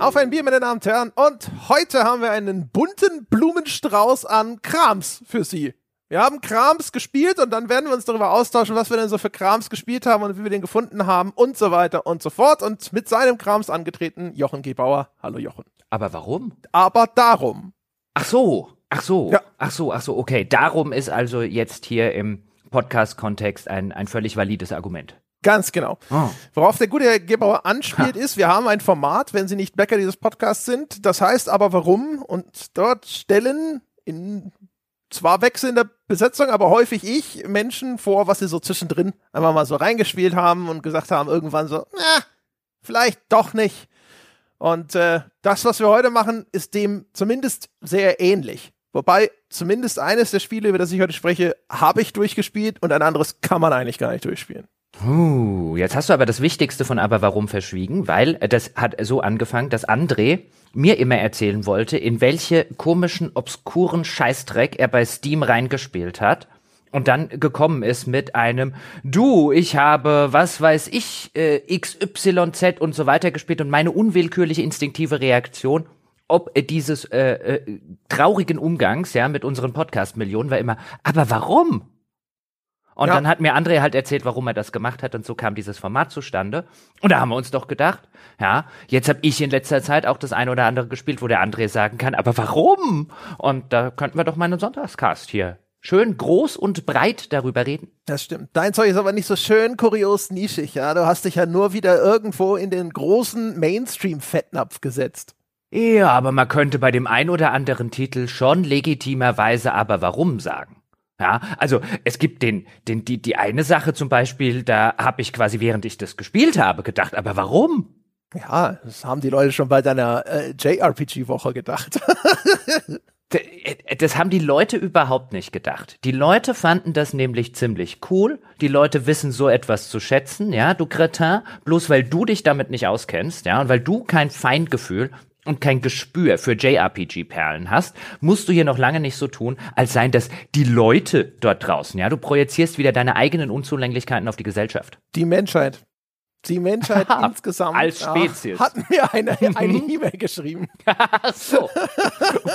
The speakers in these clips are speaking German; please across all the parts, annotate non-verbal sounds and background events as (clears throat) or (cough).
Auf ein Bier, meine Damen und Herren. Und heute haben wir einen bunten Blumenstrauß an Krams für Sie. Wir haben Krams gespielt und dann werden wir uns darüber austauschen, was wir denn so für Krams gespielt haben und wie wir den gefunden haben und so weiter und so fort. Und mit seinem Krams angetreten, Jochen Gebauer. Hallo Jochen. Aber warum? Aber darum. Ach so, ach so, Ja. ach so, ach so, okay. Darum ist also jetzt hier im Podcast-Kontext ein, ein völlig valides Argument. Ganz genau. Oh. Worauf der gute Herr Gebauer anspielt, ist, wir haben ein Format, wenn Sie nicht Bäcker dieses Podcasts sind. Das heißt aber warum? Und dort stellen in zwar wechselnder Besetzung, aber häufig ich Menschen vor, was sie so zwischendrin einfach mal so reingespielt haben und gesagt haben, irgendwann so, na, vielleicht doch nicht. Und äh, das, was wir heute machen, ist dem zumindest sehr ähnlich. Wobei zumindest eines der Spiele, über das ich heute spreche, habe ich durchgespielt und ein anderes kann man eigentlich gar nicht durchspielen. Uh, jetzt hast du aber das Wichtigste von Aber Warum verschwiegen, weil äh, das hat so angefangen, dass André mir immer erzählen wollte, in welche komischen, obskuren Scheißdreck er bei Steam reingespielt hat. Und dann gekommen ist mit einem, du, ich habe, was weiß ich, äh, XYZ und so weiter gespielt und meine unwillkürliche instinktive Reaktion, ob äh, dieses äh, äh, traurigen Umgangs, ja, mit unseren Podcast-Millionen war immer, aber warum? Und Ja. dann hat mir André halt erzählt, warum er das gemacht hat und so kam dieses Format zustande. Und da haben wir uns doch gedacht, ja, jetzt habe ich in letzter Zeit auch das eine oder andere gespielt, wo der André sagen kann, aber warum? Und da könnten wir doch mal einen Sonntagscast hier schön groß und breit darüber reden. Das stimmt. Dein Zeug ist aber nicht so schön kurios nischig, ja. Du hast dich ja nur wieder irgendwo in den großen Mainstream-Fettnapf gesetzt. Ja, aber man könnte bei dem ein oder anderen Titel schon legitimerweise aber warum sagen. Ja, also es gibt den, den, die, die eine Sache zum Beispiel, da habe ich quasi, während ich das gespielt habe, gedacht, aber warum? Ja, das haben die Leute schon bei deiner äh, JRPG-Woche gedacht. (laughs) Äh, Das haben die Leute überhaupt nicht gedacht. Die Leute fanden das nämlich ziemlich cool. Die Leute wissen so etwas zu schätzen, ja, du Cretin, bloß weil du dich damit nicht auskennst, ja, und weil du kein Feindgefühl und kein Gespür für JRPG-Perlen hast, musst du hier noch lange nicht so tun, als seien das die Leute dort draußen, ja. Du projizierst wieder deine eigenen Unzulänglichkeiten auf die Gesellschaft. Die Menschheit. Die Menschheit (laughs) Haha, insgesamt. als Spezies. Hat mir eine (laughs) eine E-Mail geschrieben. So.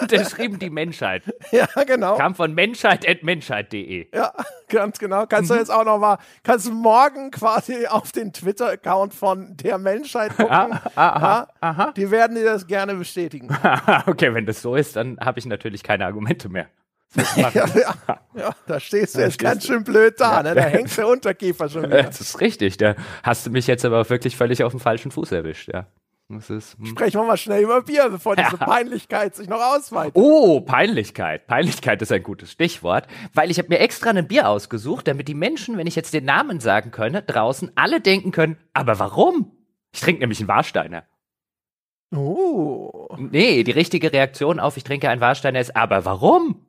Unterschrieben die Menschheit. (laughs) Ja, genau. Kam von menschheit.menschheit.de. Ja, ganz genau. Kannst Mhm. du jetzt auch noch mal, kannst du morgen quasi auf den Twitter-Account von der Menschheit gucken. aha, ja, Die werden dir das gerne bestätigen. okay, wenn das so ist, dann habe ich natürlich keine Argumente mehr. (laughs) Ja, ja, ja, da stehst du jetzt ganz schön blöd da, ne? Da hängt der Unterkiefer schon wieder. Das ist richtig, da hast du mich jetzt aber wirklich völlig auf dem falschen Fuß erwischt, ja. Ist, hm. Sprechen wir mal schnell über Bier, bevor diese (laughs) Peinlichkeit sich noch ausweitet. Oh, Peinlichkeit. Peinlichkeit ist ein gutes Stichwort, weil ich habe mir extra ein Bier ausgesucht, damit die Menschen, wenn ich jetzt den Namen sagen könne, draußen alle denken können, aber warum? Ich trinke nämlich einen Warsteiner. Oh. Nee, die richtige Reaktion auf ich trinke einen Warsteiner ist, aber warum?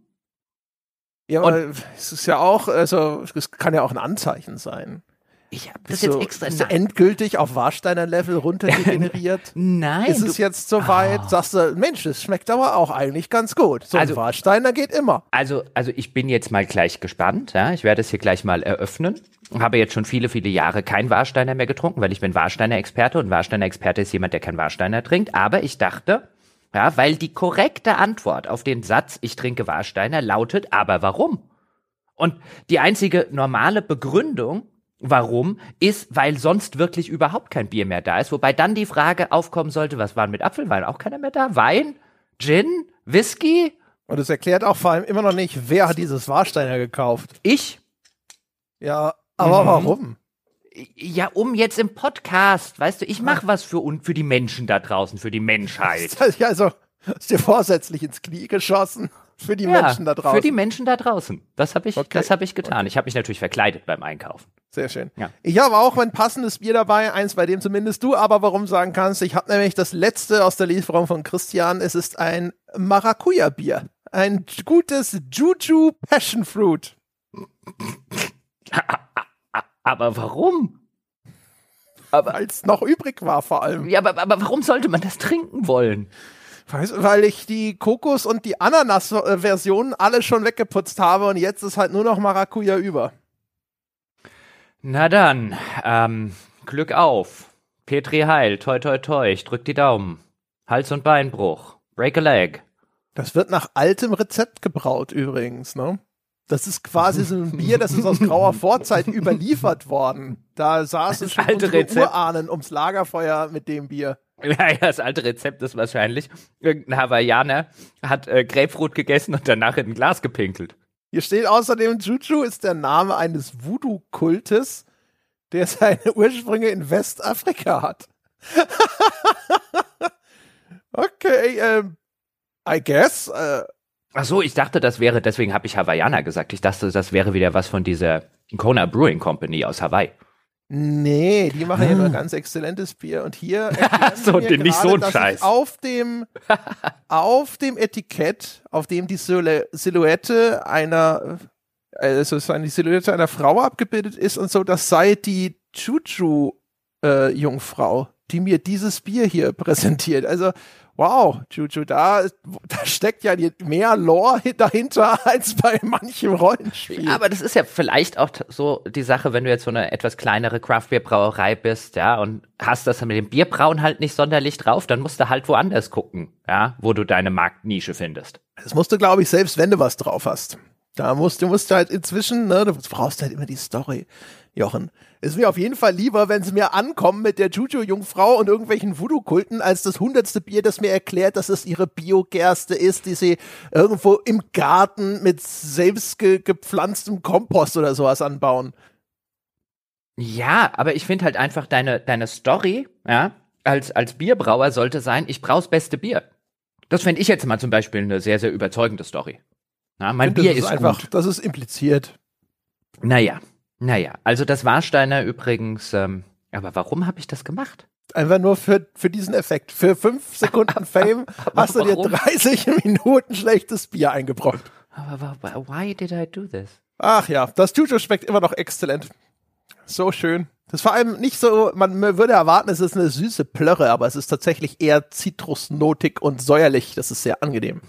Ja, aber es ist ja auch, also es kann ja auch ein Anzeichen sein. Ich habe das jetzt du, extra Nein. endgültig auf Warsteiner-Level runterdegeneriert? (laughs) Nein, ist es jetzt soweit? Ah. Sagst du, Mensch, das schmeckt aber auch eigentlich ganz gut. So Also- ein Warsteiner geht immer. Also, also ich bin jetzt mal gleich gespannt. Ja? Ich werde es hier gleich mal eröffnen. Habe jetzt schon viele, viele Jahre kein Warsteiner mehr getrunken, weil ich bin Warsteiner-Experte und Warsteiner-Experte ist jemand, der kein Warsteiner trinkt. Aber ich dachte, ja, weil die korrekte Antwort auf den Satz, ich trinke Warsteiner, lautet, aber warum? Und die einzige normale Begründung, warum, ist, weil sonst wirklich überhaupt kein Bier mehr da ist. Wobei dann die Frage aufkommen sollte, was war mit Apfelwein? Auch keiner mehr da? Wein? Gin? Whisky? Und es erklärt auch vor allem immer noch nicht, wer hat dieses Warsteiner gekauft. Ich? Ja, aber Mhm. warum? Ja, um jetzt im Podcast, weißt du, ich mache was für, un- für die Menschen da draußen, für die Menschheit. (laughs) Also, hast dir vorsätzlich ins Knie geschossen für die Menschen da draußen. Für die Menschen da draußen. Das habe ich, Okay. das habe ich getan. Ich habe mich natürlich verkleidet beim Einkaufen. Sehr schön. Ja. Ich habe auch ein passendes Bier dabei, eins, bei dem zumindest du aber warum sagen kannst. Ich habe nämlich das letzte aus der Lieferung von Christian. Es ist ein Maracuja-Bier. Ein gutes Juju Passion Fruit. (laughs) Aber warum? Aber, Als noch übrig war vor allem. ja, aber, aber warum sollte man das trinken wollen? Weil ich die Kokos- und die Ananas-Versionen alle schon weggeputzt habe und jetzt ist halt nur noch Maracuja über. Na dann, ähm, Glück auf. Petri Heil, toi toi toi, ich drück die Daumen. Hals- und Beinbruch. Break a leg. Das wird nach altem Rezept gebraut übrigens, ne? Das ist quasi so ein Bier, das ist aus grauer Vorzeit überliefert worden. Da saßen schon alte unsere. Urahnen ums Lagerfeuer mit dem Bier. Ja, ja, das alte Rezept ist wahrscheinlich, irgendein Hawaiianer hat äh, Grapefruit gegessen und danach in ein Glas gepinkelt. Hier steht außerdem, Juju ist der Name eines Voodoo-Kultes, der seine Ursprünge in Westafrika hat. (laughs) okay, ähm, I guess. Äh, Ach so, ich dachte, das wäre, deswegen habe ich Hawaiianer gesagt. Ich dachte, das wäre wieder was von dieser Kona Brewing Company aus Hawaii. nee, die machen ja nur ganz exzellentes Bier. Und hier (laughs) So, mir den- nicht so ein Scheiß. Auf dem, (laughs) auf dem Etikett, auf dem die Silhou- Silhouette einer, also es ist eine Silhouette einer Frau abgebildet ist und so, das sei die Chuchu-Jungfrau, die mir dieses Bier hier (laughs) präsentiert. Also, wow, Chuchu, da, da steckt ja mehr Lore hi- dahinter (laughs) als bei manchem Rollenspiel. Aber das ist ja vielleicht auch so die Sache, wenn du jetzt so eine etwas kleinere Craft-Bier-Brauerei bist, ja, und hast das mit dem Bierbrauen halt nicht sonderlich drauf, dann musst du halt woanders gucken, ja, wo du deine Marktnische findest. Das musst du, glaube ich, selbst wenn du was drauf hast. Da musst du musst halt inzwischen, ne, du brauchst halt immer die Story, Jochen. Ist mir auf jeden Fall lieber, wenn sie mir ankommen mit der Juju-Jungfrau und irgendwelchen Voodoo-Kulten, als das hundertste Bier, das mir erklärt, dass es ihre Biogerste ist, die sie irgendwo im Garten mit selbst ge gepflanztem Kompost oder sowas anbauen. Ja, aber ich finde halt einfach deine, deine Story, ja, als, als Bierbrauer sollte sein, ich brauch's beste Bier. Das fände ich jetzt mal zum Beispiel eine sehr, sehr überzeugende Story. Ja, mein Bier das ist, einfach, gut. das ist impliziert. Naja, naja. Also das Warsteiner übrigens, ähm, aber warum habe ich das gemacht? Einfach nur für, für diesen Effekt. Für fünf Sekunden Fame (laughs) hast du dir warum? 30 (laughs) Minuten schlechtes Bier eingebrockt. Aber why did I do this? Ach ja, das Juju schmeckt immer noch exzellent. So schön. Das ist vor allem nicht so, man würde erwarten, es ist eine süße Plörre, aber es ist tatsächlich eher zitrusnotig und säuerlich. Das ist sehr angenehm.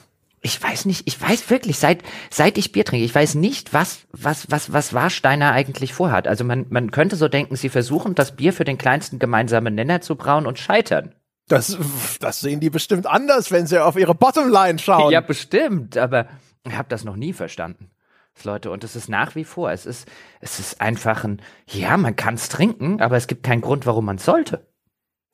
Ich weiß nicht, ich weiß wirklich, seit, seit ich Bier trinke, ich weiß nicht, was, was, was, was Warsteiner eigentlich vorhat. Also man, man könnte so denken, sie versuchen, das Bier für den kleinsten gemeinsamen Nenner zu brauen und scheitern. Das, das sehen die bestimmt anders, wenn sie auf ihre Bottomline schauen. Ja, bestimmt, aber ich habe das noch nie verstanden. Leute, und es ist nach wie vor, es ist, es ist einfach ein, ja, man kann es trinken, aber es gibt keinen Grund, warum man sollte.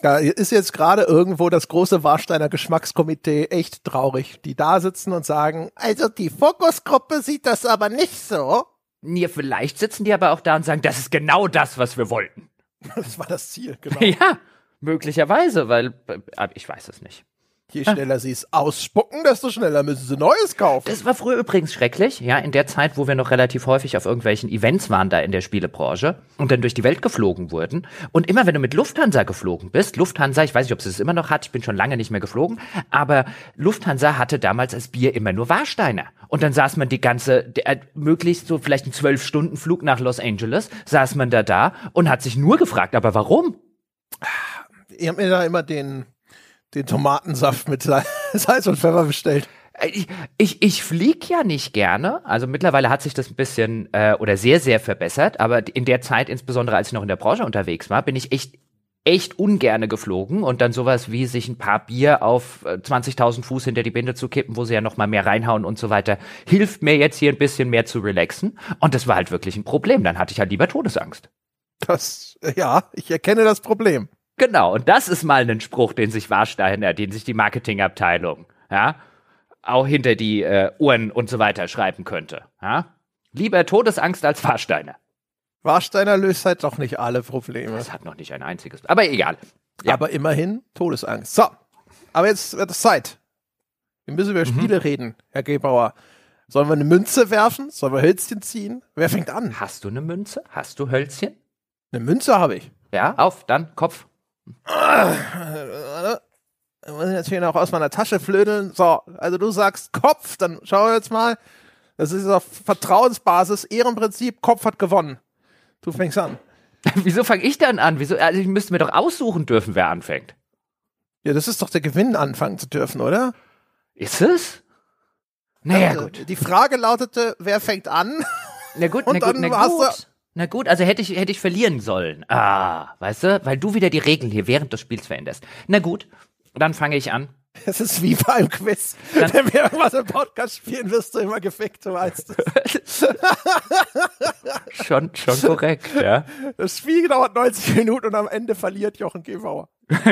Da ist jetzt gerade irgendwo das große Warsteiner Geschmackskomitee echt traurig, die da sitzen und sagen, also die Fokusgruppe sieht das aber nicht so. Ja, vielleicht sitzen die aber auch da und sagen, das ist genau das, was wir wollten. Das war das Ziel, genau. (laughs) Ja, möglicherweise, weil, äh, aber ich weiß es nicht. Je schneller sie es ausspucken, desto schneller müssen sie Neues kaufen. Das war früher übrigens schrecklich, ja, in der Zeit, wo wir noch relativ häufig auf irgendwelchen Events waren da in der Spielebranche und dann durch die Welt geflogen wurden. Und immer wenn du mit Lufthansa geflogen bist, Lufthansa, ich weiß nicht, ob sie es immer noch hat, ich bin schon lange nicht mehr geflogen, aber Lufthansa hatte damals als Bier immer nur Warsteiner. Und dann saß man die ganze, der, äh, möglichst so vielleicht einen Zwölf-Stunden-Flug nach Los Angeles, saß man da da und hat sich nur gefragt, aber warum? Ich habe mir da immer den, den Tomatensaft mit Sal- (laughs) Salz und Pfeffer bestellt. Äh, Ich, ich, ich flieg ja nicht gerne. Also mittlerweile hat sich das ein bisschen äh, oder sehr, sehr verbessert. Aber in der Zeit, insbesondere als ich noch in der Branche unterwegs war, bin ich echt echt ungerne geflogen und dann sowas wie sich ein paar Bier auf äh, 20.000 Fuß hinter die Binde zu kippen, wo sie ja noch mal mehr reinhauen und so weiter, hilft mir jetzt hier ein bisschen mehr zu relaxen. Und das war halt wirklich ein Problem. Dann hatte ich halt lieber Todesangst. Das, ja, ich erkenne das Problem. Genau, und das ist mal ein Spruch, den sich Warsteiner, den sich die Marketingabteilung, ja, auch hinter die äh, Ohren und so weiter schreiben könnte. Ja? Lieber Todesangst als Warsteiner. Warsteiner löst halt doch nicht alle Probleme. Das hat noch nicht ein einziges. Aber egal. Ja. Aber immerhin Todesangst. So, aber jetzt wird es Zeit. Wir müssen Mhm. über Spiele reden, Herr Gebauer. Sollen wir eine Münze werfen? Sollen wir Hölzchen ziehen? Wer fängt an? Hast du eine Münze? Hast du Hölzchen? Eine Münze habe ich. Ja, auf, dann Kopf. Ich muss jetzt hier noch aus meiner Tasche flödeln. So, also du sagst Kopf, dann schau jetzt mal. Das ist auf Vertrauensbasis, Ehrenprinzip, Kopf hat gewonnen. Du fängst an. (laughs) Wieso fange ich dann an? Wieso? Also ich müsste mir doch aussuchen dürfen, wer anfängt. Ja, das ist doch der Gewinn, anfangen zu dürfen, oder? Ist es? Naja, Also, gut. Die Frage lautete, wer fängt an? Na gut, (laughs) Und na gut, dann na gut. Na gut, also hätte ich, hätte ich verlieren sollen. Ah, weißt du? Weil du wieder die Regeln hier während des Spiels veränderst. Na gut, dann fange ich an. Es ist wie beim Quiz. Dann Wenn wir irgendwas im Podcast spielen, wirst du immer gefickt, du weißt es. (laughs) schon, schon korrekt, ja. Das Spiel dauert 90 Minuten und am Ende verliert Jochen Gebauer. (laughs)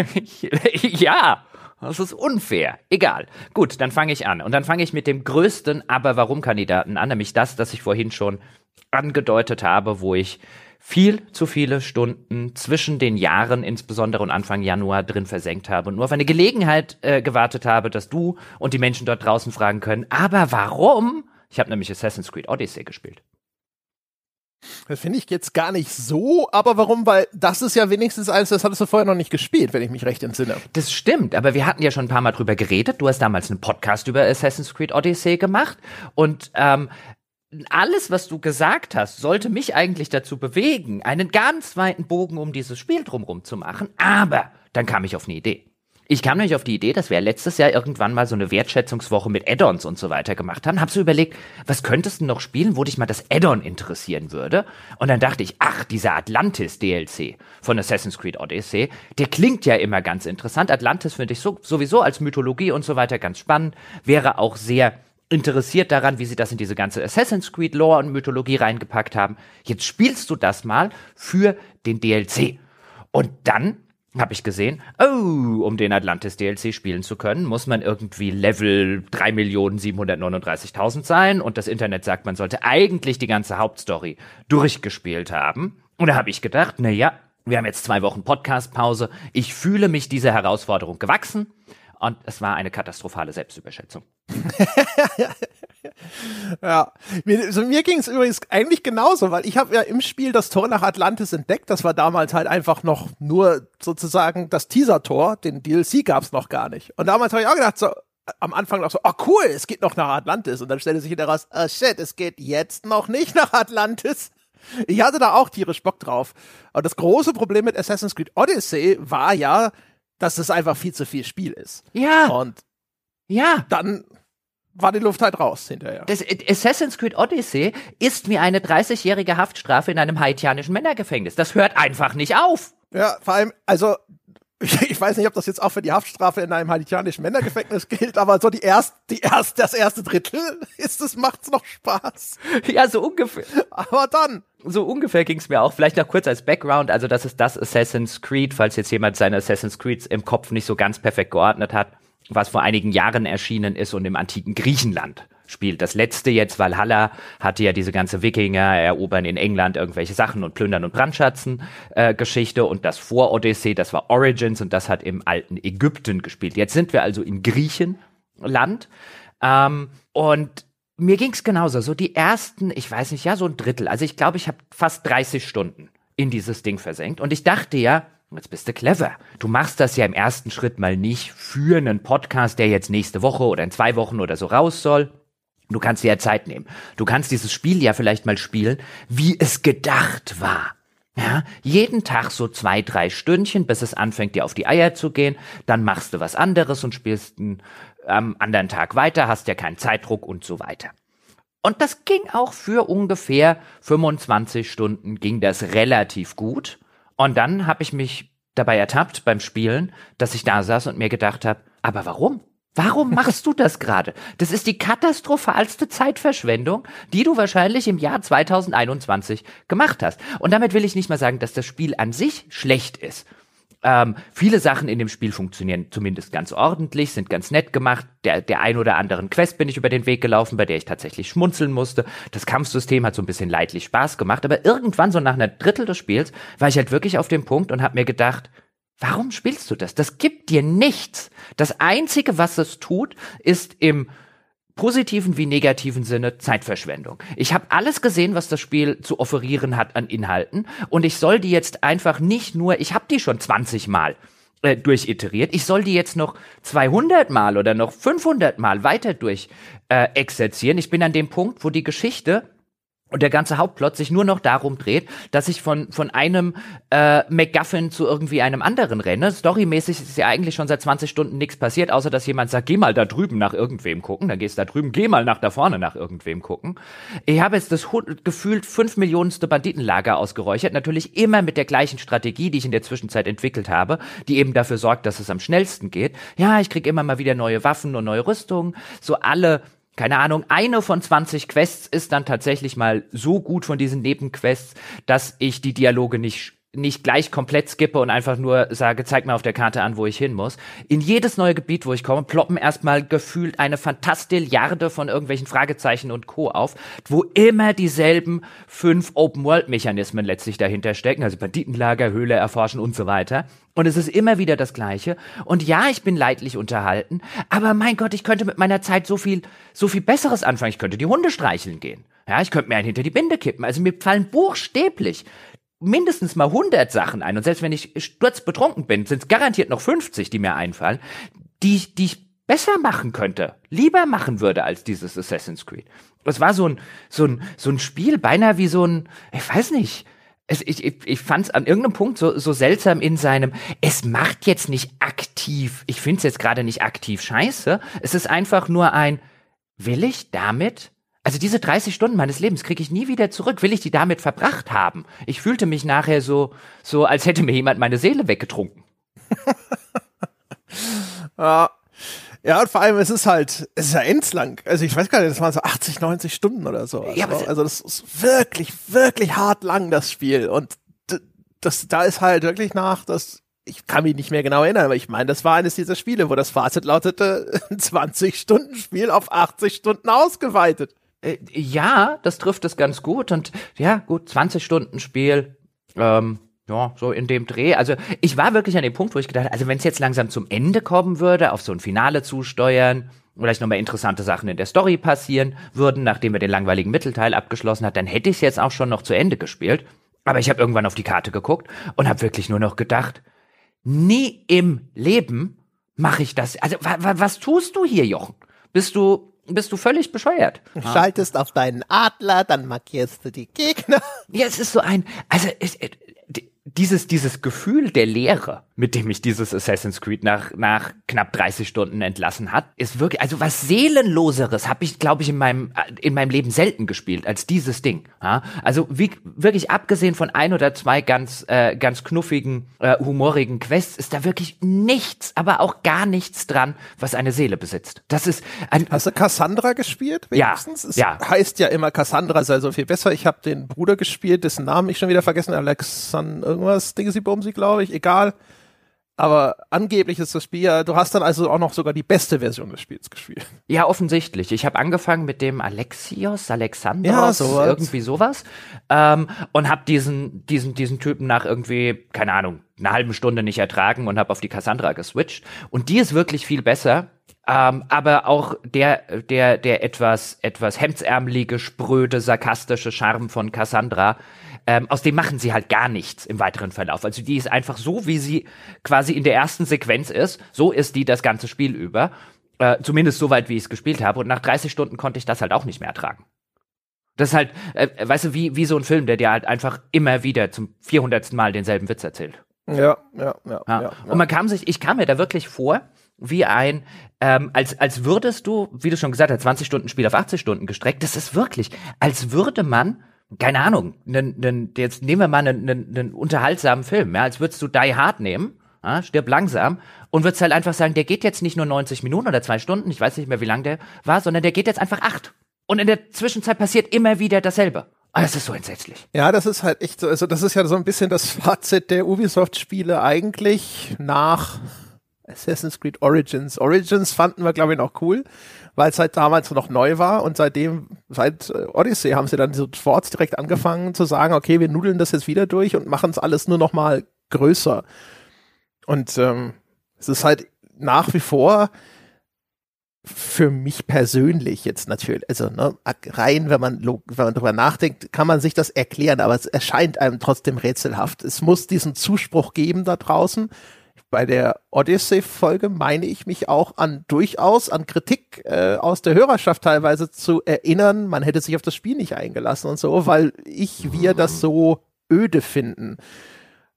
ja, das ist unfair. Egal. Gut, dann fange ich an. Und dann fange ich mit dem größten Aber-Warum-Kandidaten an, nämlich das, das ich vorhin schon angedeutet habe, wo ich viel zu viele Stunden zwischen den Jahren, insbesondere und Anfang Januar, drin versenkt habe und nur auf eine Gelegenheit äh, gewartet habe, dass du und die Menschen dort draußen fragen können, aber warum? Ich habe nämlich Assassin's Creed Odyssey gespielt. Das finde ich jetzt gar nicht so, aber warum? Weil das ist ja wenigstens eins, das hattest du vorher noch nicht gespielt, wenn ich mich recht entsinne. Das stimmt, aber wir hatten ja schon ein paar Mal drüber geredet. Du hast damals einen Podcast über Assassin's Creed Odyssey gemacht und ähm, alles, was du gesagt hast, sollte mich eigentlich dazu bewegen, einen ganz weiten Bogen um dieses Spiel drumherum zu machen. Aber dann kam ich auf eine Idee. Ich kam nämlich auf die Idee, dass wir letztes Jahr irgendwann mal so eine Wertschätzungswoche mit Add-ons und so weiter gemacht haben. Hab so überlegt, was könntest du noch spielen, wo dich mal das Add-on interessieren würde? Und dann dachte ich, ach, dieser Atlantis DLC von Assassin's Creed Odyssey, der klingt ja immer ganz interessant. Atlantis finde ich so, sowieso als Mythologie und so weiter ganz spannend. Wäre auch sehr interessiert daran, wie sie das in diese ganze Assassin's Creed Lore und Mythologie reingepackt haben. Jetzt spielst du das mal für den DLC. Und dann habe ich gesehen, oh, um den Atlantis DLC spielen zu können, muss man irgendwie Level 3.739.000 sein und das Internet sagt, man sollte eigentlich die ganze Hauptstory durchgespielt haben. Und da habe ich gedacht, na ja, wir haben jetzt zwei Wochen Podcast-Pause. Ich fühle mich dieser Herausforderung gewachsen und es war eine katastrophale Selbstüberschätzung. (laughs) (laughs) ja, mir, also mir ging es übrigens eigentlich genauso, weil ich habe ja im Spiel das Tor nach Atlantis entdeckt. Das war damals halt einfach noch nur sozusagen das Teaser-Tor. Den DLC gab es noch gar nicht. Und damals habe ich auch gedacht, so am Anfang noch so, oh cool, es geht noch nach Atlantis. Und dann stellte sich wieder raus, oh shit, es geht jetzt noch nicht nach Atlantis. Ich hatte da auch tierisch Bock drauf. Aber das große Problem mit Assassin's Creed Odyssey war ja, dass es einfach viel zu viel Spiel ist. Ja. Und ja. Dann war die Luft halt raus hinterher. Das Assassin's Creed Odyssey ist wie eine 30-jährige Haftstrafe in einem haitianischen Männergefängnis. Das hört einfach nicht auf. Ja, vor allem, also (laughs) ich weiß nicht, ob das jetzt auch für die Haftstrafe in einem haitianischen Männergefängnis gilt, aber so die erst, die erst, das erste Drittel (laughs) ist es, macht's noch Spaß. Ja, so ungefähr. Aber dann. So ungefähr ging's mir auch. Vielleicht noch kurz als Background. Also das ist das Assassin's Creed, falls jetzt jemand seine Assassin's Creeds im Kopf nicht so ganz perfekt geordnet hat, was vor einigen Jahren erschienen ist und im antiken Griechenland spielt. Das letzte jetzt, Valhalla, hatte ja diese ganze Wikinger erobern in England irgendwelche Sachen und plündern und brandschatzen äh, Geschichte und das vor Odyssey, das war Origins und das hat im alten Ägypten gespielt. Jetzt sind wir also im Griechenland ähm, und mir ging's genauso. So die ersten, ich weiß nicht, ja, so ein Drittel. Also ich glaube, ich habe fast 30 Stunden in dieses Ding versenkt und ich dachte ja, Jetzt bist du clever. Du machst das ja im ersten Schritt mal nicht für einen Podcast, der jetzt nächste Woche oder in zwei Wochen oder so raus soll, Du kannst dir ja Zeit nehmen. Du kannst dieses Spiel ja vielleicht mal spielen, wie es gedacht war. Ja, jeden Tag so zwei, drei Stündchen, bis es anfängt, dir auf die Eier zu gehen. Dann machst du was anderes und spielst am anderen Tag weiter, hast ja keinen Zeitdruck und so weiter. Und das ging auch für ungefähr 25 Stunden, ging das relativ gut. Und dann habe ich mich dabei ertappt beim Spielen, dass ich da saß und mir gedacht habe, aber warum? Warum machst du das gerade? Das ist die katastrophalste Zeitverschwendung, die du wahrscheinlich im Jahr 2021 gemacht hast. Und damit will ich nicht mal sagen, dass das Spiel an sich schlecht ist. Ähm, viele Sachen in dem Spiel funktionieren zumindest ganz ordentlich, sind ganz nett gemacht. Der, der ein oder anderen Quest bin ich über den Weg gelaufen, bei der ich tatsächlich schmunzeln musste. Das Kampfsystem hat so ein bisschen leidlich Spaß gemacht, aber irgendwann so nach einer Drittel des Spiels war ich halt wirklich auf dem Punkt und habe mir gedacht, Warum spielst du das? Das gibt dir nichts. Das Einzige, was es tut, ist im positiven wie negativen Sinne Zeitverschwendung. Ich habe alles gesehen, was das Spiel zu offerieren hat an Inhalten und ich soll die jetzt einfach nicht nur, ich habe die schon 20 Mal äh, durchiteriert, ich soll die jetzt noch 200 Mal oder noch 500 Mal weiter durch äh, exerzieren. Ich bin an dem Punkt, wo die Geschichte und der ganze Hauptplot sich nur noch darum dreht, dass ich von, von einem äh, MacGuffin zu irgendwie einem anderen renne. Storymäßig ist ja eigentlich schon seit 20 Stunden nichts passiert, außer dass jemand sagt, geh mal da drüben nach irgendwem gucken. Dann gehst du da drüben, geh mal nach da vorne nach irgendwem gucken. Ich habe jetzt das gefühlt fünf Millionenste Banditenlager ausgeräuchert. Natürlich immer mit der gleichen Strategie, die ich in der Zwischenzeit entwickelt habe, die eben dafür sorgt, dass es am schnellsten geht. Ja, ich krieg immer mal wieder neue Waffen und neue Rüstungen. So alle keine Ahnung, eine von 20 Quests ist dann tatsächlich mal so gut von diesen Nebenquests, dass ich die Dialoge nicht nicht gleich komplett skippe und einfach nur sage, zeig mir auf der Karte an, wo ich hin muss. In jedes neue Gebiet, wo ich komme, ploppen erstmal gefühlt eine Fantastilliarde von irgendwelchen Fragezeichen und Co. auf, wo immer dieselben fünf Open-World-Mechanismen letztlich dahinter stecken, also Banditenlager, Höhle erforschen und so weiter. Und es ist immer wieder das Gleiche. Und ja, ich bin leidlich unterhalten, aber mein Gott, ich könnte mit meiner Zeit so viel, so viel Besseres anfangen. Ich könnte die Hunde streicheln gehen. Ja, ich könnte mir einen hinter die Binde kippen. Also mir fallen buchstäblich mindestens mal 100 Sachen ein. Und selbst wenn ich sturzbetrunken bin, sind es garantiert noch 50, die mir einfallen, die, die ich besser machen könnte, lieber machen würde als dieses Assassin's Creed. Das war so ein, so ein, so ein Spiel, beinahe wie so ein, ich weiß nicht, es, ich, ich, ich fand es an irgendeinem Punkt so, so seltsam in seinem, es macht jetzt nicht aktiv, ich finde es jetzt gerade nicht aktiv scheiße, es ist einfach nur ein, will ich damit also diese 30 Stunden meines Lebens kriege ich nie wieder zurück. Will ich die damit verbracht haben? Ich fühlte mich nachher so, so als hätte mir jemand meine Seele weggetrunken. (laughs) ja. Ja, und vor allem, es ist halt, es ist ja endslang. Also ich weiß gar nicht, das waren so 80, 90 Stunden oder so. Also, ja, also das ist wirklich, wirklich hart lang, das Spiel. Und das, da ist halt wirklich nach, das, ich kann mich nicht mehr genau erinnern, aber ich meine, das war eines dieser Spiele, wo das Fazit lautete, (laughs) 20 Stunden Spiel auf 80 Stunden ausgeweitet. Äh, ja, das trifft es ganz gut und ja, gut, 20 Stunden Spiel, ähm, ja, so in dem Dreh. Also ich war wirklich an dem Punkt, wo ich gedacht, also wenn es jetzt langsam zum Ende kommen würde, auf so ein Finale zusteuern, vielleicht nochmal interessante Sachen in der Story passieren würden, nachdem wir den langweiligen Mittelteil abgeschlossen hat, dann hätte ich es jetzt auch schon noch zu Ende gespielt. Aber ich habe irgendwann auf die Karte geguckt und habe wirklich nur noch gedacht, nie im Leben mache ich das. Also wa wa was tust du hier, Jochen? Bist du bist du völlig bescheuert. Du schaltest auf deinen Adler, dann markierst du die Gegner. Ja, es ist so ein, also es, dieses, dieses Gefühl der Leere, mit dem ich dieses Assassin's Creed nach, nach knapp 30 Stunden entlassen hat, ist wirklich, also was Seelenloseres habe ich, glaube ich, in meinem, in meinem Leben selten gespielt als dieses Ding. Ja? Also wie, wirklich abgesehen von ein oder zwei ganz, äh, ganz knuffigen, äh, humorigen Quests, ist da wirklich nichts, aber auch gar nichts dran, was eine Seele besitzt. Das ist ein, Hast du Cassandra gespielt? Wenigstens? Ja. Es ja. heißt ja immer, Cassandra sei so viel besser. Ich habe den Bruder gespielt, dessen Namen ich schon wieder vergessen, Alexander irgendwas, Dingesy Bumsy, glaube ich, egal. Aber angeblich ist das Spiel ja, du hast dann also auch noch sogar die beste Version des Spiels gespielt. Ja, offensichtlich. Ich habe angefangen mit dem Alexios, Alexandros, ja, sowas. irgendwie sowas. Ähm, und habe diesen, diesen, diesen Typen nach irgendwie, keine Ahnung, einer halben Stunde nicht ertragen und habe auf die Cassandra geswitcht. Und die ist wirklich viel besser. Ähm, aber auch der, der, der etwas, etwas hemdsärmelige, spröde, sarkastische Charme von Cassandra ähm, aus dem machen sie halt gar nichts im weiteren Verlauf. Also die ist einfach so, wie sie quasi in der ersten Sequenz ist, so ist die das ganze Spiel über. Äh, zumindest so weit, wie ich es gespielt habe. Und nach 30 Stunden konnte ich das halt auch nicht mehr ertragen. Das ist halt, äh, weißt du, wie, wie so ein Film, der dir halt einfach immer wieder zum 400. Mal denselben Witz erzählt. Ja, ja, ja. ja, ja. Und man kam sich, ich kam mir da wirklich vor, wie ein, ähm, als, als würdest du, wie du schon gesagt hast, 20 Stunden Spiel auf 80 Stunden gestreckt. Das ist wirklich, als würde man keine Ahnung, nen, nen, jetzt nehmen wir mal einen, einen, einen unterhaltsamen Film, ja, als würdest du Die Hard nehmen, ja, stirb langsam und würdest halt einfach sagen, der geht jetzt nicht nur 90 Minuten oder zwei Stunden, ich weiß nicht mehr, wie lang der war, sondern der geht jetzt einfach acht. Und in der Zwischenzeit passiert immer wieder dasselbe. Aber das ist so entsetzlich. Ja, das ist halt echt so, also das ist ja so ein bisschen das Fazit der Ubisoft-Spiele eigentlich nach Assassin's Creed Origins. Origins fanden wir, glaube ich, noch cool weil es halt damals noch neu war und seitdem, seit äh, Odyssey haben sie dann sofort direkt angefangen zu sagen, okay, wir nudeln das jetzt wieder durch und machen es alles nur noch mal größer. Und ähm, es ist halt nach wie vor für mich persönlich jetzt natürlich, also ne, rein, wenn man, wenn man drüber nachdenkt, kann man sich das erklären, aber es erscheint einem trotzdem rätselhaft. Es muss diesen Zuspruch geben da draußen bei der Odyssey-Folge meine ich mich auch an durchaus an Kritik äh, aus der Hörerschaft teilweise zu erinnern, man hätte sich auf das Spiel nicht eingelassen und so, weil ich, wir das so öde finden.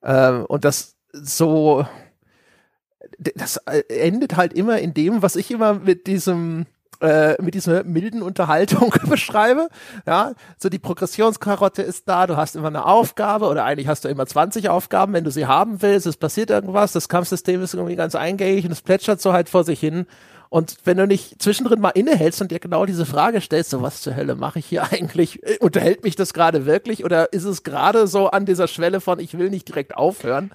Äh, und das so, das äh, endet halt immer in dem, was ich immer mit diesem äh, mit dieser milden Unterhaltung (laughs) beschreibe. Ja, so die Progressionskarotte ist da, du hast immer eine Aufgabe oder eigentlich hast du immer 20 Aufgaben, wenn du sie haben willst, es passiert irgendwas, das Kampfsystem ist irgendwie ganz eingängig und es plätschert so halt vor sich hin. Und wenn du nicht zwischendrin mal innehältst und dir genau diese Frage stellst, so was zur Hölle mache ich hier eigentlich? Äh, unterhält mich das gerade wirklich oder ist es gerade so an dieser Schwelle von ich will nicht direkt aufhören?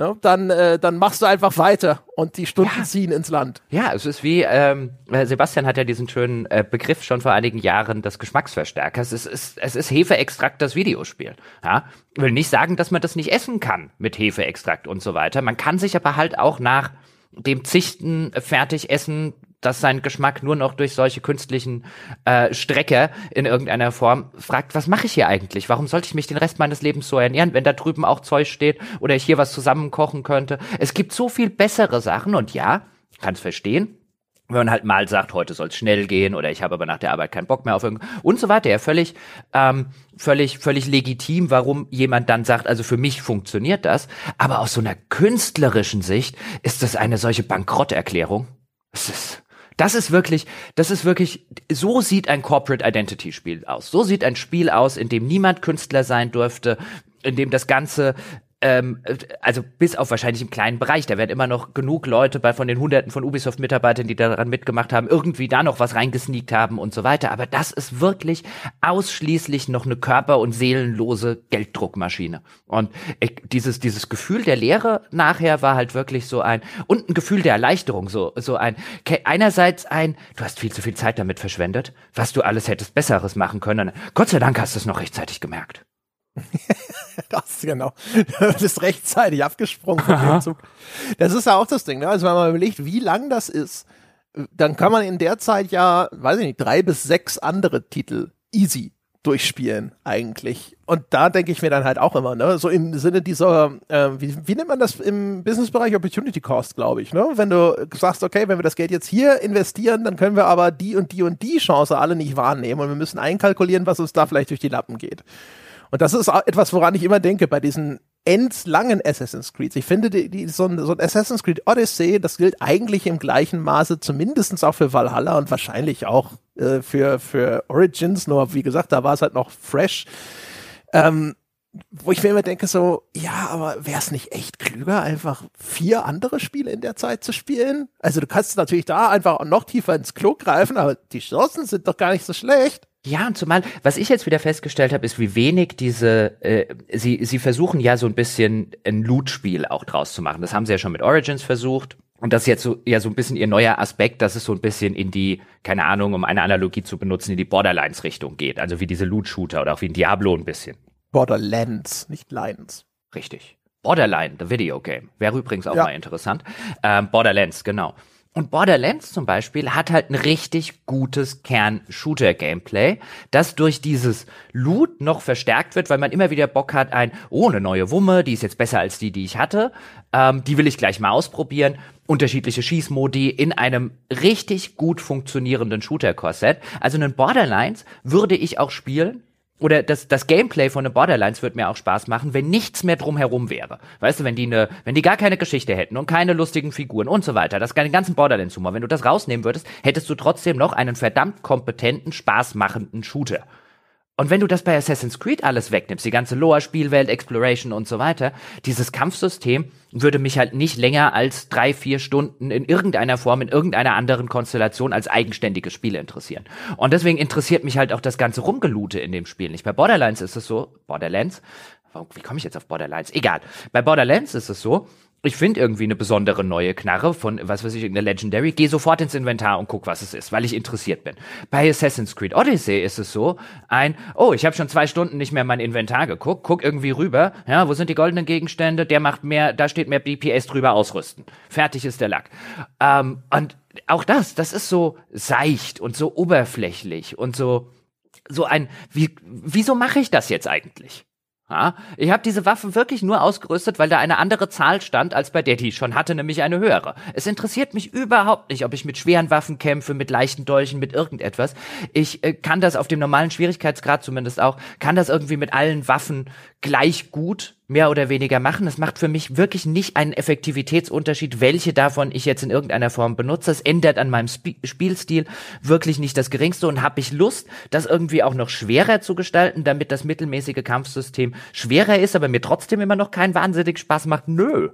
Ne, dann, äh, dann machst du einfach weiter und die Stunden ja. ziehen ins Land. Ja, es ist wie, ähm, äh, Sebastian hat ja diesen schönen äh, Begriff schon vor einigen Jahren des Geschmacksverstärkers. Es ist, es ist Hefeextrakt das Videospiel. Ja? Ich will nicht sagen, dass man das nicht essen kann mit Hefeextrakt und so weiter. Man kann sich aber halt auch nach dem zichten Fertigessen dass sein Geschmack nur noch durch solche künstlichen äh, Strecke in irgendeiner Form fragt, was mache ich hier eigentlich? Warum sollte ich mich den Rest meines Lebens so ernähren, wenn da drüben auch Zeug steht oder ich hier was zusammenkochen könnte? Es gibt so viel bessere Sachen und ja, kann es verstehen. Wenn man halt mal sagt, heute soll es schnell gehen oder ich habe aber nach der Arbeit keinen Bock mehr auf irgendwas und so weiter. Ja, völlig, ähm, völlig, völlig legitim, warum jemand dann sagt, also für mich funktioniert das. Aber aus so einer künstlerischen Sicht ist das eine solche Bankrotterklärung. Es ist, das ist wirklich, das ist wirklich, so sieht ein Corporate Identity Spiel aus. So sieht ein Spiel aus, in dem niemand Künstler sein dürfte, in dem das Ganze ähm, also bis auf wahrscheinlich im kleinen Bereich, da werden immer noch genug Leute bei von den Hunderten von Ubisoft-Mitarbeitern, die daran mitgemacht haben, irgendwie da noch was reingesneakt haben und so weiter. Aber das ist wirklich ausschließlich noch eine körper- und seelenlose Gelddruckmaschine. Und ich, dieses, dieses Gefühl der Leere nachher war halt wirklich so ein, und ein Gefühl der Erleichterung, so, so ein, einerseits ein, du hast viel zu viel Zeit damit verschwendet, was du alles hättest Besseres machen können. Gott sei Dank hast du es noch rechtzeitig gemerkt. (laughs) das genau. Das ist rechtzeitig abgesprungen von dem Zug. Das ist ja auch das Ding, ne? Also wenn man überlegt, wie lang das ist, dann kann man in der Zeit ja, weiß ich nicht, drei bis sechs andere Titel easy durchspielen eigentlich. Und da denke ich mir dann halt auch immer, ne, so im Sinne dieser, äh, wie, wie nennt man das im Businessbereich Opportunity Cost, glaube ich, ne? Wenn du sagst, okay, wenn wir das Geld jetzt hier investieren, dann können wir aber die und die und die Chance alle nicht wahrnehmen und wir müssen einkalkulieren, was uns da vielleicht durch die Lappen geht. Und das ist etwas, woran ich immer denke bei diesen endlangen Assassin's Creed. Ich finde, die, die, so, ein, so ein Assassin's Creed Odyssey, das gilt eigentlich im gleichen Maße, zumindestens auch für Valhalla und wahrscheinlich auch äh, für, für Origins, nur wie gesagt, da war es halt noch fresh. Ähm, wo ich mir immer denke, so, ja, aber wäre es nicht echt klüger, einfach vier andere Spiele in der Zeit zu spielen? Also du kannst natürlich da einfach noch tiefer ins Klo greifen, aber die Chancen sind doch gar nicht so schlecht. Ja, und zumal, was ich jetzt wieder festgestellt habe, ist, wie wenig diese, äh, sie, sie versuchen ja so ein bisschen ein Loot-Spiel auch draus zu machen. Das haben sie ja schon mit Origins versucht. Und das ist jetzt so, ja so ein bisschen ihr neuer Aspekt, dass es so ein bisschen in die, keine Ahnung, um eine Analogie zu benutzen, in die Borderlines-Richtung geht. Also wie diese Loot-Shooter oder auch wie ein Diablo ein bisschen. Borderlands, nicht Lions. Richtig. Borderline, the Video Game. Wäre übrigens auch ja. mal interessant. Ähm, Borderlands, genau. Und Borderlands zum Beispiel hat halt ein richtig gutes Kern-Shooter-Gameplay, das durch dieses Loot noch verstärkt wird, weil man immer wieder Bock hat, ein, oh, eine neue Wumme, die ist jetzt besser als die, die ich hatte, ähm, die will ich gleich mal ausprobieren. Unterschiedliche Schießmodi in einem richtig gut funktionierenden Shooter-Korsett. Also einen Borderlines würde ich auch spielen, oder das, das Gameplay von den Borderlines wird mir auch Spaß machen, wenn nichts mehr drumherum wäre. Weißt du, wenn die ne, wenn die gar keine Geschichte hätten und keine lustigen Figuren und so weiter, das den ganzen Borderlands-Humor, wenn du das rausnehmen würdest, hättest du trotzdem noch einen verdammt kompetenten, spaßmachenden Shooter. Und wenn du das bei Assassin's Creed alles wegnimmst, die ganze Lore-Spielwelt, Exploration und so weiter, dieses Kampfsystem würde mich halt nicht länger als drei, vier Stunden in irgendeiner Form, in irgendeiner anderen Konstellation als eigenständiges Spiel interessieren. Und deswegen interessiert mich halt auch das ganze Rumgelute in dem Spiel nicht. Bei Borderlands ist es so, Borderlands, wie komme ich jetzt auf Borderlands? Egal. Bei Borderlands ist es so, ich finde irgendwie eine besondere neue Knarre von, was weiß ich, eine Legendary, gehe sofort ins Inventar und guck, was es ist, weil ich interessiert bin. Bei Assassin's Creed Odyssey ist es so, ein, oh, ich habe schon zwei Stunden nicht mehr mein Inventar geguckt, guck irgendwie rüber, ja, wo sind die goldenen Gegenstände, der macht mehr, da steht mehr BPS drüber, ausrüsten. Fertig ist der Lack. Ähm, und auch das, das ist so seicht und so oberflächlich und so, so ein, wie, wieso mache ich das jetzt eigentlich? Ja, ich habe diese Waffen wirklich nur ausgerüstet, weil da eine andere Zahl stand als bei der, die ich schon hatte, nämlich eine höhere. Es interessiert mich überhaupt nicht, ob ich mit schweren Waffen kämpfe, mit leichten Dolchen, mit irgendetwas. Ich äh, kann das auf dem normalen Schwierigkeitsgrad zumindest auch, kann das irgendwie mit allen Waffen gleich gut mehr oder weniger machen. Es macht für mich wirklich nicht einen Effektivitätsunterschied, welche davon ich jetzt in irgendeiner Form benutze. Es ändert an meinem Sp Spielstil wirklich nicht das geringste und habe ich Lust, das irgendwie auch noch schwerer zu gestalten, damit das mittelmäßige Kampfsystem schwerer ist, aber mir trotzdem immer noch keinen wahnsinnig Spaß macht. Nö.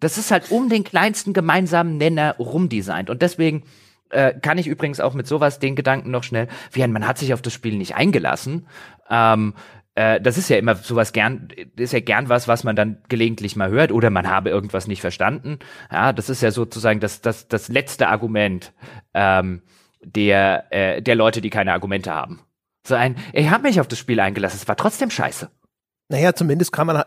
Das ist halt um den kleinsten gemeinsamen Nenner rumdesignt und deswegen äh, kann ich übrigens auch mit sowas den Gedanken noch schnell, wie man hat sich auf das Spiel nicht eingelassen. Ähm, äh, das ist ja immer sowas gern, ist ja gern was, was man dann gelegentlich mal hört oder man habe irgendwas nicht verstanden. Ja, das ist ja sozusagen das, das, das letzte Argument ähm, der, äh, der Leute, die keine Argumente haben. So ein, ich habe mich auf das Spiel eingelassen, es war trotzdem scheiße. Naja, zumindest kann man,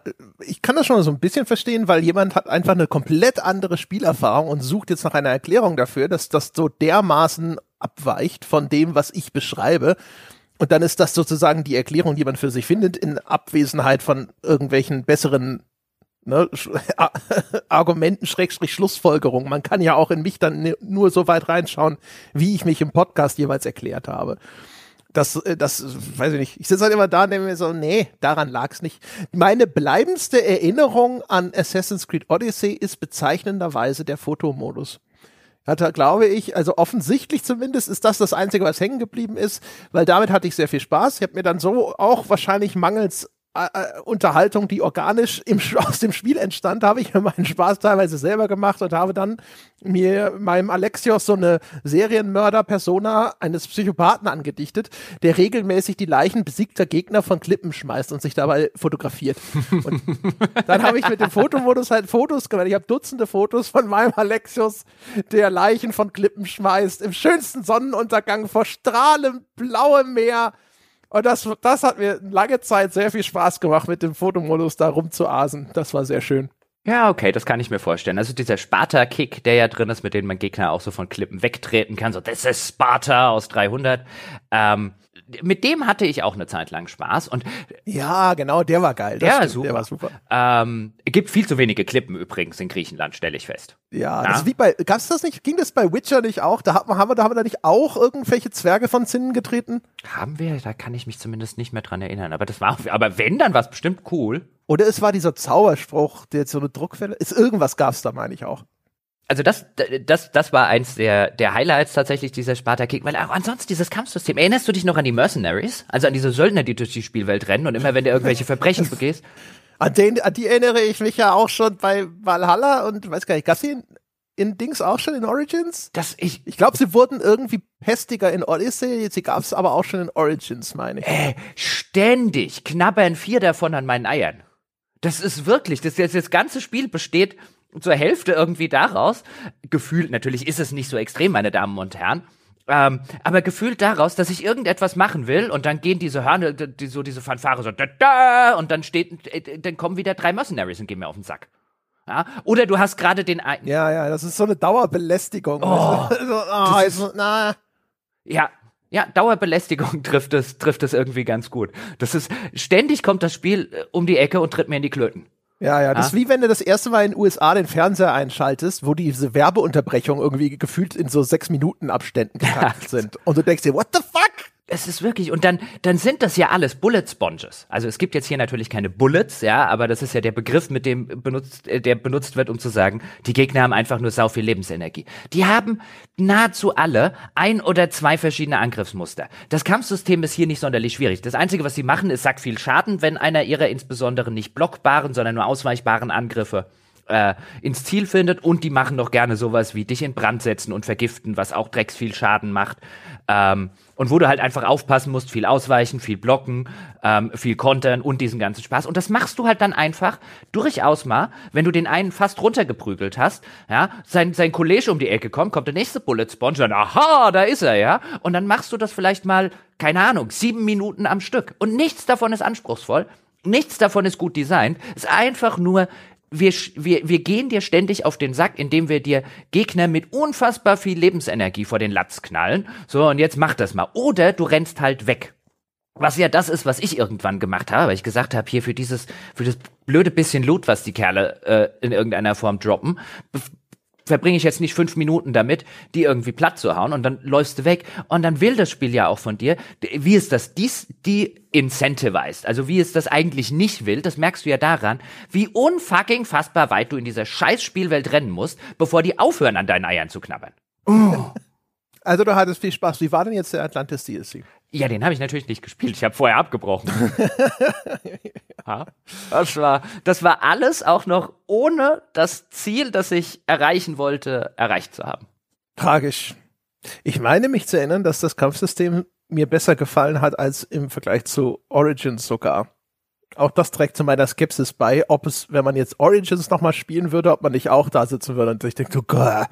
ich kann das schon so ein bisschen verstehen, weil jemand hat einfach eine komplett andere Spielerfahrung und sucht jetzt nach einer Erklärung dafür, dass das so dermaßen abweicht von dem, was ich beschreibe, und dann ist das sozusagen die Erklärung, die man für sich findet, in Abwesenheit von irgendwelchen besseren ne, (laughs) Argumenten, Schrägstrich, Schlussfolgerungen. Man kann ja auch in mich dann nur so weit reinschauen, wie ich mich im Podcast jeweils erklärt habe. Das, äh, das, weiß ich nicht. Ich sitze halt immer da und denke mir so, nee, daran lag's nicht. Meine bleibendste Erinnerung an Assassin's Creed Odyssey ist bezeichnenderweise der Fotomodus hatte, glaube ich, also offensichtlich zumindest ist das das Einzige, was hängen geblieben ist, weil damit hatte ich sehr viel Spaß. Ich habe mir dann so auch wahrscheinlich mangels äh, äh, Unterhaltung, die organisch im, (laughs) aus dem Spiel entstand, habe ich mir meinen Spaß teilweise selber gemacht und habe dann mir meinem Alexios so eine Serienmörder-Persona eines Psychopathen angedichtet, der regelmäßig die Leichen besiegter Gegner von Klippen schmeißt und sich dabei fotografiert. Und (laughs) dann habe ich mit dem Fotomodus halt Fotos gemacht. Ich habe Dutzende Fotos von meinem Alexios, der Leichen von Klippen schmeißt, im schönsten Sonnenuntergang vor strahlend blauem Meer und das, das hat mir lange Zeit sehr viel Spaß gemacht, mit dem Fotomodus da rumzuasen. Das war sehr schön. Ja, okay, das kann ich mir vorstellen. Also dieser Sparta-Kick, der ja drin ist, mit dem man Gegner auch so von Klippen wegtreten kann, so, das ist Sparta aus 300. Ähm, mit dem hatte ich auch eine Zeit lang Spaß und ja, genau, der war geil. Der, stimmt, super. der war super. Ähm, gibt viel zu wenige Klippen übrigens in Griechenland, stelle ich fest. Ja, ja? das ist wie bei, gab's das nicht? Ging das bei Witcher nicht auch? Da haben wir, da haben wir da nicht auch irgendwelche Zwerge von Zinnen getreten? Haben wir? Da kann ich mich zumindest nicht mehr dran erinnern. Aber das war, aber wenn, dann war es bestimmt cool. Oder es war dieser Zauberspruch, der jetzt so eine Druckwelle ist. Irgendwas gab's da, meine ich auch also das, das, das war eins der, der Highlights tatsächlich dieser Sparta-Kick, weil auch ansonsten dieses Kampfsystem. Erinnerst du dich noch an die Mercenaries? Also an diese Söldner, die durch die Spielwelt rennen und immer wenn du irgendwelche Verbrechen begehst? An, den, an die erinnere ich mich ja auch schon bei Valhalla und weiß gar nicht, gab's in, in Dings auch schon in Origins? Das ich ich glaube, sie wurden irgendwie pestiger in Odyssey, sie gab's aber auch schon in Origins, meine ich. Äh, ständig knabbern vier davon an meinen Eiern. Das ist wirklich, das, das, das ganze Spiel besteht zur Hälfte irgendwie daraus, gefühlt, natürlich ist es nicht so extrem, meine Damen und Herren, ähm, aber gefühlt daraus, dass ich irgendetwas machen will und dann gehen diese Hörner, die, so diese Fanfare so da, da, und dann steht, äh, dann kommen wieder drei Mercenaries und gehen mir auf den Sack. Ja? Oder du hast gerade den einen. Ja, ja, das ist so eine Dauerbelästigung. Oh, (laughs) so, oh, ist, na. Ja, ja, Dauerbelästigung (laughs) trifft es, trifft es irgendwie ganz gut. Das ist, ständig kommt das Spiel äh, um die Ecke und tritt mir in die Klöten. Ja, ja, das ah. ist wie wenn du das erste Mal in den USA den Fernseher einschaltest, wo diese Werbeunterbrechungen irgendwie gefühlt in so sechs Minuten Abständen (laughs) getaktet sind. Und du denkst dir, what the fuck? Es ist wirklich, und dann, dann sind das ja alles Bullet Sponges. Also es gibt jetzt hier natürlich keine Bullets, ja, aber das ist ja der Begriff, mit dem benutzt, äh, der benutzt wird, um zu sagen, die Gegner haben einfach nur sau viel Lebensenergie. Die haben nahezu alle ein oder zwei verschiedene Angriffsmuster. Das Kampfsystem ist hier nicht sonderlich schwierig. Das Einzige, was sie machen, ist, sagt viel Schaden, wenn einer ihrer insbesondere nicht blockbaren, sondern nur ausweichbaren Angriffe äh, ins Ziel findet und die machen doch gerne sowas wie dich in Brand setzen und vergiften, was auch drecks viel Schaden macht. Ähm, und wo du halt einfach aufpassen musst, viel ausweichen, viel blocken, ähm, viel kontern und diesen ganzen Spaß. Und das machst du halt dann einfach durchaus mal, wenn du den einen fast runtergeprügelt hast, ja, sein, sein Kollege um die Ecke kommt, kommt der nächste Bullet Sponge, dann, aha, da ist er, ja. Und dann machst du das vielleicht mal, keine Ahnung, sieben Minuten am Stück. Und nichts davon ist anspruchsvoll. Nichts davon ist gut designt. Es ist einfach nur wir, wir, wir gehen dir ständig auf den Sack, indem wir dir Gegner mit unfassbar viel Lebensenergie vor den Latz knallen. So, und jetzt mach das mal. Oder du rennst halt weg. Was ja das ist, was ich irgendwann gemacht habe, weil ich gesagt habe, hier für dieses, für das blöde bisschen Loot, was die Kerle äh, in irgendeiner Form droppen, verbringe ich jetzt nicht fünf Minuten damit, die irgendwie platt zu hauen und dann läufst du weg und dann will das Spiel ja auch von dir, wie es das dies, die incentivized, also wie es das eigentlich nicht will, das merkst du ja daran, wie unfucking fassbar weit du in dieser scheiß Spielwelt rennen musst, bevor die aufhören an deinen Eiern zu knabbern. Oh. Also du hattest viel Spaß. Wie war denn jetzt der Atlantis DLC? Ja, den habe ich natürlich nicht gespielt. Ich habe vorher abgebrochen. (laughs) ja, das war, das war alles auch noch ohne das Ziel, das ich erreichen wollte, erreicht zu haben. Tragisch. Ich meine mich zu erinnern, dass das Kampfsystem mir besser gefallen hat als im Vergleich zu Origins sogar. Auch das trägt zu meiner Skepsis bei, ob es, wenn man jetzt Origins nochmal spielen würde, ob man nicht auch da sitzen würde und sich denkt, so, Gah.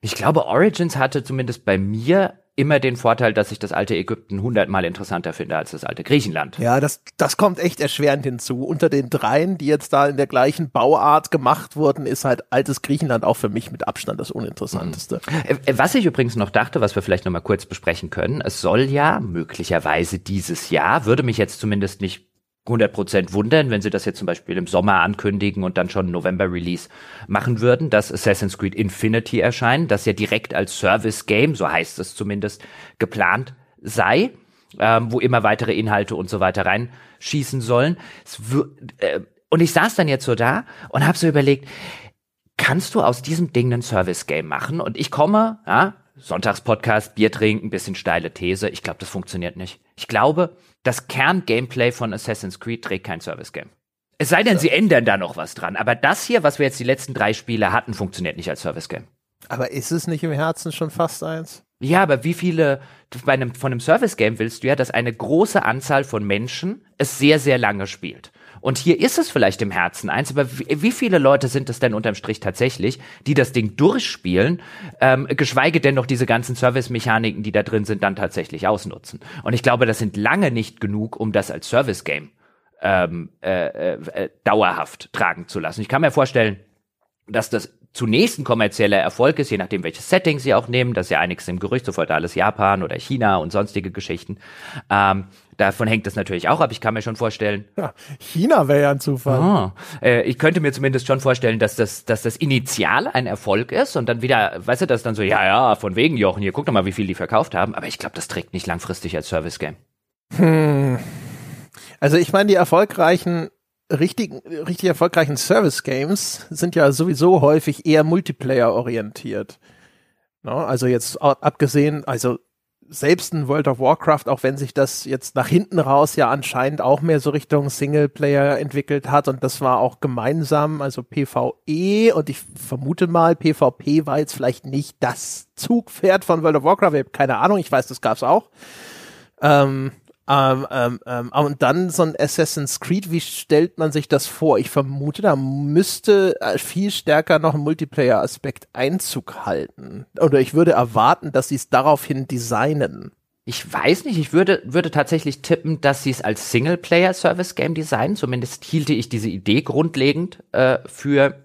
Ich glaube, Origins hatte zumindest bei mir immer den Vorteil, dass ich das alte Ägypten hundertmal interessanter finde als das alte Griechenland. Ja, das, das kommt echt erschwerend hinzu. Unter den dreien, die jetzt da in der gleichen Bauart gemacht wurden, ist halt altes Griechenland auch für mich mit Abstand das uninteressanteste. Mhm. Was ich übrigens noch dachte, was wir vielleicht noch mal kurz besprechen können, es soll ja möglicherweise dieses Jahr, würde mich jetzt zumindest nicht 100% wundern, wenn sie das jetzt zum Beispiel im Sommer ankündigen und dann schon November-Release machen würden, dass Assassin's Creed Infinity erscheint, das ja direkt als Service-Game, so heißt es zumindest, geplant sei, ähm, wo immer weitere Inhalte und so weiter reinschießen sollen. Äh, und ich saß dann jetzt so da und habe so überlegt, kannst du aus diesem Ding ein Service-Game machen? Und ich komme, ja, Sonntagspodcast, Bier trinken, bisschen steile These. Ich glaube, das funktioniert nicht. Ich glaube, das Kern-Gameplay von Assassin's Creed trägt kein Service-Game. Es sei denn, sie ändern da noch was dran. Aber das hier, was wir jetzt die letzten drei Spiele hatten, funktioniert nicht als Service-Game. Aber ist es nicht im Herzen schon fast eins? Ja, aber wie viele, bei einem, von einem Service-Game willst du ja, dass eine große Anzahl von Menschen es sehr, sehr lange spielt. Und hier ist es vielleicht im Herzen eins, aber wie, viele Leute sind es denn unterm Strich tatsächlich, die das Ding durchspielen, ähm, geschweige denn noch diese ganzen Service-Mechaniken, die da drin sind, dann tatsächlich ausnutzen? Und ich glaube, das sind lange nicht genug, um das als Service-Game ähm, äh, äh, dauerhaft tragen zu lassen. Ich kann mir vorstellen, dass das zunächst ein kommerzieller Erfolg ist, je nachdem, welches Setting sie auch nehmen. Das ist ja einiges im Gerücht, sofort alles Japan oder China und sonstige Geschichten. Ähm, davon hängt es natürlich auch ab. Ich kann mir schon vorstellen. Ja, China wäre ja ein Zufall. Oh, äh, ich könnte mir zumindest schon vorstellen, dass das, dass das initial ein Erfolg ist und dann wieder, weißt du, das dann so, ja, ja, von wegen Jochen, hier guck doch mal, wie viel die verkauft haben. Aber ich glaube, das trägt nicht langfristig als Service-Game. Hm. Also ich meine, die erfolgreichen richtig, richtig erfolgreichen Service-Games sind ja sowieso häufig eher Multiplayer-orientiert. No, also jetzt abgesehen, also selbst in World of Warcraft, auch wenn sich das jetzt nach hinten raus ja anscheinend auch mehr so Richtung Singleplayer entwickelt hat und das war auch gemeinsam, also PvE und ich vermute mal, PvP war jetzt vielleicht nicht das Zugpferd von World of Warcraft, keine Ahnung, ich weiß, das gab's auch. Ähm, ähm, ähm, ähm, und dann so ein Assassin's Creed, wie stellt man sich das vor? Ich vermute, da müsste äh, viel stärker noch ein Multiplayer-Aspekt Einzug halten. Oder ich würde erwarten, dass sie es daraufhin designen. Ich weiß nicht, ich würde, würde tatsächlich tippen, dass sie es als Singleplayer-Service-Game designen. Zumindest hielte ich diese Idee grundlegend äh, für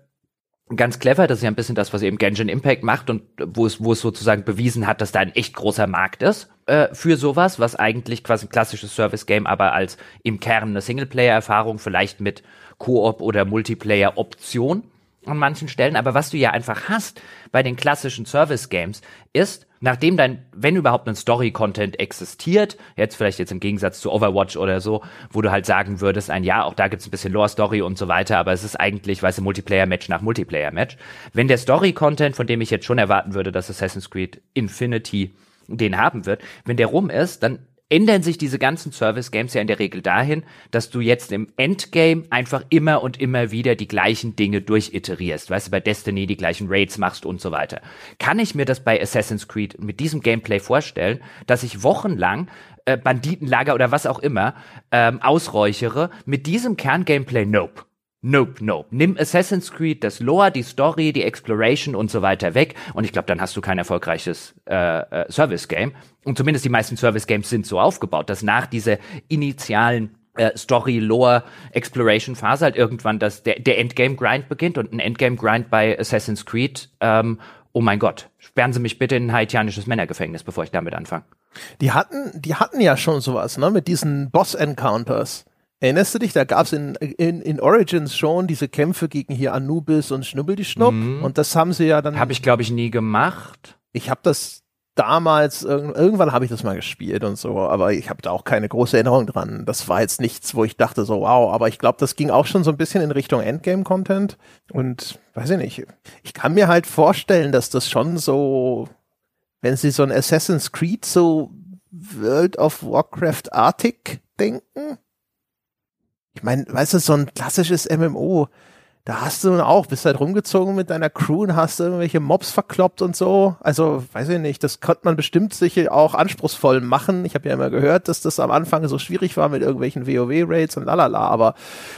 ganz clever. Das ist ja ein bisschen das, was eben Genshin Impact macht und wo es, wo es sozusagen bewiesen hat, dass da ein echt großer Markt ist äh, für sowas, was eigentlich quasi ein klassisches Service-Game, aber als im Kern eine Singleplayer-Erfahrung, vielleicht mit Koop oder Multiplayer-Option an manchen Stellen. Aber was du ja einfach hast bei den klassischen Service-Games ist, nachdem dein, wenn überhaupt ein Story-Content existiert, jetzt vielleicht jetzt im Gegensatz zu Overwatch oder so, wo du halt sagen würdest, ein ja, auch da gibt's ein bisschen Lore-Story und so weiter, aber es ist eigentlich, weißt du, Multiplayer-Match nach Multiplayer-Match. Wenn der Story-Content, von dem ich jetzt schon erwarten würde, dass Assassin's Creed Infinity den haben wird, wenn der rum ist, dann ändern sich diese ganzen Service-Games ja in der Regel dahin, dass du jetzt im Endgame einfach immer und immer wieder die gleichen Dinge durchiterierst. Weißt du, bei Destiny die gleichen Raids machst und so weiter. Kann ich mir das bei Assassin's Creed mit diesem Gameplay vorstellen, dass ich wochenlang äh, Banditenlager oder was auch immer ähm, ausräuchere mit diesem Kerngameplay? Nope. Nope, nope. Nimm Assassin's Creed, das Lore, die Story, die Exploration und so weiter weg und ich glaube, dann hast du kein erfolgreiches äh, äh, Service-Game. Und zumindest die meisten Service-Games sind so aufgebaut, dass nach dieser initialen äh, Story, Lore, Exploration Phase halt irgendwann das, der, der Endgame-Grind beginnt und ein Endgame-Grind bei Assassin's Creed, ähm, oh mein Gott, sperren Sie mich bitte in ein haitianisches Männergefängnis, bevor ich damit anfange. Die hatten, die hatten ja schon sowas, ne, mit diesen Boss-Encounters. Erinnerst du dich, da gab es in, in, in Origins schon diese Kämpfe gegen hier Anubis und Schnubbeldischnupp mhm. und das haben sie ja dann. Habe ich, glaube ich, nie gemacht. Ich habe das damals, irgendwann habe ich das mal gespielt und so, aber ich habe da auch keine große Erinnerung dran. Das war jetzt nichts, wo ich dachte so, wow, aber ich glaube, das ging auch schon so ein bisschen in Richtung Endgame-Content und weiß ich nicht. Ich kann mir halt vorstellen, dass das schon so, wenn sie so ein Assassin's Creed so World of Warcraft-artig denken, ich meine, weißt du, so ein klassisches MMO, da hast du auch, bist halt rumgezogen mit deiner Crew und hast irgendwelche Mobs verkloppt und so. Also, weiß ich nicht, das konnte man bestimmt sicher auch anspruchsvoll machen. Ich habe ja immer gehört, dass das am Anfang so schwierig war mit irgendwelchen WoW-Raids und lalala, aber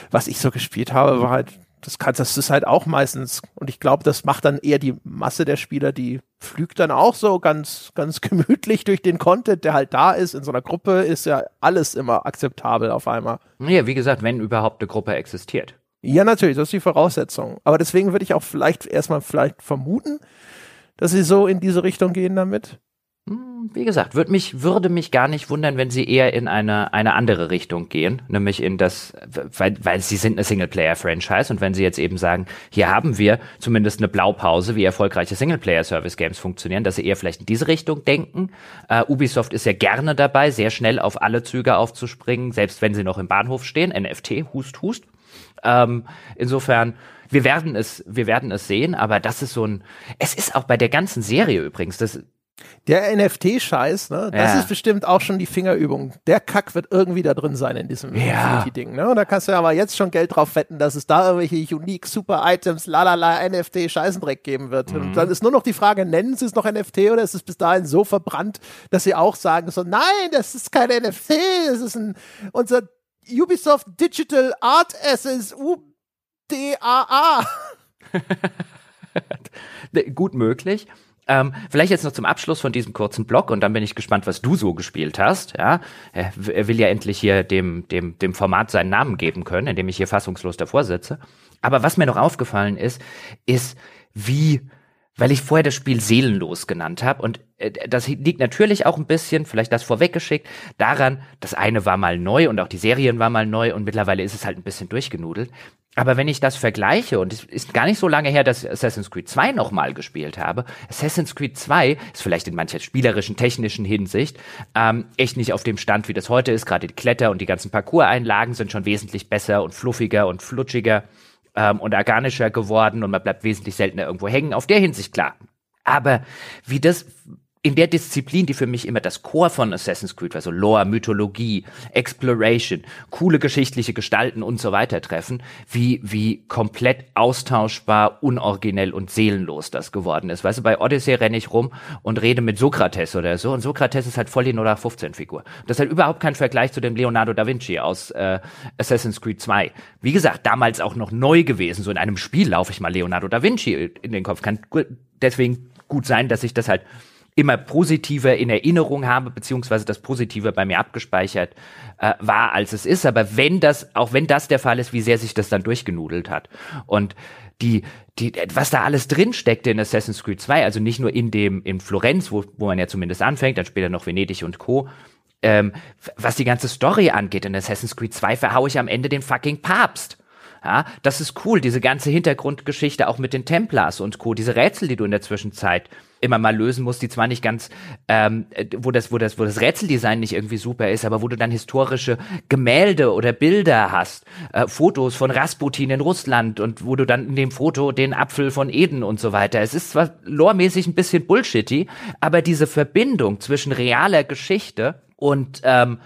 was ich so gespielt habe, war halt, das kann, das ist halt auch meistens, und ich glaube, das macht dann eher die Masse der Spieler, die flügt dann auch so ganz, ganz (laughs) gemütlich durch den Content, der halt da ist. In so einer Gruppe ist ja alles immer akzeptabel auf einmal. Ja, wie gesagt, wenn überhaupt eine Gruppe existiert. Ja, natürlich, das ist die Voraussetzung. Aber deswegen würde ich auch vielleicht erstmal vielleicht vermuten, dass sie so in diese Richtung gehen damit. Hm, wie gesagt, würd mich, würde mich gar nicht wundern, wenn sie eher in eine, eine andere Richtung gehen, nämlich in das, weil, weil sie sind eine Singleplayer-Franchise und wenn sie jetzt eben sagen, hier haben wir zumindest eine Blaupause, wie erfolgreiche Singleplayer-Service-Games funktionieren, dass sie eher vielleicht in diese Richtung denken. Uh, Ubisoft ist ja gerne dabei, sehr schnell auf alle Züge aufzuspringen, selbst wenn sie noch im Bahnhof stehen. NFT, hust, hust. Ähm, insofern, wir werden es, wir werden es sehen, aber das ist so ein, es ist auch bei der ganzen Serie übrigens, das, der NFT-Scheiß, ne, das ja. ist bestimmt auch schon die Fingerübung. Der Kack wird irgendwie da drin sein in diesem ja. Infinity-Ding. Ne? Und da kannst du aber jetzt schon Geld drauf wetten, dass es da irgendwelche unique super Items, lalala, NFT-Scheißendreck geben wird. Mhm. Und dann ist nur noch die Frage, nennen sie es noch NFT oder ist es bis dahin so verbrannt, dass sie auch sagen so, nein, das ist kein NFT, das ist ein, unser Ubisoft Digital Art Assets UDAA. (laughs) Gut möglich. Ähm, vielleicht jetzt noch zum Abschluss von diesem kurzen Blog und dann bin ich gespannt, was du so gespielt hast. Ja, er will ja endlich hier dem, dem, dem Format seinen Namen geben können, indem ich hier fassungslos davor sitze. Aber was mir noch aufgefallen ist, ist, wie weil ich vorher das Spiel seelenlos genannt habe. Und äh, das liegt natürlich auch ein bisschen, vielleicht das vorweggeschickt, daran, das eine war mal neu und auch die Serien war mal neu und mittlerweile ist es halt ein bisschen durchgenudelt. Aber wenn ich das vergleiche, und es ist gar nicht so lange her, dass ich Assassin's Creed 2 nochmal gespielt habe, Assassin's Creed 2 ist vielleicht in mancher spielerischen, technischen Hinsicht ähm, echt nicht auf dem Stand, wie das heute ist. Gerade die Kletter- und die ganzen Parcours-Einlagen sind schon wesentlich besser und fluffiger und flutschiger ähm, und organischer geworden und man bleibt wesentlich seltener irgendwo hängen. Auf der Hinsicht klar. Aber wie das in der Disziplin, die für mich immer das Core von Assassin's Creed war, so Lore, Mythologie, Exploration, coole geschichtliche Gestalten und so weiter treffen, wie, wie komplett austauschbar, unoriginell und seelenlos das geworden ist. Weißt du, bei Odyssey renne ich rum und rede mit Sokrates oder so und Sokrates ist halt voll die 0815 Figur. Das ist halt überhaupt kein Vergleich zu dem Leonardo da Vinci aus äh, Assassin's Creed 2. Wie gesagt, damals auch noch neu gewesen, so in einem Spiel laufe ich mal Leonardo da Vinci in den Kopf. Kann deswegen gut sein, dass ich das halt immer positiver in Erinnerung habe, beziehungsweise das Positive bei mir abgespeichert äh, war, als es ist. Aber wenn das, auch wenn das der Fall ist, wie sehr sich das dann durchgenudelt hat. Und die, die, was da alles drin steckte in Assassin's Creed 2, also nicht nur in dem, in Florenz, wo, wo man ja zumindest anfängt, dann später noch Venedig und Co., ähm, was die ganze Story angeht, in Assassin's Creed 2 verhaue ich am Ende den fucking Papst. Ja, das ist cool, diese ganze Hintergrundgeschichte auch mit den Templars und Co., diese Rätsel, die du in der Zwischenzeit immer mal lösen musst, die zwar nicht ganz, ähm, wo das, wo das, wo das Rätseldesign nicht irgendwie super ist, aber wo du dann historische Gemälde oder Bilder hast, äh, Fotos von Rasputin in Russland und wo du dann in dem Foto den Apfel von Eden und so weiter. Es ist zwar loremäßig ein bisschen bullshitty, aber diese Verbindung zwischen realer Geschichte und ähm,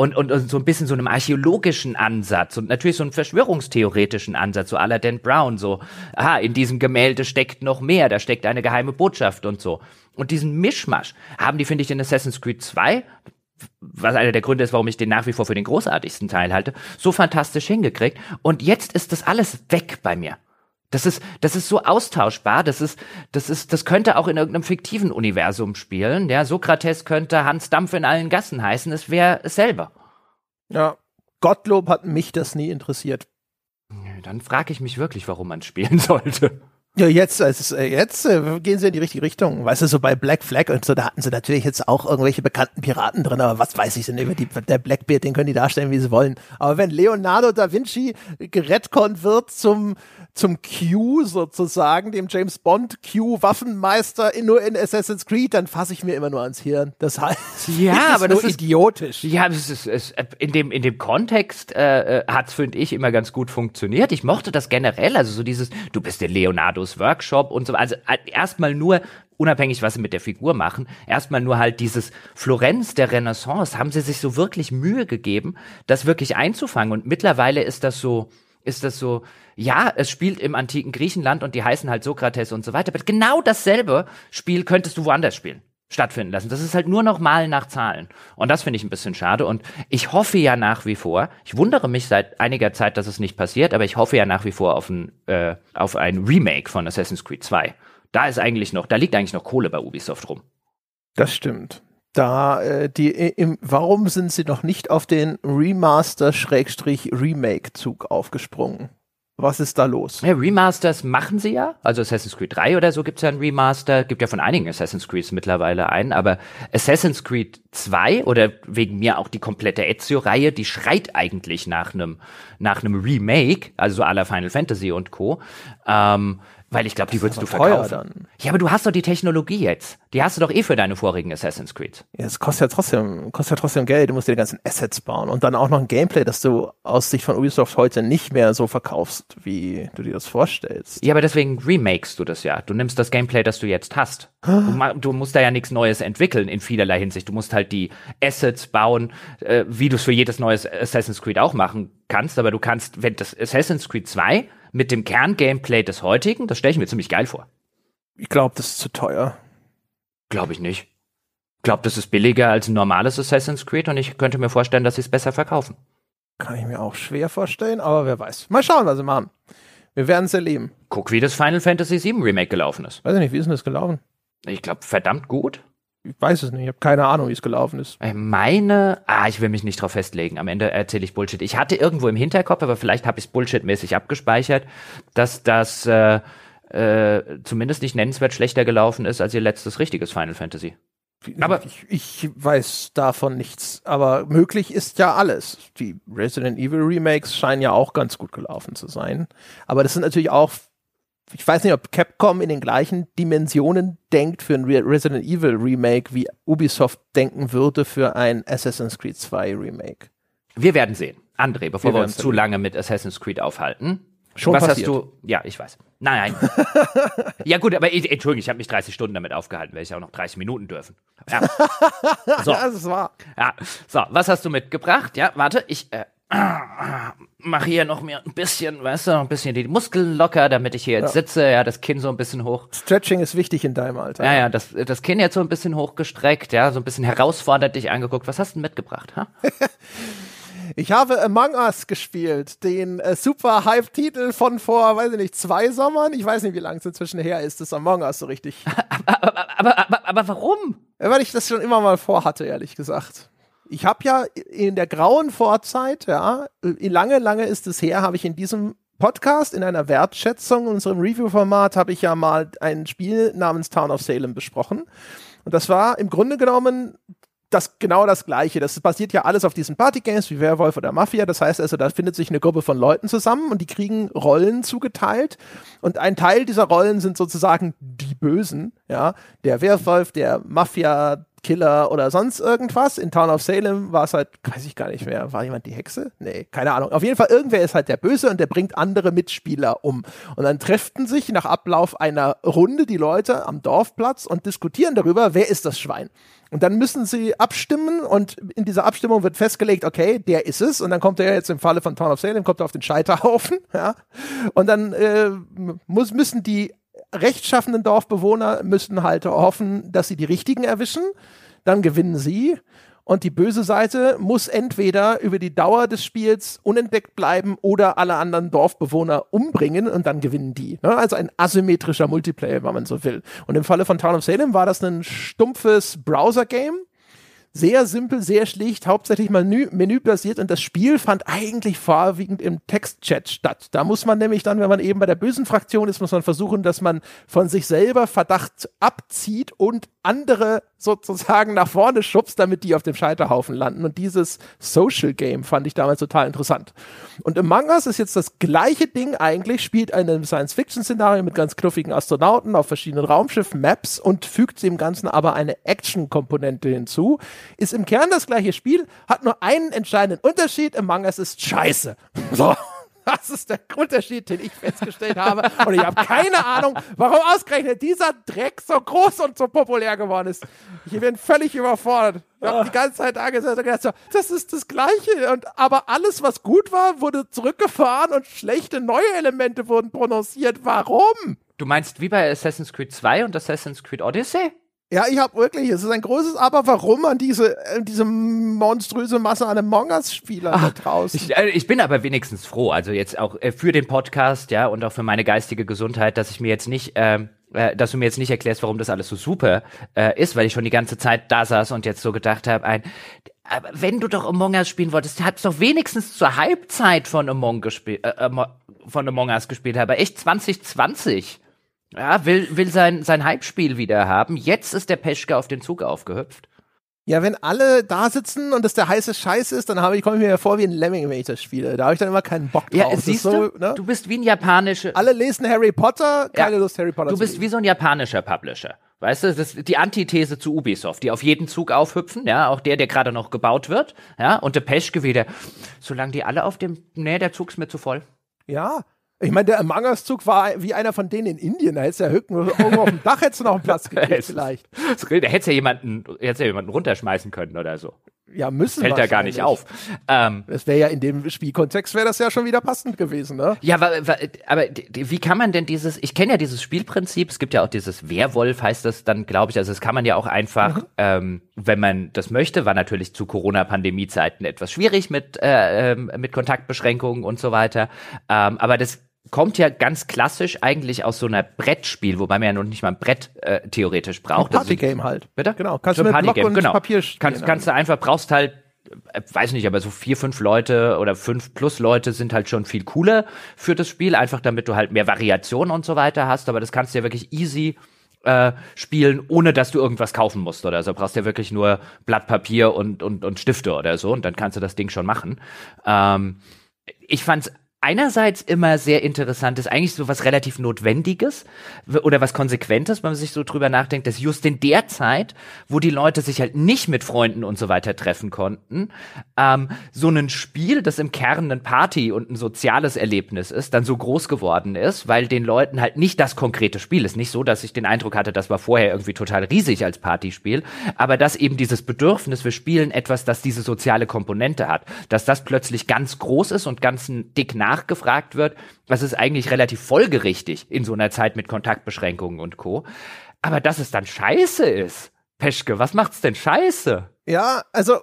und, und, und so ein bisschen so einem archäologischen Ansatz und natürlich so einem verschwörungstheoretischen Ansatz, so aller Dan Brown, so, aha, in diesem Gemälde steckt noch mehr, da steckt eine geheime Botschaft und so. Und diesen Mischmasch haben die, finde ich, in Assassin's Creed 2, was einer der Gründe ist, warum ich den nach wie vor für den großartigsten Teil halte, so fantastisch hingekriegt. Und jetzt ist das alles weg bei mir. Das ist, das ist so austauschbar. Das ist, das ist, das könnte auch in irgendeinem fiktiven Universum spielen. Ja, Sokrates könnte Hans Dampf in allen Gassen heißen. Es wäre es selber. Ja, Gottlob hat mich das nie interessiert. Dann frage ich mich wirklich, warum man spielen (laughs) sollte. Ja, jetzt, also jetzt äh, gehen sie in die richtige Richtung. Weißt du, so bei Black Flag und so, da hatten sie natürlich jetzt auch irgendwelche bekannten Piraten drin, aber was weiß ich denn über die, der Blackbeard, den können die darstellen, wie sie wollen. Aber wenn Leonardo da Vinci gerettkonnt wird zum, zum Q sozusagen, dem James Bond Q Waffenmeister in, nur in Assassin's Creed, dann fasse ich mir immer nur ans Hirn. Das heißt, ja, (laughs) aber das ist idiotisch. Ja, es ist, es, in dem in dem Kontext äh, hat's finde ich immer ganz gut funktioniert. Ich mochte das generell, also so dieses, du bist der Leonardos Workshop und so. Also äh, erstmal nur unabhängig, was sie mit der Figur machen, erstmal nur halt dieses Florenz der Renaissance, haben sie sich so wirklich Mühe gegeben, das wirklich einzufangen. Und mittlerweile ist das so, ist das so, ja, es spielt im antiken Griechenland und die heißen halt Sokrates und so weiter. Aber genau dasselbe Spiel könntest du woanders spielen stattfinden lassen. Das ist halt nur noch mal nach Zahlen. Und das finde ich ein bisschen schade. Und ich hoffe ja nach wie vor, ich wundere mich seit einiger Zeit, dass es nicht passiert, aber ich hoffe ja nach wie vor auf ein, äh, auf ein Remake von Assassin's Creed 2. Da ist eigentlich noch, da liegt eigentlich noch Kohle bei Ubisoft rum. Das stimmt. Da, äh, die, im, warum sind sie noch nicht auf den Remaster-Remake-Zug aufgesprungen? Was ist da los? Ja, Remasters machen sie ja. Also Assassin's Creed 3 oder so gibt's ja ein Remaster. Gibt ja von einigen Assassin's Creeds mittlerweile einen. Aber Assassin's Creed 2 oder wegen mir auch die komplette Ezio-Reihe, die schreit eigentlich nach einem nach einem Remake, also so aller Final Fantasy und Co. Ähm, weil ich glaube, die würdest du verkaufen. Dann. Ja, aber du hast doch die Technologie jetzt. Die hast du doch eh für deine vorigen Assassin's Creed. Ja, es kostet ja trotzdem, kostet ja trotzdem Geld. Du musst dir die ganzen Assets bauen und dann auch noch ein Gameplay, das du aus Sicht von Ubisoft heute nicht mehr so verkaufst, wie du dir das vorstellst. Ja, aber deswegen remakest du das ja. Du nimmst das Gameplay, das du jetzt hast. Du, du musst da ja nichts Neues entwickeln in vielerlei Hinsicht. Du musst halt die Assets bauen, äh, wie du es für jedes neues Assassin's Creed auch machen kannst. Aber du kannst, wenn das Assassin's Creed 2 mit dem Kerngameplay des heutigen, das stelle ich mir ziemlich geil vor. Ich glaube, das ist zu teuer. Glaube ich nicht. Ich glaube, das ist billiger als ein normales Assassin's Creed und ich könnte mir vorstellen, dass sie es besser verkaufen. Kann ich mir auch schwer vorstellen, aber wer weiß. Mal schauen, was sie machen. Wir werden es erleben. Guck, wie das Final Fantasy VII Remake gelaufen ist. Weiß ich nicht, wie ist denn das gelaufen? Ich glaube, verdammt gut. Ich weiß es nicht, ich habe keine Ahnung, wie es gelaufen ist. Ich meine, ah, ich will mich nicht drauf festlegen. Am Ende erzähle ich Bullshit. Ich hatte irgendwo im Hinterkopf, aber vielleicht habe ich es Bullshit-mäßig abgespeichert, dass das äh, äh, zumindest nicht nennenswert schlechter gelaufen ist als ihr letztes richtiges Final Fantasy. Aber ich, ich weiß davon nichts. Aber möglich ist ja alles. Die Resident Evil Remakes scheinen ja auch ganz gut gelaufen zu sein. Aber das sind natürlich auch ich weiß nicht, ob Capcom in den gleichen Dimensionen denkt für ein Resident Evil Remake, wie Ubisoft denken würde für ein Assassin's Creed 2 Remake. Wir werden sehen. André, bevor wir, wir uns zu lange mit Assassin's Creed aufhalten. Schon was passiert. hast du? Ja, ich weiß. Nein, nein. (laughs) ja gut, aber ich, Entschuldigung, ich habe mich 30 Stunden damit aufgehalten, werde ich auch noch 30 Minuten dürfen. Ja. (laughs) So. ja, das ist wahr. Ja. So, was hast du mitgebracht? Ja, warte, ich äh, mache hier noch mir ein bisschen, weißt du, noch ein bisschen die Muskeln locker, damit ich hier jetzt ja. sitze, ja, das Kinn so ein bisschen hoch. Stretching ist wichtig in deinem Alter. Ja, ja, das, das Kinn jetzt so ein bisschen hochgestreckt, ja, so ein bisschen herausfordernd dich angeguckt. Was hast du denn mitgebracht, ha? (laughs) Ich habe Among Us gespielt, den äh, super Hype-Titel von vor, weiß ich nicht, zwei Sommern. Ich weiß nicht, wie lange es inzwischen her ist, das Among Us so richtig. (laughs) aber, aber, aber, aber, aber warum? Weil ich das schon immer mal vorhatte, ehrlich gesagt ich habe ja in der grauen Vorzeit, ja, lange, lange ist es her, habe ich in diesem Podcast in einer Wertschätzung in unserem Review-Format habe ich ja mal ein Spiel namens Town of Salem besprochen. Und das war im Grunde genommen das genau das Gleiche. Das basiert ja alles auf diesen Partygames wie Werwolf oder Mafia. Das heißt also, da findet sich eine Gruppe von Leuten zusammen und die kriegen Rollen zugeteilt. Und ein Teil dieser Rollen sind sozusagen die Bösen. Ja, der Werwolf, der Mafia, Killer oder sonst irgendwas. In Town of Salem war es halt, weiß ich gar nicht mehr, war jemand die Hexe? Nee, keine Ahnung. Auf jeden Fall, irgendwer ist halt der Böse und der bringt andere Mitspieler um. Und dann treffen sich nach Ablauf einer Runde die Leute am Dorfplatz und diskutieren darüber, wer ist das Schwein. Und dann müssen sie abstimmen und in dieser Abstimmung wird festgelegt, okay, der ist es. Und dann kommt er jetzt im Falle von Town of Salem, kommt er auf den Scheiterhaufen, (laughs) ja. Und dann äh, muss, müssen die rechtschaffenden Dorfbewohner müssen halt hoffen, dass sie die richtigen erwischen. Dann gewinnen sie. Und die böse Seite muss entweder über die Dauer des Spiels unentdeckt bleiben oder alle anderen Dorfbewohner umbringen und dann gewinnen die. Ne? Also ein asymmetrischer Multiplayer, wenn man so will. Und im Falle von Town of Salem war das ein stumpfes Browser-Game sehr simpel, sehr schlicht, hauptsächlich Menü, menübasiert und das Spiel fand eigentlich vorwiegend im Textchat statt. Da muss man nämlich dann, wenn man eben bei der bösen Fraktion ist, muss man versuchen, dass man von sich selber Verdacht abzieht und andere sozusagen nach vorne schubst, damit die auf dem Scheiterhaufen landen. Und dieses Social Game fand ich damals total interessant. Und Among Us ist jetzt das gleiche Ding eigentlich, spielt einem Science-Fiction-Szenario mit ganz knuffigen Astronauten auf verschiedenen Raumschiff-Maps und fügt dem Ganzen aber eine Action-Komponente hinzu. Ist im Kern das gleiche Spiel, hat nur einen entscheidenden Unterschied. Among Us ist scheiße. (laughs) So. Das ist der Unterschied, den ich festgestellt habe. Und ich habe keine Ahnung, warum ausgerechnet dieser Dreck so groß und so populär geworden ist. Ich bin völlig überfordert. Ich habe die ganze Zeit angesetzt und gedacht, so, das ist das Gleiche. Und, aber alles, was gut war, wurde zurückgefahren und schlechte neue Elemente wurden prononciert. Warum? Du meinst wie bei Assassin's Creed 2 und Assassin's Creed Odyssey? Ja, ich habe wirklich, es ist ein großes Aber, warum an diese, äh, diese monströse Masse an Among Us-Spielern da draußen? Ich, äh, ich, bin aber wenigstens froh, also jetzt auch äh, für den Podcast, ja, und auch für meine geistige Gesundheit, dass ich mir jetzt nicht, ähm, äh, dass du mir jetzt nicht erklärst, warum das alles so super äh, ist, weil ich schon die ganze Zeit da saß und jetzt so gedacht habe, ein, aber wenn du doch Among Us spielen wolltest, hast doch wenigstens zur Halbzeit von Among, gespielt, äh, von Among Us gespielt, aber echt 2020. Ja, will, will sein, sein Hype-Spiel wieder haben. Jetzt ist der Peschke auf den Zug aufgehüpft. Ja, wenn alle da sitzen und das der heiße Scheiß ist, dann habe ich, komme ich mir vor wie ein Lemming, wenn ich das spiele. Da habe ich dann immer keinen Bock drauf. Ja, siehst so, du, ne? du bist wie ein japanischer. Alle lesen Harry Potter, keine ja, Lust Harry Potter Du bist lesen. wie so ein japanischer Publisher. Weißt du, das ist die Antithese zu Ubisoft, die auf jeden Zug aufhüpfen, ja, auch der, der gerade noch gebaut wird, ja, und der Peschke wieder, solange die alle auf dem, nee, der Zug ist mir zu voll. Ja, ich meine, der Among Us-Zug war wie einer von denen in Indien. Da hättest du ja irgendwo auf dem (laughs) Dach hättest du noch einen Platz gekriegt vielleicht. Da hättest du ja jemanden, hättest ja jemanden runterschmeißen können oder so. Ja, müssen Fällt da gar nicht auf. Ähm, das wäre ja in dem Spielkontext wäre das ja schon wieder passend gewesen, ne? Ja, aber, aber wie kann man denn dieses, ich kenne ja dieses Spielprinzip, es gibt ja auch dieses Werwolf, heißt das dann, glaube ich, also das kann man ja auch einfach, mhm. ähm, wenn man das möchte, war natürlich zu Corona-Pandemie-Zeiten etwas schwierig mit, äh, ähm, mit Kontaktbeschränkungen und so weiter. Ähm, aber das kommt ja ganz klassisch eigentlich aus so einer Brettspiel, wobei man ja noch nicht mal ein Brett äh, theoretisch braucht. Ein Partygame halt. Bitte? Genau. Kannst so du mit Block und genau. Papier spielen. Kannst, kannst du einfach, brauchst halt äh, weiß nicht, aber so vier, fünf Leute oder fünf plus Leute sind halt schon viel cooler für das Spiel, einfach damit du halt mehr Variation und so weiter hast, aber das kannst du ja wirklich easy äh, spielen, ohne dass du irgendwas kaufen musst oder so. Brauchst ja wirklich nur Blatt Papier und, und, und Stifte oder so und dann kannst du das Ding schon machen. Ähm, ich fand's einerseits immer sehr interessant ist, eigentlich so was relativ Notwendiges oder was Konsequentes, wenn man sich so drüber nachdenkt, dass just in der Zeit, wo die Leute sich halt nicht mit Freunden und so weiter treffen konnten, ähm, so ein Spiel, das im Kern ein Party und ein soziales Erlebnis ist, dann so groß geworden ist, weil den Leuten halt nicht das konkrete Spiel ist. Nicht so, dass ich den Eindruck hatte, das war vorher irgendwie total riesig als Partyspiel, aber dass eben dieses Bedürfnis, wir spielen etwas, das diese soziale Komponente hat, dass das plötzlich ganz groß ist und ganz dick nach nachgefragt wird. Das ist eigentlich relativ folgerichtig in so einer Zeit mit Kontaktbeschränkungen und Co. Aber dass es dann scheiße ist, Peschke, was macht's denn scheiße? Ja, also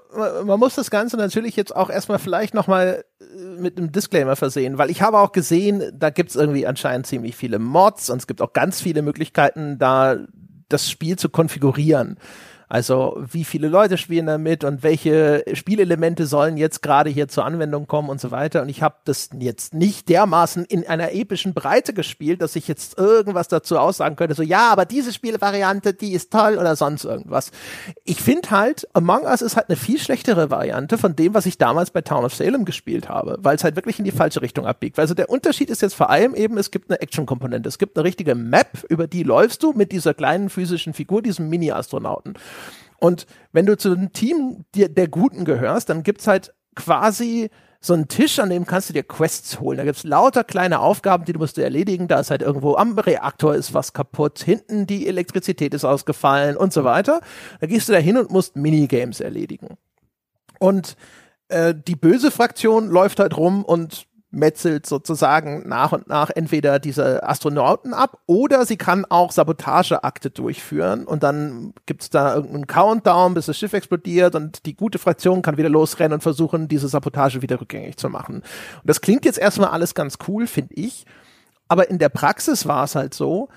man muss das Ganze natürlich jetzt auch erstmal vielleicht nochmal äh, mit einem Disclaimer versehen, weil ich habe auch gesehen, da gibt's irgendwie anscheinend ziemlich viele Mods und es gibt auch ganz viele Möglichkeiten, da das Spiel zu konfigurieren. Also wie viele Leute spielen damit und welche Spielelemente sollen jetzt gerade hier zur Anwendung kommen und so weiter. Und ich habe das jetzt nicht dermaßen in einer epischen Breite gespielt, dass ich jetzt irgendwas dazu aussagen könnte, so ja, aber diese Spielvariante, die ist toll oder sonst irgendwas. Ich finde halt, Among Us ist halt eine viel schlechtere Variante von dem, was ich damals bei Town of Salem gespielt habe, weil es halt wirklich in die falsche Richtung abbiegt. Also der Unterschied ist jetzt vor allem eben, es gibt eine Action-Komponente, es gibt eine richtige Map, über die läufst du mit dieser kleinen physischen Figur, diesem Mini-Astronauten. Und wenn du zu einem Team der, der Guten gehörst, dann gibt's halt quasi so einen Tisch, an dem kannst du dir Quests holen. Da gibt's lauter kleine Aufgaben, die du musst erledigen. Da ist halt irgendwo am Reaktor ist was kaputt, hinten die Elektrizität ist ausgefallen und so weiter. Da gehst du da hin und musst Minigames erledigen. Und äh, die böse Fraktion läuft halt rum und metzelt sozusagen nach und nach entweder diese Astronauten ab oder sie kann auch Sabotageakte durchführen und dann gibt's da irgendeinen Countdown, bis das Schiff explodiert und die gute Fraktion kann wieder losrennen und versuchen, diese Sabotage wieder rückgängig zu machen. Und das klingt jetzt erstmal alles ganz cool, finde ich, aber in der Praxis war es halt so,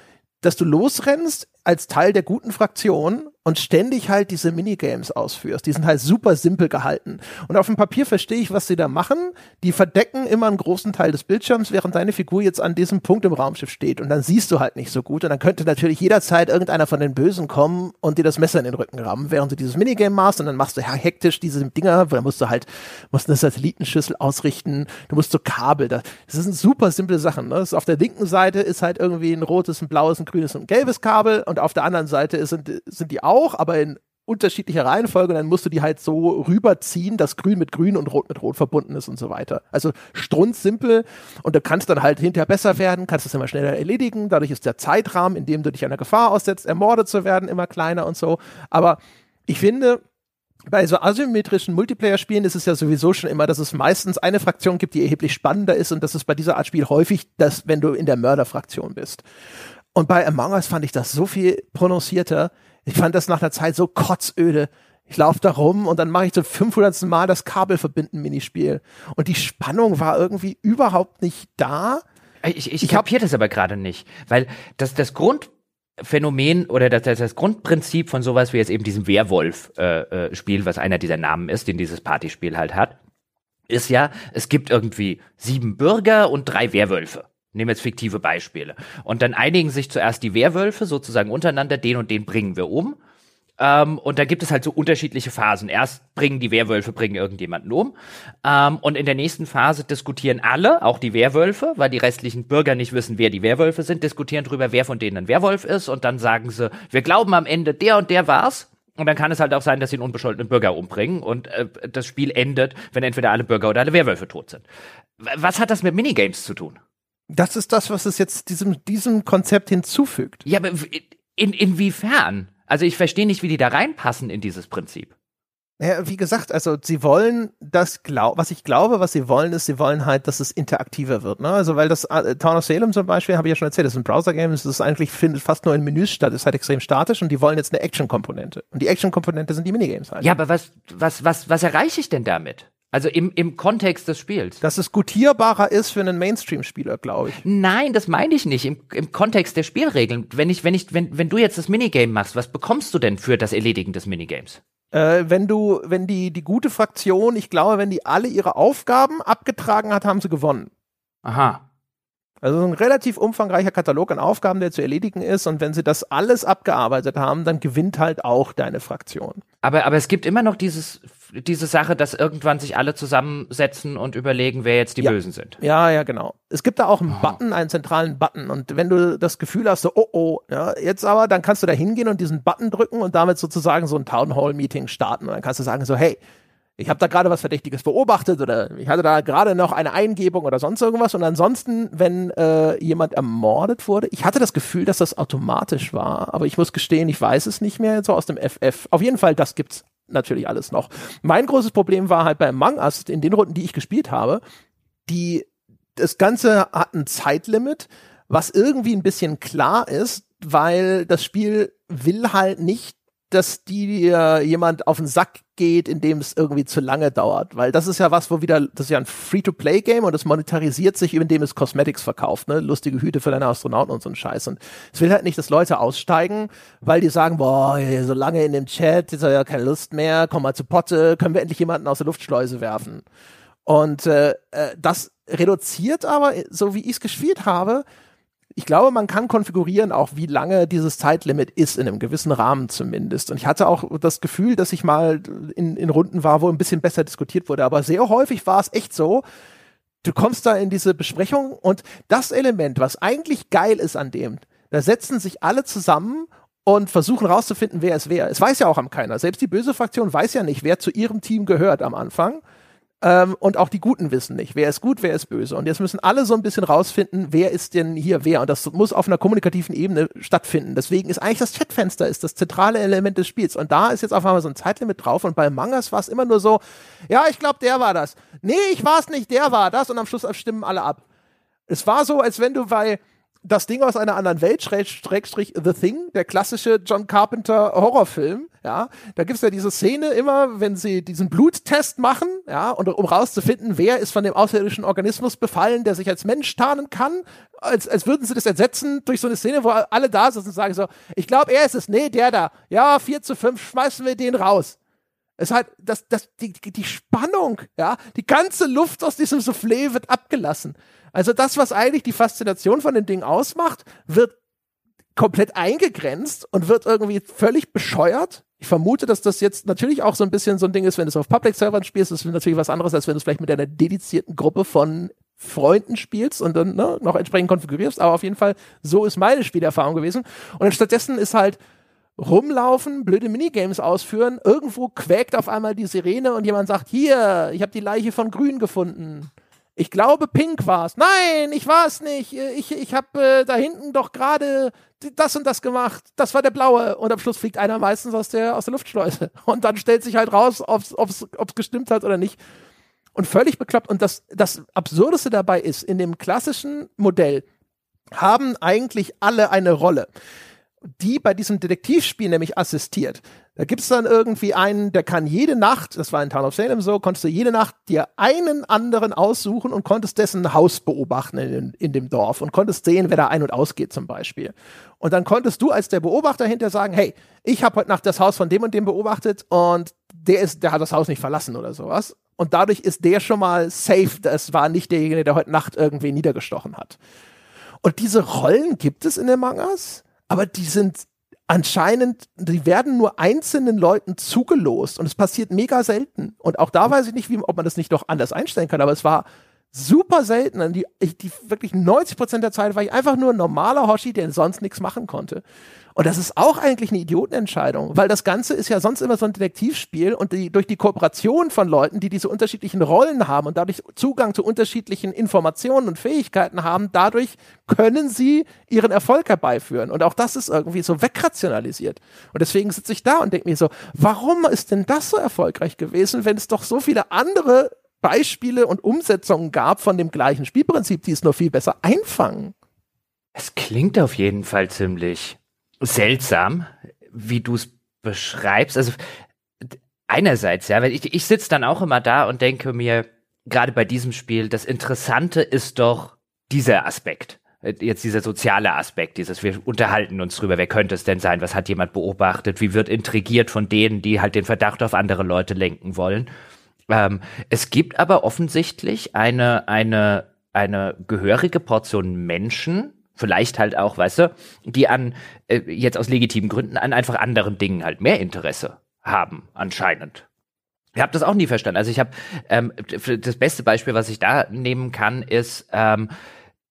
dass du losrennst als Teil der guten Fraktion und ständig halt diese Minigames ausführst. Die sind halt super simpel gehalten. Und auf dem Papier verstehe ich, was sie da machen. Die verdecken immer einen großen Teil des Bildschirms, während deine Figur jetzt an diesem Punkt im Raumschiff steht. Und dann siehst du halt nicht so gut. Und dann könnte natürlich jederzeit irgendeiner von den Bösen kommen und dir das Messer in den Rücken rammen, während du dieses Minigame machst. Und dann machst du hektisch diese Dinger, da musst du halt, musst eine Satellitenschüssel ausrichten. Du musst so Kabel. Das, das sind super simple Sachen. Ne? auf der linken Seite ist halt irgendwie ein rotes, ein blaues, ein grünes und ein gelbes Kabel. Und auf der anderen Seite sind, sind die auch, aber in unterschiedlicher Reihenfolge, und dann musst du die halt so rüberziehen, dass grün mit grün und rot mit rot verbunden ist und so weiter. Also strunzsimpel und du kannst dann halt hinterher besser werden, kannst es immer schneller erledigen, dadurch ist der Zeitrahmen, in dem du dich einer Gefahr aussetzt, ermordet zu werden, immer kleiner und so. Aber ich finde, bei so asymmetrischen Multiplayer-Spielen ist es ja sowieso schon immer, dass es meistens eine Fraktion gibt, die erheblich spannender ist und das ist bei dieser Art Spiel häufig, dass wenn du in der Mörderfraktion bist. Und bei Among Us fand ich das so viel prononcierter. Ich fand das nach einer Zeit so kotzöde. Ich laufe da rum und dann mache ich zum 500. Mal das Kabel verbinden Minispiel. Und die Spannung war irgendwie überhaupt nicht da. Ich, ich, ich kapiere das aber gerade nicht, weil das, das Grundphänomen oder das, das, das Grundprinzip von sowas wie jetzt eben diesem Werwolf-Spiel, äh, äh was einer dieser Namen ist, den dieses Partyspiel halt hat, ist ja, es gibt irgendwie sieben Bürger und drei Werwölfe. Nehmen jetzt fiktive Beispiele. Und dann einigen sich zuerst die Werwölfe sozusagen untereinander, den und den bringen wir um. Ähm, und da gibt es halt so unterschiedliche Phasen. Erst bringen die Werwölfe, bringen irgendjemanden um. Ähm, und in der nächsten Phase diskutieren alle, auch die Werwölfe, weil die restlichen Bürger nicht wissen, wer die Werwölfe sind, diskutieren darüber, wer von denen ein Werwolf ist. Und dann sagen sie, wir glauben am Ende, der und der war's. Und dann kann es halt auch sein, dass sie einen unbescholtenen Bürger umbringen und äh, das Spiel endet, wenn entweder alle Bürger oder alle Werwölfe tot sind. Was hat das mit Minigames zu tun? Das ist das, was es jetzt diesem, diesem Konzept hinzufügt. Ja, aber in, inwiefern? Also ich verstehe nicht, wie die da reinpassen in dieses Prinzip. Ja, wie gesagt, also sie wollen das, glaub, was ich glaube, was sie wollen, ist, sie wollen halt, dass es interaktiver wird. Ne? Also weil das äh, Town of Salem zum Beispiel, habe ich ja schon erzählt, das ist ein Browser-Game, das ist eigentlich findet fast nur in Menüs statt, ist halt extrem statisch und die wollen jetzt eine Action-Komponente. Und die Action-Komponente sind die Minigames halt. Ja, aber was, was, was, was erreiche ich denn damit? Also im, im Kontext des Spiels. Dass es gutierbarer ist für einen Mainstream-Spieler, glaube ich. Nein, das meine ich nicht. Im, Im Kontext der Spielregeln. Wenn ich, wenn ich, wenn, wenn du jetzt das Minigame machst, was bekommst du denn für das Erledigen des Minigames? Äh, wenn du, wenn die, die gute Fraktion, ich glaube, wenn die alle ihre Aufgaben abgetragen hat, haben sie gewonnen. Aha. Also ein relativ umfangreicher Katalog an Aufgaben, der zu erledigen ist. Und wenn sie das alles abgearbeitet haben, dann gewinnt halt auch deine Fraktion. Aber, aber es gibt immer noch dieses, diese Sache, dass irgendwann sich alle zusammensetzen und überlegen, wer jetzt die ja. Bösen sind. Ja, ja, genau. Es gibt da auch einen oh. Button, einen zentralen Button. Und wenn du das Gefühl hast, so, oh, oh, ja, jetzt aber, dann kannst du da hingehen und diesen Button drücken und damit sozusagen so ein Town Hall Meeting starten. Und dann kannst du sagen so, hey, ich habe da gerade was Verdächtiges beobachtet oder ich hatte da gerade noch eine Eingebung oder sonst irgendwas. Und ansonsten, wenn äh, jemand ermordet wurde, ich hatte das Gefühl, dass das automatisch war, aber ich muss gestehen, ich weiß es nicht mehr so aus dem FF. Auf jeden Fall, das gibt's natürlich alles noch. Mein großes Problem war halt bei Among Us, in den Runden, die ich gespielt habe, die, das Ganze hat ein Zeitlimit, was irgendwie ein bisschen klar ist, weil das Spiel will halt nicht dass dir jemand auf den Sack geht, indem es irgendwie zu lange dauert. Weil das ist ja was, wo wieder, das ist ja ein Free-to-Play-Game und es monetarisiert sich, indem es Cosmetics verkauft, ne? Lustige Hüte für deine Astronauten und so ein Scheiß. Und es will halt nicht, dass Leute aussteigen, weil die sagen, boah, so lange in dem Chat, jetzt hat ja keine Lust mehr, komm mal zu Potte, können wir endlich jemanden aus der Luftschleuse werfen. Und äh, äh das reduziert aber, so wie ich es gespielt habe, ich glaube, man kann konfigurieren auch, wie lange dieses Zeitlimit ist, in einem gewissen Rahmen zumindest. Und ich hatte auch das Gefühl, dass ich mal in, in Runden war, wo ein bisschen besser diskutiert wurde. Aber sehr häufig war es echt so, du kommst da in diese Besprechung und das Element, was eigentlich geil ist an dem, da setzen sich alle zusammen und versuchen rauszufinden, wer es wer. Es weiß ja auch am keiner. Selbst die böse Fraktion weiß ja nicht, wer zu ihrem Team gehört am Anfang. Ähm, und auch die Guten wissen nicht, wer ist gut, wer ist böse. Und jetzt müssen alle so ein bisschen rausfinden, wer ist denn hier wer. Und das muss auf einer kommunikativen Ebene stattfinden. Deswegen ist eigentlich das Chatfenster ist das zentrale Element des Spiels. Und da ist jetzt auf einmal so ein Zeitlimit drauf. Und bei Mangas war es immer nur so, ja, ich glaube, der war das. Nee, ich war es nicht, der war das. Und am Schluss stimmen alle ab. Es war so, als wenn du bei das Ding aus einer anderen Welt, Schrägstrich The Thing, der klassische John Carpenter Horrorfilm, ja, da gibt's ja diese Szene immer, wenn sie diesen Bluttest machen, ja, und um rauszufinden, wer ist von dem außerirdischen Organismus befallen, der sich als Mensch tarnen kann, als, als würden sie das ersetzen durch so eine Szene, wo alle da sitzen und sagen so, ich glaube, er ist es, nee, der da, ja, 4 zu 5, schmeißen wir den raus. Es hat, das, das, die, die Spannung, ja, die ganze Luft aus diesem Soufflé wird abgelassen. Also das, was eigentlich die Faszination von dem Ding ausmacht, wird komplett eingegrenzt und wird irgendwie völlig bescheuert. Ich vermute, dass das jetzt natürlich auch so ein bisschen so ein Ding ist, wenn du es auf Public-Servern spielst, ist natürlich was anderes, als wenn du es vielleicht mit einer dedizierten Gruppe von Freunden spielst und dann ne, noch entsprechend konfigurierst. Aber auf jeden Fall, so ist meine Spielerfahrung gewesen. Und stattdessen ist halt rumlaufen, blöde Minigames ausführen, irgendwo quäkt auf einmal die Sirene und jemand sagt, hier, ich habe die Leiche von Grün gefunden. Ich glaube, Pink war's. Nein, ich war's nicht. Ich, ich habe äh, da hinten doch gerade das und das gemacht. Das war der blaue. Und am Schluss fliegt einer meistens aus der, aus der Luftschleuse. (laughs) Und dann stellt sich halt raus, ob's, ob's, ob's gestimmt hat oder nicht. Und völlig bekloppt. Und das, das Absurdeste dabei ist, in dem klassischen Modell haben eigentlich alle eine Rolle die bei diesem Detektivspiel nämlich assistiert. Da gibt's dann irgendwie einen, der kann jede Nacht, das war in Town of Salem so, konntest du jede Nacht dir einen anderen aussuchen und konntest dessen Haus beobachten in, in dem Dorf und konntest sehen, wer da ein- und ausgeht zum Beispiel. Und dann konntest du als der Beobachter hinter sagen, hey, ich habe heute Nacht das Haus von dem und dem beobachtet und der ist, der hat das Haus nicht verlassen oder sowas. Und dadurch ist der schon mal safe. Das war nicht derjenige, der heute Nacht irgendwie niedergestochen hat. Und diese Rollen gibt es in den Mangas aber die sind anscheinend, die werden nur einzelnen Leuten zugelost und es passiert mega selten. Und auch da weiß ich nicht, wie, ob man das nicht doch anders einstellen kann, aber es war super selten. Die, die wirklich 90 Prozent der Zeit war ich einfach nur ein normaler Hoshi, der sonst nichts machen konnte. Und das ist auch eigentlich eine Idiotenentscheidung, weil das Ganze ist ja sonst immer so ein Detektivspiel und die, durch die Kooperation von Leuten, die diese unterschiedlichen Rollen haben und dadurch Zugang zu unterschiedlichen Informationen und Fähigkeiten haben, dadurch können sie ihren Erfolg herbeiführen. Und auch das ist irgendwie so wegrationalisiert. Und deswegen sitze ich da und denke mir so, warum ist denn das so erfolgreich gewesen, wenn es doch so viele andere Beispiele und Umsetzungen gab von dem gleichen Spielprinzip, die es nur viel besser einfangen? Es klingt auf jeden Fall ziemlich seltsam, wie du es beschreibst. Also einerseits, ja, weil ich, ich sitze dann auch immer da und denke mir, gerade bei diesem Spiel, das Interessante ist doch dieser Aspekt. Jetzt dieser soziale Aspekt, dieses, wir unterhalten uns drüber, wer könnte es denn sein, was hat jemand beobachtet, wie wird intrigiert von denen, die halt den Verdacht auf andere Leute lenken wollen. Ähm, es gibt aber offensichtlich eine, eine, eine gehörige Portion Menschen, vielleicht halt auch, weißt du, die an, äh, jetzt aus legitimen Gründen, an einfach anderen Dingen halt mehr Interesse haben, anscheinend. Ich habe das auch nie verstanden. Also ich habe ähm, das beste Beispiel, was ich da nehmen kann, ist ähm,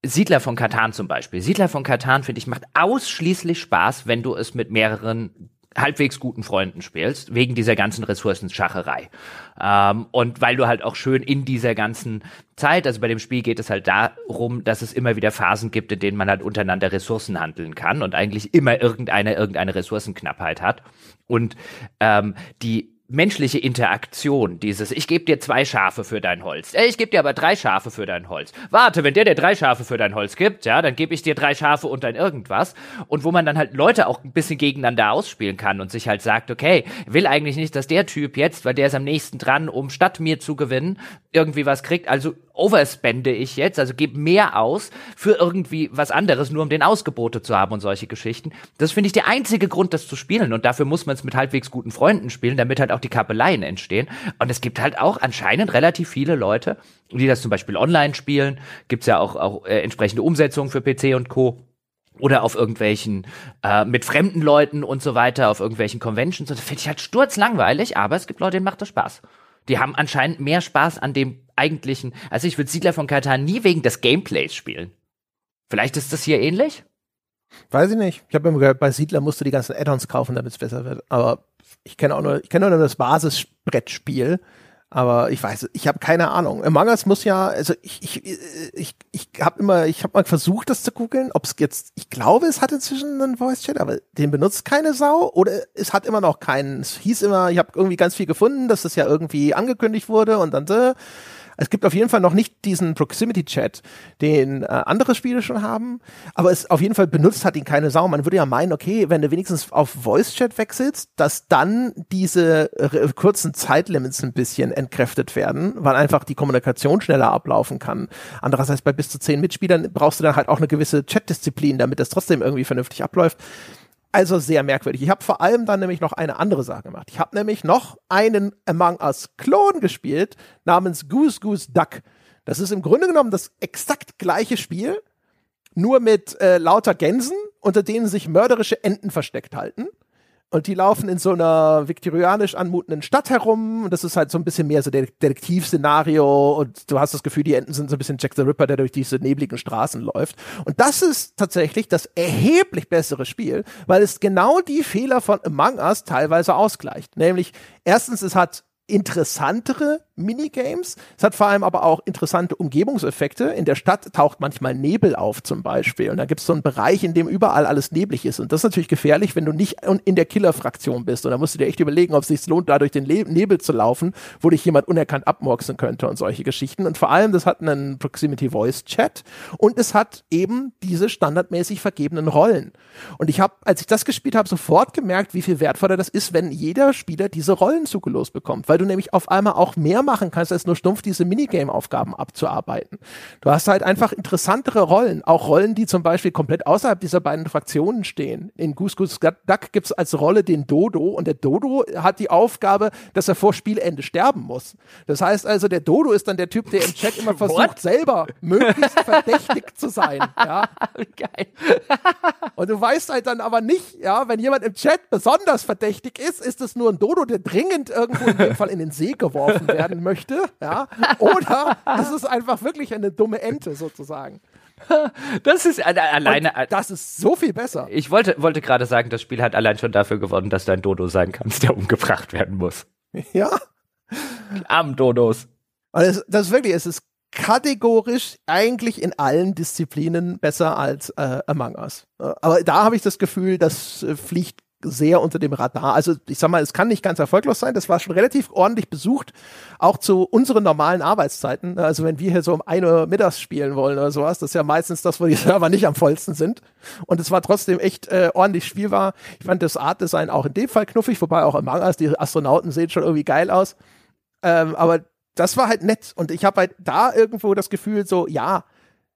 Siedler von Katan zum Beispiel. Siedler von Katan, finde ich, macht ausschließlich Spaß, wenn du es mit mehreren halbwegs guten Freunden spielst, wegen dieser ganzen Ressourcenschacherei. Ähm, und weil du halt auch schön in dieser ganzen Zeit, also bei dem Spiel geht es halt darum, dass es immer wieder Phasen gibt, in denen man halt untereinander Ressourcen handeln kann und eigentlich immer irgendeine, irgendeine Ressourcenknappheit hat. Und ähm, die menschliche Interaktion, dieses, ich gebe dir zwei Schafe für dein Holz, äh, ich gebe dir aber drei Schafe für dein Holz. Warte, wenn der dir drei Schafe für dein Holz gibt, ja, dann gebe ich dir drei Schafe und dein irgendwas. Und wo man dann halt Leute auch ein bisschen gegeneinander ausspielen kann und sich halt sagt, okay, will eigentlich nicht, dass der Typ jetzt, weil der ist am nächsten dran, um statt mir zu gewinnen, irgendwie was kriegt. Also overspende ich jetzt, also gebe mehr aus für irgendwie was anderes, nur um den Ausgebote zu haben und solche Geschichten. Das finde ich der einzige Grund, das zu spielen. Und dafür muss man es mit halbwegs guten Freunden spielen, damit halt auch die Kappeleien entstehen. Und es gibt halt auch anscheinend relativ viele Leute, die das zum Beispiel online spielen. Gibt's ja auch, auch äh, entsprechende Umsetzungen für PC und Co oder auf irgendwelchen äh, mit fremden Leuten und so weiter, auf irgendwelchen Conventions. Das finde ich halt sturzlangweilig, aber es gibt Leute, denen macht das Spaß. Die haben anscheinend mehr Spaß an dem eigentlichen. Also ich würde Siedler von Katan nie wegen des Gameplays spielen. Vielleicht ist das hier ähnlich? Weiß ich nicht. Ich habe immer gehört, bei Siedler musst du die ganzen Add-ons kaufen, damit es besser wird. Aber ich kenne auch nur, ich kenne nur das Basisbrettspiel. Aber ich weiß, ich habe keine Ahnung. Among Us muss ja, also ich, ich, ich, ich habe immer, ich habe mal versucht, das zu googeln, ob es jetzt, ich glaube, es hat inzwischen einen Voice Chat, aber den benutzt keine Sau oder es hat immer noch keinen. Es hieß immer, ich habe irgendwie ganz viel gefunden, dass das ja irgendwie angekündigt wurde und dann äh, Es gibt auf jeden Fall noch nicht diesen Proximity-Chat, den äh, andere Spiele schon haben, aber es auf jeden Fall benutzt hat ihn keine Sau. Man würde ja meinen, okay, wenn du wenigstens auf Voice-Chat wechselst, dass dann diese äh, kurzen Zeitlimits ein bisschen entkräftet werden, weil einfach die Kommunikation schneller ablaufen kann. Andererseits bei bis zu zehn Mitspielern brauchst du dann halt auch eine gewisse Chat-Disziplin, damit das trotzdem irgendwie vernünftig abläuft. Also sehr merkwürdig. Ich habe vor allem dann nämlich noch eine andere Sache gemacht. Ich habe nämlich noch einen Among Us Klon gespielt namens Goose Goose Duck. Das ist im Grunde genommen das exakt gleiche Spiel, nur mit äh, lauter Gänsen, unter denen sich mörderische Enten versteckt halten. Und die laufen in so einer viktorianisch anmutenden Stadt herum. Und das ist halt so ein bisschen mehr so Detektivszenario. Und du hast das Gefühl, die Enten sind so ein bisschen Jack the Ripper, der durch diese nebligen Straßen läuft. Und das ist tatsächlich das erheblich bessere Spiel, weil es genau die Fehler von Among Us teilweise ausgleicht. Nämlich, erstens, es hat interessantere Minigames. Es hat vor allem aber auch interessante Umgebungseffekte. In der Stadt taucht manchmal Nebel auf zum Beispiel. Und da gibt es so einen Bereich, in dem überall alles neblig ist. Und das ist natürlich gefährlich, wenn du nicht in der Killer-Fraktion bist. Und da musst du dir echt überlegen, ob es sich lohnt, da durch den Nebel zu laufen, wo dich jemand unerkannt abmurksen könnte und solche Geschichten. Und vor allem, das hat einen Proximity Voice Chat und es hat eben diese standardmäßig vergebenen Rollen. Und ich habe, als ich das gespielt habe, sofort gemerkt, wie viel wertvoller das ist, wenn jeder Spieler diese Rollen zugelost bekommt. Weil du nämlich auf einmal auch mehr machen kannst, als nur stumpf diese Minigame-Aufgaben abzuarbeiten. Du hast halt einfach interessantere Rollen, auch Rollen, die zum Beispiel komplett außerhalb dieser beiden Fraktionen stehen. In Goose Goose Duck gibt es als Rolle den Dodo und der Dodo hat die Aufgabe, dass er vor Spielende sterben muss. Das heißt also, der Dodo ist dann der Typ, der im Chat immer versucht, What? selber möglichst (laughs) verdächtig zu sein. Ja? (laughs) Geil. und du weißt halt dann aber nicht, ja, wenn jemand im Chat besonders verdächtig ist, ist es nur ein Dodo, der dringend irgendwo in dem Fall in den See geworfen werden möchte, ja, oder es ist einfach wirklich eine dumme Ente sozusagen. Das ist alleine. Und das ist so viel besser. Ich wollte, wollte gerade sagen, das Spiel hat allein schon dafür gewonnen, dass du ein Dodo sein kannst, der umgebracht werden muss. Ja. Arm Dodos. Also das ist wirklich, es ist kategorisch eigentlich in allen Disziplinen besser als äh, Among Us. Aber da habe ich das Gefühl, das äh, fliegt sehr unter dem Radar. Also ich sag mal, es kann nicht ganz erfolglos sein. Das war schon relativ ordentlich besucht, auch zu unseren normalen Arbeitszeiten. Also wenn wir hier so um ein Uhr mittags spielen wollen oder sowas, das ist ja meistens das, wo die (laughs) Server nicht am vollsten sind. Und es war trotzdem echt äh, ordentlich spielbar. Ich fand das Artdesign auch in dem Fall knuffig, wobei auch im Manga, die Astronauten sehen schon irgendwie geil aus. Ähm, aber das war halt nett. Und ich habe halt da irgendwo das Gefühl, so, ja,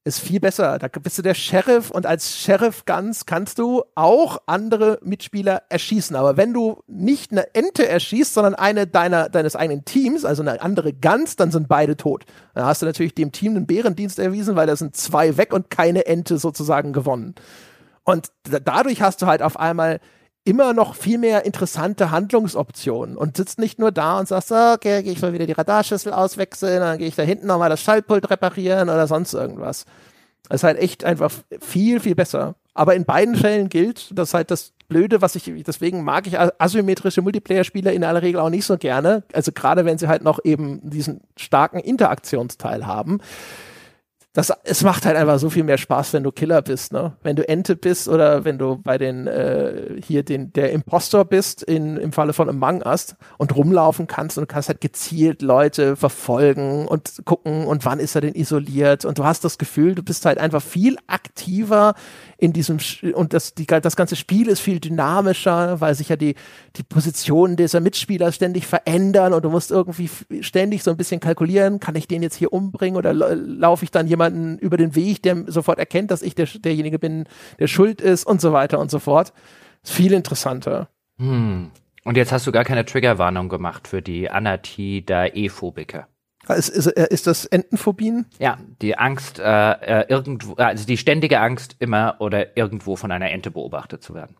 ist viel besser. Da bist du der Sheriff und als Sheriff ganz kannst du auch andere Mitspieler erschießen. Aber wenn du nicht eine Ente erschießt, sondern eine deiner, deines eigenen Teams, also eine andere Gans, dann sind beide tot. Dann hast du natürlich dem Team einen Bärendienst erwiesen, weil da sind zwei weg und keine Ente sozusagen gewonnen. Und dadurch hast du halt auf einmal immer noch viel mehr interessante Handlungsoptionen und sitzt nicht nur da und sagst, okay, gehe ich mal wieder die Radarschüssel auswechseln, dann gehe ich da hinten nochmal das Schaltpult reparieren oder sonst irgendwas. Das ist halt echt einfach viel, viel besser. Aber in beiden Fällen gilt, dass halt das Blöde, was ich, deswegen mag ich asymmetrische Multiplayer-Spieler in aller Regel auch nicht so gerne. Also gerade wenn sie halt noch eben diesen starken Interaktionsteil haben das, es macht halt einfach so viel mehr Spaß, wenn du Killer bist, ne? Wenn du Ente bist oder wenn du bei den äh, hier den der Impostor bist in im Falle von Among Us und rumlaufen kannst und kannst halt gezielt Leute verfolgen und gucken und wann ist er denn isoliert und du hast das Gefühl, du bist halt einfach viel aktiver in diesem und das die das ganze Spiel ist viel dynamischer, weil sich ja die die Positionen dieser Mitspieler ständig verändern und du musst irgendwie ständig so ein bisschen kalkulieren, kann ich den jetzt hier umbringen oder laufe ich dann jemand jemanden über den Weg, der sofort erkennt, dass ich der, derjenige bin, der schuld ist und so weiter und so fort. Ist viel interessanter. Hm. Und jetzt hast du gar keine Triggerwarnung gemacht für die Anatida-E-Phobiker. Ist, ist, äh, ist das Entenphobien? Ja, die Angst, äh, äh irgendwo, also die ständige Angst, immer oder irgendwo von einer Ente beobachtet zu werden.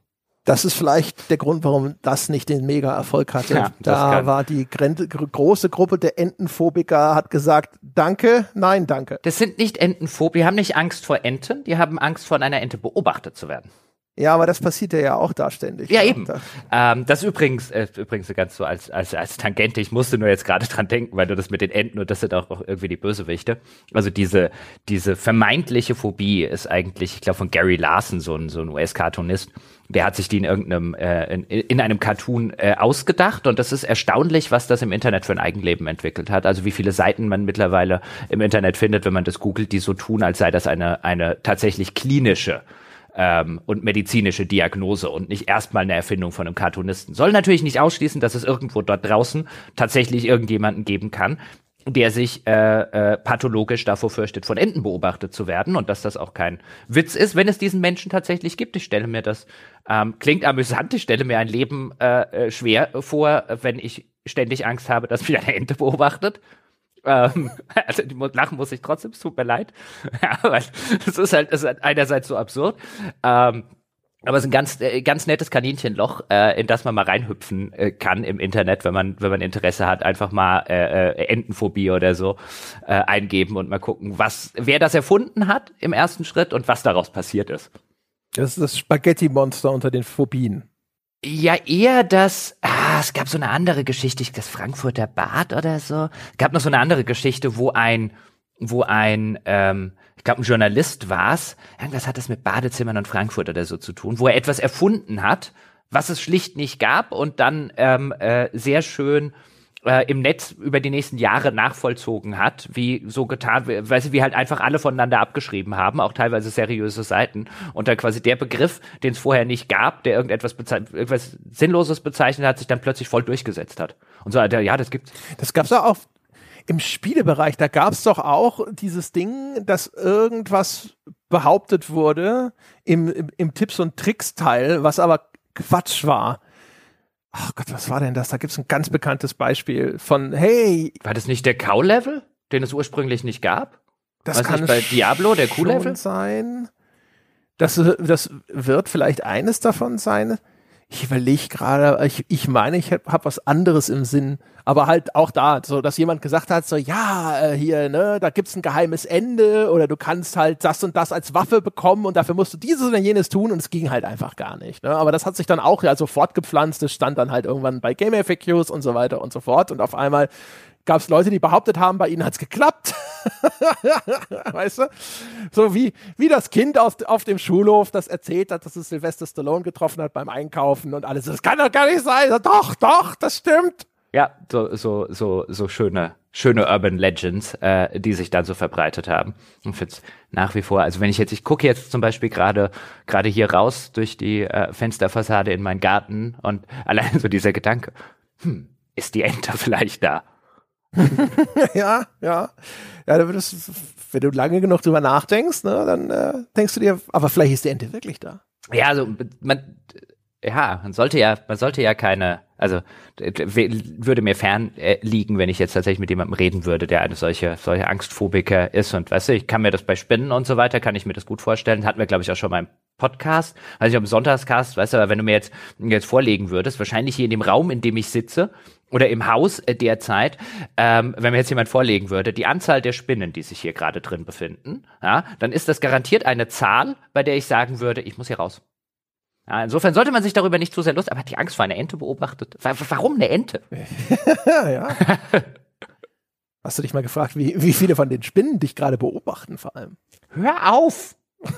Das ist vielleicht der Grund, warum das nicht den Mega-Erfolg hatte. Ja, da war die große Gruppe der Entenphobiker, hat gesagt, danke, nein, danke. Das sind nicht Entenphobiker, die haben nicht Angst vor Enten, die haben Angst vor einer Ente beobachtet zu werden. Ja, aber das passiert ja auch da ständig. Ja, eben. Ähm, das übrigens, äh, übrigens ganz so als, als, als Tangente. Ich musste nur jetzt gerade (laughs) dran denken, weil du das mit den Enten und das sind auch, auch irgendwie die Bösewichte. Also diese, diese vermeintliche Phobie ist eigentlich, ich glaube, von Gary Larson, so ein, so ein US-Cartoonist. Der hat sich die in irgendeinem, äh, in, in einem Cartoon äh, ausgedacht und das ist erstaunlich, was das im Internet für ein Eigenleben entwickelt hat. Also wie viele Seiten man mittlerweile im Internet findet, wenn man das googelt, die so tun, als sei das eine, eine tatsächlich klinische ähm, und medizinische Diagnose und nicht erstmal eine Erfindung von einem Cartoonisten. Soll natürlich nicht ausschließen, dass es irgendwo dort draußen tatsächlich irgendjemanden geben kann, der sich äh, äh, pathologisch davor fürchtet, von Enten beobachtet zu werden und dass das auch kein Witz ist, wenn es diesen Menschen tatsächlich gibt. Ich stelle mir das, ähm, klingt amüsant, ich stelle mir ein Leben äh, äh schwer vor, wenn ich ständig Angst habe, dass mich eine Ente beobachtet. Ähm, (laughs) also die lachen muss ich trotzdem, es tut mir leid. (laughs) weil es ist halt, es ist einerseits so absurd. Ähm, aber es ist ein ganz, äh, ganz nettes Kaninchenloch, äh, in das man mal reinhüpfen äh, kann im Internet, wenn man, wenn man Interesse hat, einfach mal äh, äh, Entenphobie oder so äh, eingeben und mal gucken, was, wer das erfunden hat im ersten Schritt und was daraus passiert ist. Das ist das Spaghetti-Monster unter den Phobien. Ja, eher das, ah, es gab so eine andere Geschichte, das Frankfurter Bad oder so. Es gab noch so eine andere Geschichte, wo ein, wo ein, ähm, ich glaube, ein Journalist war's. Irgendwas hat das mit Badezimmern und Frankfurt oder so zu tun, wo er etwas erfunden hat, was es schlicht nicht gab und dann ähm, äh, sehr schön äh, im Netz über die nächsten Jahre nachvollzogen hat, wie so getan, weil sie wie halt einfach alle voneinander abgeschrieben haben, auch teilweise seriöse Seiten und dann quasi der Begriff, den es vorher nicht gab, der irgendetwas, irgendwas Sinnloses bezeichnet hat, sich dann plötzlich voll durchgesetzt hat. Und so, ja, das gibt's. Das gab's auch im Spielebereich, da gab's doch auch dieses Ding, dass irgendwas behauptet wurde im, im, im Tipps- und Tricks-Teil, was aber Quatsch war. Ach Gott, was war denn das? Da gibt's ein ganz bekanntes Beispiel von, hey. War das nicht der Cow-Level, den es ursprünglich nicht gab? Das Was kann nicht bei Diablo, der Q-Level? sein. Das, das wird vielleicht eines davon sein. Ich überlege gerade, ich, ich meine, ich habe hab was anderes im Sinn, aber halt auch da, so dass jemand gesagt hat, so ja, äh, hier, ne, da gibt's ein geheimes Ende oder du kannst halt das und das als Waffe bekommen und dafür musst du dieses oder jenes tun und es ging halt einfach gar nicht. Ne? Aber das hat sich dann auch ja so fortgepflanzt, es stand dann halt irgendwann bei Game FAQs und so weiter und so fort und auf einmal gab es Leute, die behauptet haben, bei ihnen hat's geklappt. (laughs) weißt du? So wie, wie das Kind auf, auf dem Schulhof, das erzählt hat, dass es Sylvester Stallone getroffen hat beim Einkaufen und alles. Das kann doch gar nicht sein. Doch, doch, das stimmt. Ja, so, so, so, so schöne, schöne Urban Legends, äh, die sich dann so verbreitet haben. Und finde nach wie vor, also wenn ich jetzt, ich gucke jetzt zum Beispiel gerade, gerade hier raus durch die äh, Fensterfassade in meinen Garten und (laughs) allein so dieser Gedanke, hm, ist die Ente vielleicht da? (laughs) ja, ja. Ja, da würdest, wenn du lange genug drüber nachdenkst, ne, dann äh, denkst du dir, aber vielleicht ist die Ente wirklich da. Ja, also man, ja, man sollte ja, man sollte ja keine, also würde mir fern liegen, wenn ich jetzt tatsächlich mit jemandem reden würde, der eine solche, solche Angstphobiker ist und weißt du, ich kann mir das bei Spinnen und so weiter, kann ich mir das gut vorstellen. Hatten wir, glaube ich, auch schon mal im Podcast, also ich im Sonntagscast, weißt du, aber wenn du mir jetzt, jetzt vorlegen würdest, wahrscheinlich hier in dem Raum, in dem ich sitze, oder im Haus äh, derzeit, ähm, wenn mir jetzt jemand vorlegen würde, die Anzahl der Spinnen, die sich hier gerade drin befinden, ja, dann ist das garantiert eine Zahl, bei der ich sagen würde, ich muss hier raus. Ja, insofern sollte man sich darüber nicht zu sehr lust, aber hat die Angst vor einer Ente beobachtet. Warum eine Ente? (laughs) ja. Hast du dich mal gefragt, wie, wie viele von den Spinnen dich gerade beobachten vor allem? Hör auf! (laughs)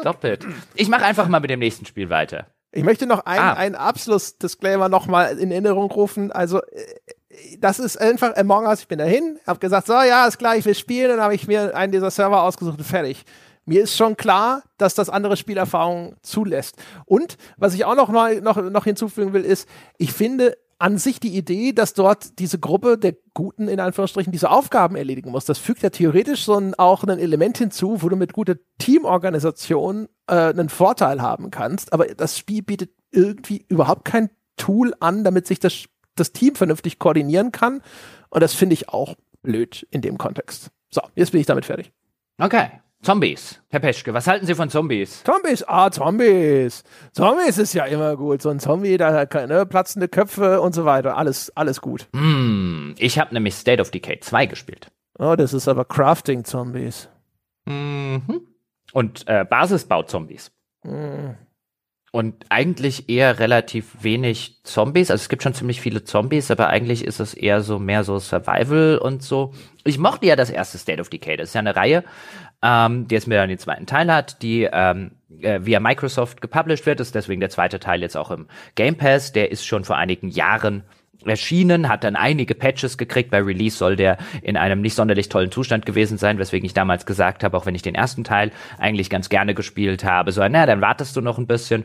Stop it. Ich mache einfach mal mit dem nächsten Spiel weiter. Ich möchte noch ein, ah. einen Abschlussdisclaimer nochmal in Erinnerung rufen. Also, äh, das ist einfach Among Us. Ich bin dahin, habe gesagt, so, ja, ist klar, ich will spielen. Dann habe ich mir einen dieser Server ausgesucht und fertig. Mir ist schon klar, dass das andere Spielerfahrungen zulässt. Und was ich auch noch, mal, noch, noch hinzufügen will, ist, ich finde, an sich die Idee, dass dort diese Gruppe der Guten in Anführungsstrichen diese Aufgaben erledigen muss. Das fügt ja theoretisch so ein, auch ein Element hinzu, wo du mit guter Teamorganisation äh, einen Vorteil haben kannst. Aber das Spiel bietet irgendwie überhaupt kein Tool an, damit sich das, das Team vernünftig koordinieren kann. Und das finde ich auch blöd in dem Kontext. So, jetzt bin ich damit fertig. Okay. Zombies. Herr Peschke, was halten Sie von Zombies? Zombies, ah, Zombies. Zombies ist ja immer gut. So ein Zombie, da hat keine platzende Köpfe und so weiter. Alles, alles gut. Mm, ich habe nämlich State of Decay 2 gespielt. Oh, das ist aber Crafting-Zombies. Mhm. Und äh, Basisbau-Zombies. Mm. und eigentlich eher relativ wenig Zombies. Also es gibt schon ziemlich viele Zombies, aber eigentlich ist es eher so mehr so Survival und so. Ich mochte ja das erste State of Decay. Das ist ja eine Reihe, ähm, die jetzt mir dann den zweiten Teil hat, die ähm, äh, via Microsoft gepublished wird. Ist deswegen der zweite Teil jetzt auch im Game Pass. Der ist schon vor einigen Jahren erschienen, hat dann einige Patches gekriegt. Bei Release soll der in einem nicht sonderlich tollen Zustand gewesen sein, weswegen ich damals gesagt habe, auch wenn ich den ersten Teil eigentlich ganz gerne gespielt habe, so, na, dann wartest du noch ein bisschen.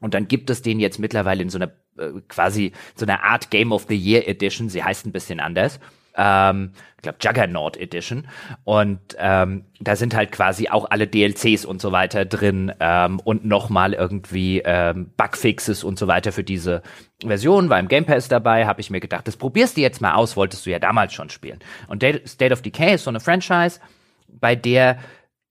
Und dann gibt es den jetzt mittlerweile in so einer äh, quasi so einer Art Game of the Year Edition. Sie heißt ein bisschen anders. Ähm, ich glaube Juggernaut Edition. Und ähm, da sind halt quasi auch alle DLCs und so weiter drin ähm, und nochmal irgendwie ähm, Bugfixes und so weiter für diese Version. War im Game Pass dabei, habe ich mir gedacht, das probierst du jetzt mal aus, wolltest du ja damals schon spielen. Und State of Decay ist so eine Franchise, bei der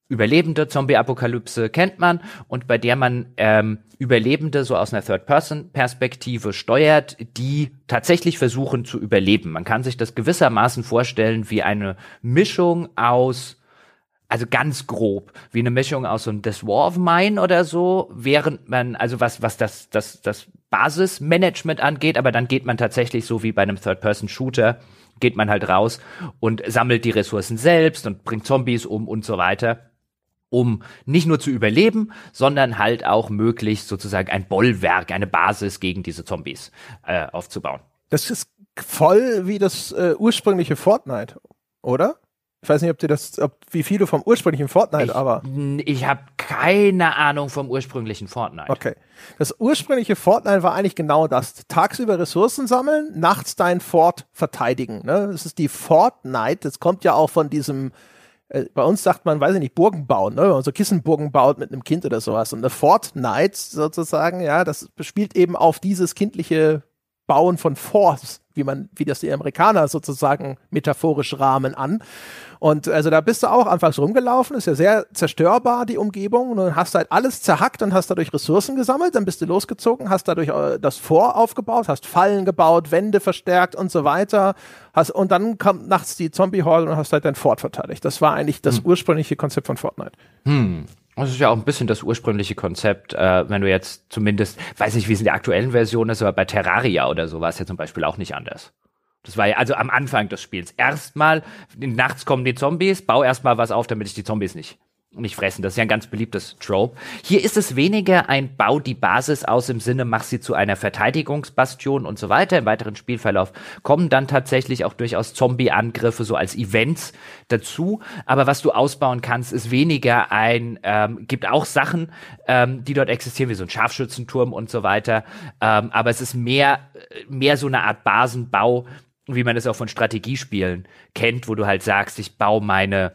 Überlebende Zombie-Apokalypse kennt man und bei der man ähm, Überlebende so aus einer Third-Person-Perspektive steuert, die tatsächlich versuchen zu überleben. Man kann sich das gewissermaßen vorstellen wie eine Mischung aus, also ganz grob, wie eine Mischung aus so einem The War of Mine oder so, während man, also was, was das, das, das Basismanagement angeht, aber dann geht man tatsächlich so wie bei einem Third-Person-Shooter, geht man halt raus und sammelt die Ressourcen selbst und bringt Zombies um und so weiter um nicht nur zu überleben, sondern halt auch möglichst sozusagen ein Bollwerk, eine Basis gegen diese Zombies äh, aufzubauen. Das ist voll wie das äh, ursprüngliche Fortnite, oder? Ich weiß nicht, ob dir das, ob wie viel du vom ursprünglichen Fortnite, ich, aber. Ich habe keine Ahnung vom ursprünglichen Fortnite. Okay. Das ursprüngliche Fortnite war eigentlich genau das. Tagsüber Ressourcen sammeln, nachts dein Fort verteidigen. Ne? Das ist die Fortnite, das kommt ja auch von diesem äh, bei uns sagt man, weiß ich nicht, Burgen bauen, ne? wenn man so Kissenburgen baut mit einem Kind oder sowas. Und eine Fortnite sozusagen, ja, das spielt eben auf dieses kindliche Bauen von Forts, wie man, wie das die Amerikaner sozusagen metaphorisch rahmen an. Und also da bist du auch anfangs rumgelaufen, ist ja sehr zerstörbar, die Umgebung. Und dann hast halt alles zerhackt und hast dadurch Ressourcen gesammelt, dann bist du losgezogen, hast dadurch äh, das Fort aufgebaut, hast Fallen gebaut, Wände verstärkt und so weiter. Hast, und dann kam nachts die Zombie-Horde und hast halt dein Fort verteidigt. Das war eigentlich das hm. ursprüngliche Konzept von Fortnite. Hm. Das ist ja auch ein bisschen das ursprüngliche Konzept, äh, wenn du jetzt zumindest, weiß nicht, wie es in der aktuellen Version ist, aber bei Terraria oder so war es ja zum Beispiel auch nicht anders. Das war ja also am Anfang des Spiels. Erstmal, nachts kommen die Zombies, bau erstmal was auf, damit ich die Zombies nicht nicht fressen. Das ist ja ein ganz beliebtes Trope. Hier ist es weniger ein Bau die Basis aus im Sinne, mach sie zu einer Verteidigungsbastion und so weiter. Im weiteren Spielverlauf kommen dann tatsächlich auch durchaus Zombie-Angriffe so als Events dazu. Aber was du ausbauen kannst, ist weniger ein, ähm, gibt auch Sachen, ähm, die dort existieren, wie so ein Scharfschützenturm und so weiter. Ähm, aber es ist mehr, mehr so eine Art Basenbau, wie man es auch von Strategiespielen kennt, wo du halt sagst, ich baue meine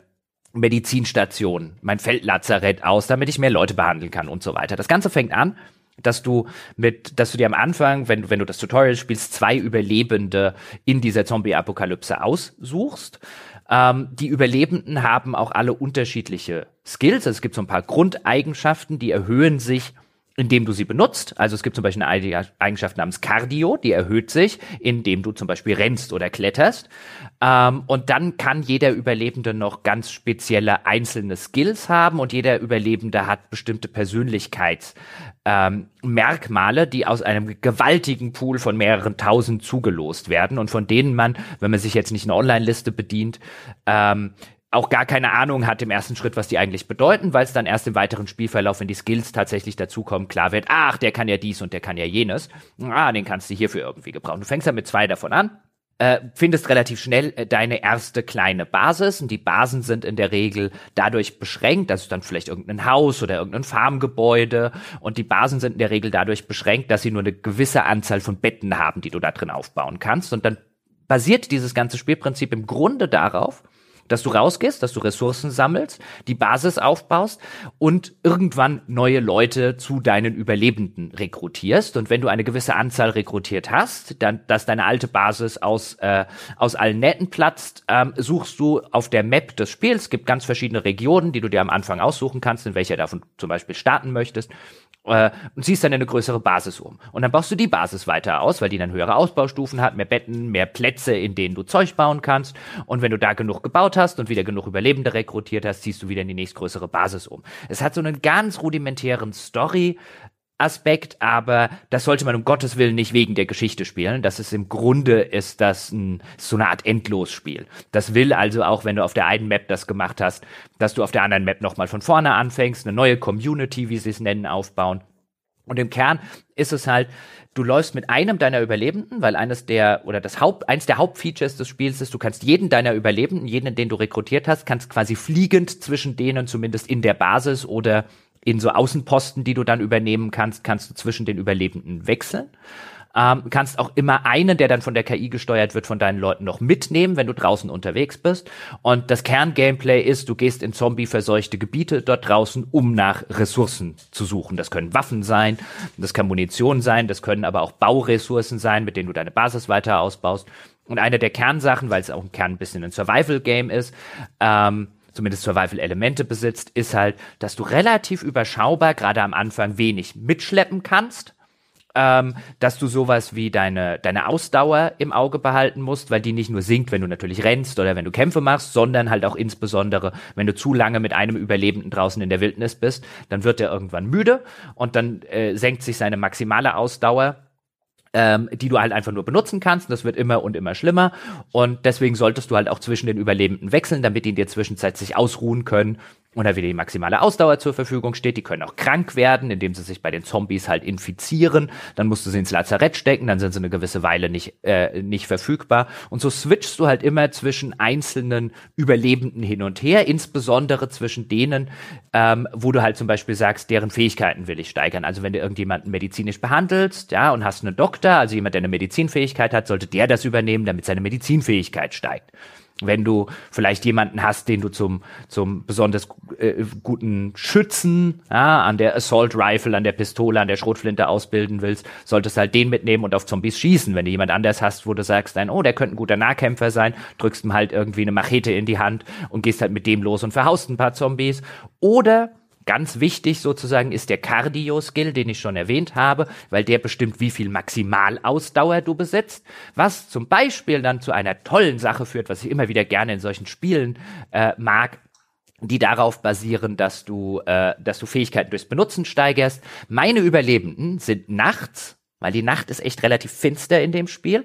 Medizinstation, mein Feldlazarett aus, damit ich mehr Leute behandeln kann und so weiter. Das Ganze fängt an, dass du mit, dass du dir am Anfang, wenn, wenn du das Tutorial spielst, zwei Überlebende in dieser Zombie-Apokalypse aussuchst. Ähm, die Überlebenden haben auch alle unterschiedliche Skills. Also es gibt so ein paar Grundeigenschaften, die erhöhen sich indem du sie benutzt. Also es gibt zum Beispiel eine Eigenschaft namens Cardio, die erhöht sich, indem du zum Beispiel rennst oder kletterst. Ähm, und dann kann jeder Überlebende noch ganz spezielle einzelne Skills haben und jeder Überlebende hat bestimmte Persönlichkeitsmerkmale, ähm, die aus einem gewaltigen Pool von mehreren tausend zugelost werden und von denen man, wenn man sich jetzt nicht eine Online-Liste bedient, ähm, auch gar keine Ahnung hat im ersten Schritt, was die eigentlich bedeuten, weil es dann erst im weiteren Spielverlauf, wenn die Skills tatsächlich dazukommen, klar wird, ach, der kann ja dies und der kann ja jenes. Ah, den kannst du hierfür irgendwie gebrauchen. Du fängst dann mit zwei davon an, äh, findest relativ schnell äh, deine erste kleine Basis und die Basen sind in der Regel dadurch beschränkt, dass du dann vielleicht irgendein Haus oder irgendein Farmgebäude und die Basen sind in der Regel dadurch beschränkt, dass sie nur eine gewisse Anzahl von Betten haben, die du da drin aufbauen kannst und dann basiert dieses ganze Spielprinzip im Grunde darauf, dass du rausgehst, dass du Ressourcen sammelst, die Basis aufbaust und irgendwann neue Leute zu deinen Überlebenden rekrutierst. Und wenn du eine gewisse Anzahl rekrutiert hast, dann, dass deine alte Basis aus, äh, aus allen Nähten platzt, ähm, suchst du auf der Map des Spiels, gibt ganz verschiedene Regionen, die du dir am Anfang aussuchen kannst, in welcher davon zum Beispiel starten möchtest und ziehst dann eine größere Basis um. Und dann baust du die Basis weiter aus, weil die dann höhere Ausbaustufen hat, mehr Betten, mehr Plätze, in denen du Zeug bauen kannst. Und wenn du da genug gebaut hast und wieder genug Überlebende rekrutiert hast, ziehst du wieder in die nächstgrößere Basis um. Es hat so einen ganz rudimentären Story, Aspekt, aber das sollte man um Gottes Willen nicht wegen der Geschichte spielen. Das ist im Grunde ist das ein, so eine Art Endlosspiel. Das will also auch, wenn du auf der einen Map das gemacht hast, dass du auf der anderen Map nochmal von vorne anfängst, eine neue Community, wie sie es nennen, aufbauen. Und im Kern ist es halt, du läufst mit einem deiner Überlebenden, weil eines der, oder das Haupt, eins der Hauptfeatures des Spiels ist, du kannst jeden deiner Überlebenden, jeden, den du rekrutiert hast, kannst quasi fliegend zwischen denen zumindest in der Basis oder in so Außenposten, die du dann übernehmen kannst, kannst du zwischen den Überlebenden wechseln. Ähm, kannst auch immer einen, der dann von der KI gesteuert wird, von deinen Leuten noch mitnehmen, wenn du draußen unterwegs bist. Und das Kerngameplay ist, du gehst in zombie-verseuchte Gebiete dort draußen, um nach Ressourcen zu suchen. Das können Waffen sein, das kann Munition sein, das können aber auch Bauressourcen sein, mit denen du deine Basis weiter ausbaust. Und eine der Kernsachen, weil es auch im Kern ein bisschen ein Survival-Game ist, ähm, zumindest Survival-Elemente besitzt, ist halt, dass du relativ überschaubar, gerade am Anfang, wenig mitschleppen kannst. Ähm, dass du sowas wie deine, deine Ausdauer im Auge behalten musst, weil die nicht nur sinkt, wenn du natürlich rennst oder wenn du Kämpfe machst, sondern halt auch insbesondere, wenn du zu lange mit einem Überlebenden draußen in der Wildnis bist, dann wird er irgendwann müde und dann äh, senkt sich seine maximale Ausdauer ähm, die du halt einfach nur benutzen kannst. Das wird immer und immer schlimmer. Und deswegen solltest du halt auch zwischen den Überlebenden wechseln, damit die in der Zwischenzeit sich ausruhen können da wieder die maximale Ausdauer zur Verfügung steht. Die können auch krank werden, indem sie sich bei den Zombies halt infizieren. Dann musst du sie ins Lazarett stecken, dann sind sie eine gewisse Weile nicht, äh, nicht verfügbar. Und so switchst du halt immer zwischen einzelnen Überlebenden hin und her, insbesondere zwischen denen, ähm, wo du halt zum Beispiel sagst, deren Fähigkeiten will ich steigern. Also wenn du irgendjemanden medizinisch behandelst, ja, und hast einen Doktor, also jemand, der eine Medizinfähigkeit hat, sollte der das übernehmen, damit seine Medizinfähigkeit steigt wenn du vielleicht jemanden hast, den du zum, zum besonders äh, guten Schützen ja, an der Assault Rifle, an der Pistole, an der Schrotflinte ausbilden willst, solltest halt den mitnehmen und auf Zombies schießen. Wenn du jemand anders hast, wo du sagst, dann, oh, der könnte ein guter Nahkämpfer sein, drückst ihm halt irgendwie eine Machete in die Hand und gehst halt mit dem los und verhaust ein paar Zombies. Oder Ganz wichtig sozusagen ist der Cardio-Skill, den ich schon erwähnt habe, weil der bestimmt, wie viel Maximalausdauer du besitzt, was zum Beispiel dann zu einer tollen Sache führt, was ich immer wieder gerne in solchen Spielen äh, mag, die darauf basieren, dass du, äh, dass du Fähigkeiten durchs Benutzen steigerst. Meine Überlebenden sind nachts, weil die Nacht ist echt relativ finster in dem Spiel,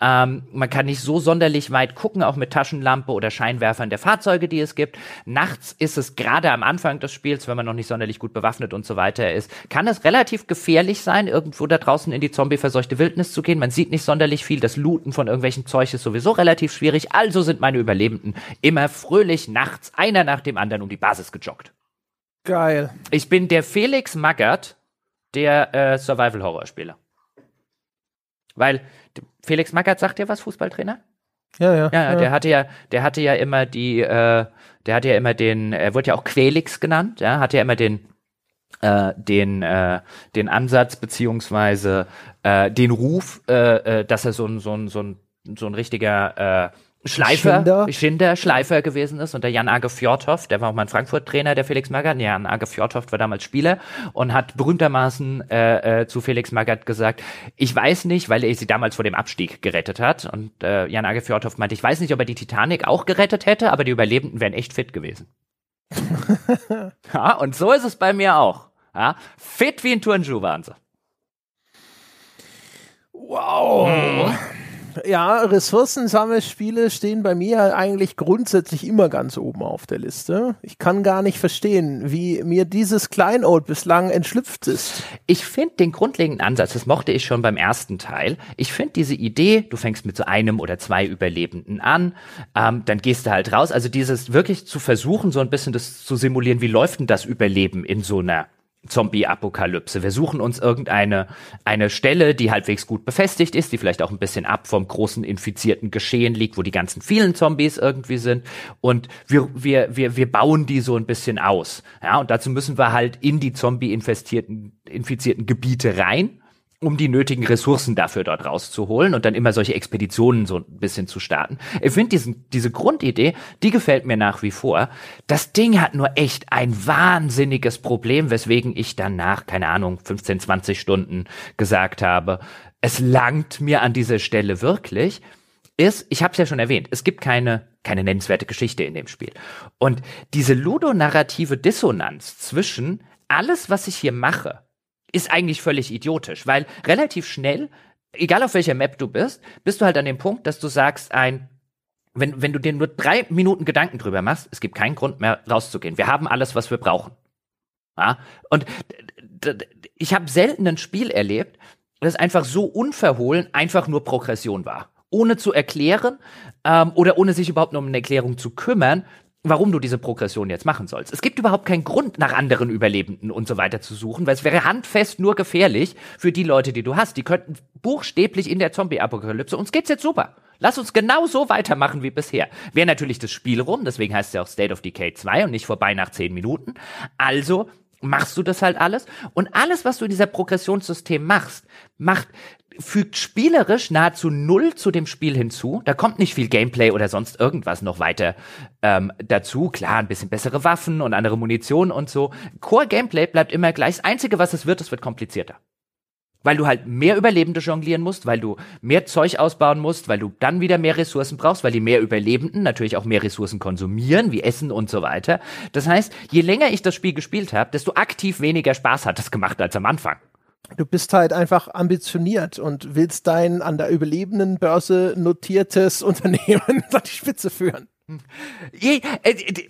ähm, man kann nicht so sonderlich weit gucken, auch mit Taschenlampe oder Scheinwerfern der Fahrzeuge, die es gibt. Nachts ist es gerade am Anfang des Spiels, wenn man noch nicht sonderlich gut bewaffnet und so weiter ist, kann es relativ gefährlich sein, irgendwo da draußen in die zombie-verseuchte Wildnis zu gehen. Man sieht nicht sonderlich viel. Das Looten von irgendwelchen Zeug ist sowieso relativ schwierig. Also sind meine Überlebenden immer fröhlich nachts einer nach dem anderen um die Basis gejoggt. Geil. Ich bin der Felix Magath der äh, Survival-Horror-Spieler. Weil Felix Magath sagt dir was, Fußballtrainer? Ja, ja, ja. Ja, der hatte ja, der hatte ja immer die, äh, der hatte ja immer den, er wurde ja auch Quelix genannt, ja, hatte ja immer den, äh, den, äh, den Ansatz beziehungsweise äh, den Ruf, äh, äh, dass er so ein, so ein, so ein, so ein richtiger äh, Schleifer, Schinder. Schinder, Schleifer gewesen ist und der Jan Age Fjordhoff, der war auch mal ein Frankfurt-Trainer, der Felix Magath. Jan Age Fjordhoff war damals Spieler und hat berühmtermaßen äh, äh, zu Felix Magath gesagt, ich weiß nicht, weil er sie damals vor dem Abstieg gerettet hat und äh, Jan Age Fjordhoff meinte, ich weiß nicht, ob er die Titanic auch gerettet hätte, aber die Überlebenden wären echt fit gewesen. (laughs) ja, und so ist es bei mir auch. Ja, fit wie ein Turnschuh waren sie. Wow. Hm ja, Ressourcensammelspiele stehen bei mir eigentlich grundsätzlich immer ganz oben auf der Liste. Ich kann gar nicht verstehen, wie mir dieses Kleinod bislang entschlüpft ist. Ich finde den grundlegenden Ansatz, das mochte ich schon beim ersten Teil. Ich finde diese Idee, du fängst mit so einem oder zwei Überlebenden an, ähm, dann gehst du halt raus. Also dieses wirklich zu versuchen, so ein bisschen das zu simulieren, wie läuft denn das Überleben in so einer Zombie-Apokalypse. Wir suchen uns irgendeine eine Stelle, die halbwegs gut befestigt ist, die vielleicht auch ein bisschen ab vom großen infizierten Geschehen liegt, wo die ganzen vielen Zombies irgendwie sind. Und wir, wir, wir, wir bauen die so ein bisschen aus. Ja, und dazu müssen wir halt in die Zombie-infizierten infizierten Gebiete rein um die nötigen Ressourcen dafür dort rauszuholen und dann immer solche Expeditionen so ein bisschen zu starten. Ich finde diese Grundidee, die gefällt mir nach wie vor. Das Ding hat nur echt ein wahnsinniges Problem, weswegen ich dann nach, keine Ahnung, 15, 20 Stunden gesagt habe, es langt mir an dieser Stelle wirklich, ist, ich habe es ja schon erwähnt, es gibt keine keine nennenswerte Geschichte in dem Spiel. Und diese ludonarrative Dissonanz zwischen alles, was ich hier mache, ist eigentlich völlig idiotisch, weil relativ schnell, egal auf welcher Map du bist, bist du halt an dem Punkt, dass du sagst, ein wenn, wenn du dir nur drei Minuten Gedanken drüber machst, es gibt keinen Grund mehr rauszugehen. Wir haben alles, was wir brauchen. Ja? Und ich habe selten ein Spiel erlebt, das einfach so unverhohlen einfach nur Progression war. Ohne zu erklären ähm, oder ohne sich überhaupt nur um eine Erklärung zu kümmern, warum du diese Progression jetzt machen sollst. Es gibt überhaupt keinen Grund, nach anderen Überlebenden und so weiter zu suchen, weil es wäre handfest nur gefährlich für die Leute, die du hast. Die könnten buchstäblich in der Zombie-Apokalypse, uns geht's jetzt super. Lass uns genau so weitermachen wie bisher. Wäre natürlich das Spiel rum, deswegen heißt es ja auch State of Decay 2 und nicht vorbei nach 10 Minuten. Also machst du das halt alles. Und alles, was du in dieser Progressionssystem machst, macht, fügt spielerisch nahezu null zu dem Spiel hinzu. Da kommt nicht viel Gameplay oder sonst irgendwas noch weiter ähm, dazu. Klar, ein bisschen bessere Waffen und andere Munition und so. Core Gameplay bleibt immer gleich. Das Einzige, was es wird, es wird komplizierter. Weil du halt mehr Überlebende jonglieren musst, weil du mehr Zeug ausbauen musst, weil du dann wieder mehr Ressourcen brauchst, weil die mehr Überlebenden natürlich auch mehr Ressourcen konsumieren, wie Essen und so weiter. Das heißt, je länger ich das Spiel gespielt habe, desto aktiv weniger Spaß hat es gemacht als am Anfang. Du bist halt einfach ambitioniert und willst dein an der überlebenden Börse notiertes (laughs) Unternehmen (laughs) an die Spitze führen. Äh,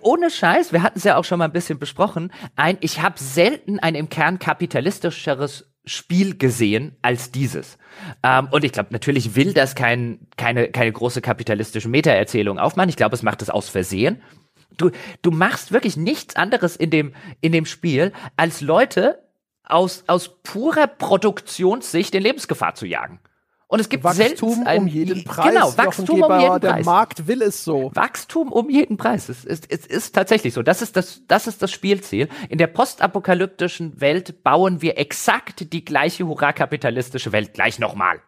ohne Scheiß, wir hatten es ja auch schon mal ein bisschen besprochen. Ein, ich habe selten ein im Kern kapitalistischeres Spiel gesehen als dieses. Ähm, und ich glaube, natürlich will das kein, keine, keine große kapitalistische Meta-Erzählung aufmachen. Ich glaube, es macht es aus Versehen. Du, du machst wirklich nichts anderes in dem, in dem Spiel, als Leute aus, aus purer Produktionssicht in Lebensgefahr zu jagen. Und es gibt Wachstum ein, um jeden Preis. Genau, Wachstum um jeden der Preis. Der Markt will es so. Wachstum um jeden Preis. Es ist, es ist tatsächlich so. Das ist das, das ist das Spielziel. In der postapokalyptischen Welt bauen wir exakt die gleiche hurra-kapitalistische Welt gleich nochmal.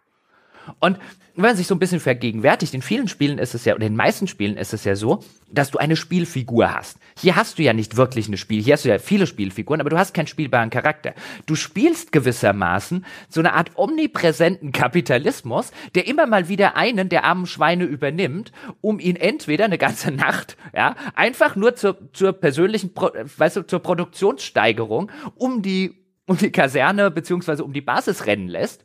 Und wenn man sich so ein bisschen vergegenwärtigt, in vielen Spielen ist es ja, oder in den meisten Spielen ist es ja so, dass du eine Spielfigur hast. Hier hast du ja nicht wirklich eine Spiel, hier hast du ja viele Spielfiguren, aber du hast keinen spielbaren Charakter. Du spielst gewissermaßen so eine Art omnipräsenten Kapitalismus, der immer mal wieder einen der armen Schweine übernimmt, um ihn entweder eine ganze Nacht, ja, einfach nur zur, zur persönlichen, Pro, weißt du, zur Produktionssteigerung um die um die Kaserne beziehungsweise um die Basis rennen lässt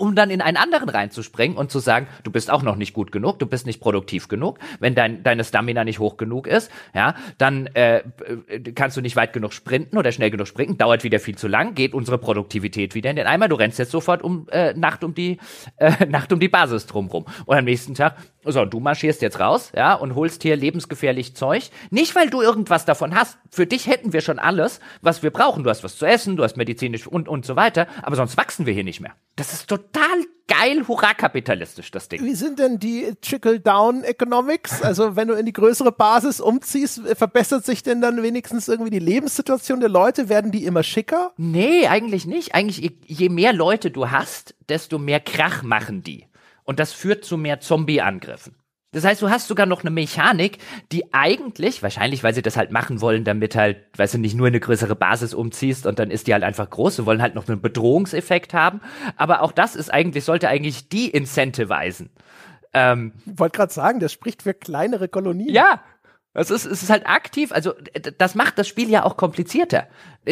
um dann in einen anderen reinzuspringen und zu sagen, du bist auch noch nicht gut genug, du bist nicht produktiv genug. Wenn dein, deine Stamina nicht hoch genug ist, ja, dann äh, äh, kannst du nicht weit genug sprinten oder schnell genug sprinten, dauert wieder viel zu lang, geht unsere Produktivität wieder in den Eimer. Du rennst jetzt sofort um äh, Nacht um die äh, (laughs) Nacht um die Basis drumrum. Und am nächsten Tag, so, du marschierst jetzt raus, ja, und holst hier lebensgefährlich Zeug. Nicht, weil du irgendwas davon hast. Für dich hätten wir schon alles, was wir brauchen. Du hast was zu essen, du hast medizinisch und, und so weiter. Aber sonst wachsen wir hier nicht mehr. Das ist total geil, hurra kapitalistisch, das Ding. Wie sind denn die Trickle-Down-Economics? Also, wenn du in die größere Basis umziehst, verbessert sich denn dann wenigstens irgendwie die Lebenssituation der Leute? Werden die immer schicker? Nee, eigentlich nicht. Eigentlich, je mehr Leute du hast, desto mehr Krach machen die. Und das führt zu mehr Zombie-Angriffen. Das heißt, du hast sogar noch eine Mechanik, die eigentlich, wahrscheinlich, weil sie das halt machen wollen, damit halt, weißt du, nicht nur eine größere Basis umziehst und dann ist die halt einfach groß. Sie wollen halt noch einen Bedrohungseffekt haben. Aber auch das ist eigentlich, sollte eigentlich die incentivizen. Ähm, ich wollte gerade sagen, das spricht für kleinere Kolonien. Ja, es ist, es ist halt aktiv, also das macht das Spiel ja auch komplizierter.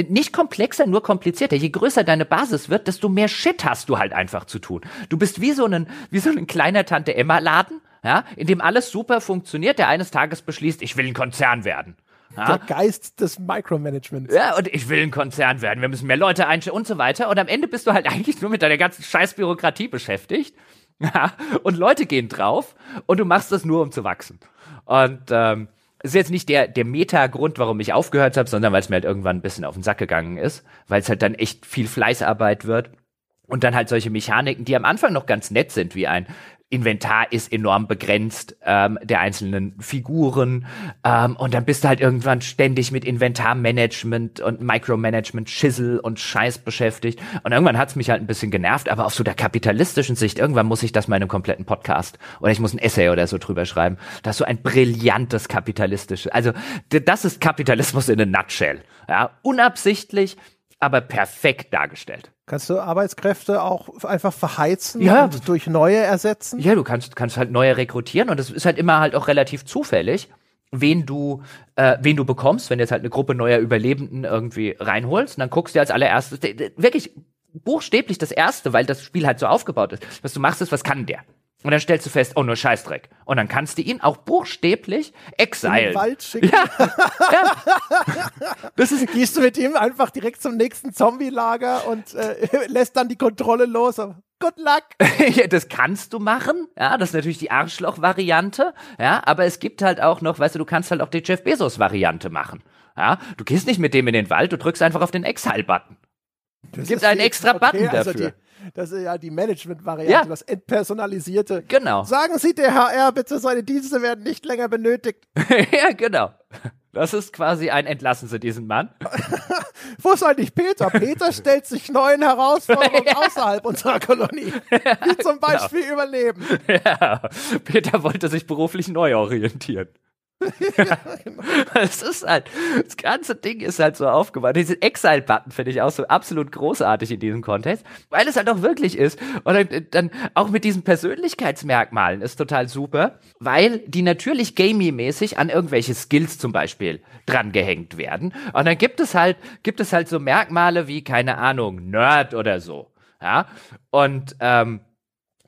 Nicht komplexer, nur komplizierter. Je größer deine Basis wird, desto mehr Shit hast du halt einfach zu tun. Du bist wie so ein, wie so ein kleiner Tante Emma Laden, ja, in dem alles super funktioniert, der eines Tages beschließt, ich will ein Konzern werden. Ja? Der Geist des Micromanagements. Ja, und ich will ein Konzern werden, wir müssen mehr Leute einstellen und so weiter. Und am Ende bist du halt (laughs) eigentlich nur mit deiner ganzen Scheißbürokratie beschäftigt. Ja, und Leute gehen drauf und du machst das nur, um zu wachsen. Und ähm, ist jetzt nicht der, der Meta-Grund, warum ich aufgehört habe, sondern weil es mir halt irgendwann ein bisschen auf den Sack gegangen ist, weil es halt dann echt viel Fleißarbeit wird. Und dann halt solche Mechaniken, die am Anfang noch ganz nett sind, wie ein Inventar ist enorm begrenzt ähm, der einzelnen Figuren ähm, und dann bist du halt irgendwann ständig mit Inventarmanagement und Micromanagement, Schissel und Scheiß beschäftigt und irgendwann hat's mich halt ein bisschen genervt, aber auf so der kapitalistischen Sicht, irgendwann muss ich das mal in einem kompletten Podcast oder ich muss ein Essay oder so drüber schreiben. Das ist so ein brillantes kapitalistisches, also das ist Kapitalismus in a nutshell, ja, unabsichtlich, aber perfekt dargestellt. Kannst du Arbeitskräfte auch einfach verheizen ja. und durch neue ersetzen? Ja, du kannst, kannst halt neue rekrutieren und das ist halt immer halt auch relativ zufällig. wen du, äh, wen du bekommst, wenn du jetzt halt eine Gruppe neuer Überlebenden irgendwie reinholst. Und dann guckst du als allererstes, wirklich buchstäblich das erste, weil das Spiel halt so aufgebaut ist. Was du machst, ist, was kann der? Und dann stellst du fest, oh, nur Scheißdreck. Und dann kannst du ihn auch buchstäblich exilen. In den Wald schicken. Ja. ja. (laughs) Das ist, Gehst du mit ihm einfach direkt zum nächsten Zombie-Lager und äh, (laughs) lässt dann die Kontrolle los. Good luck. (laughs) ja, das kannst du machen. Ja, das ist natürlich die Arschloch-Variante. Ja, aber es gibt halt auch noch, weißt du, du kannst halt auch die Jeff Bezos-Variante machen. Ja, du gehst nicht mit dem in den Wald, du drückst einfach auf den Exile-Button. Es gibt einen extra okay, Button also dafür. Die, das ist ja die Management-Variante, ja. das entpersonalisierte. Genau. Sagen Sie der HR bitte, seine Dienste werden nicht länger benötigt. (laughs) ja, genau. Das ist quasi ein Entlassen Sie diesen Mann. (laughs) Wo ist eigentlich Peter? Peter stellt sich neuen Herausforderungen (laughs) ja. außerhalb unserer Kolonie. Wie zum genau. Beispiel genau. Überleben. Ja, Peter wollte sich beruflich neu orientieren. (laughs) ja, genau. Es ist halt, das ganze Ding ist halt so aufgebaut. Diesen Exile-Button finde ich auch so absolut großartig in diesem Kontext, weil es halt auch wirklich ist. Und dann, dann auch mit diesen Persönlichkeitsmerkmalen ist total super, weil die natürlich gamey-mäßig an irgendwelche Skills zum Beispiel drangehängt werden. Und dann gibt es halt, gibt es halt so Merkmale wie, keine Ahnung, Nerd oder so. Ja. Und ähm,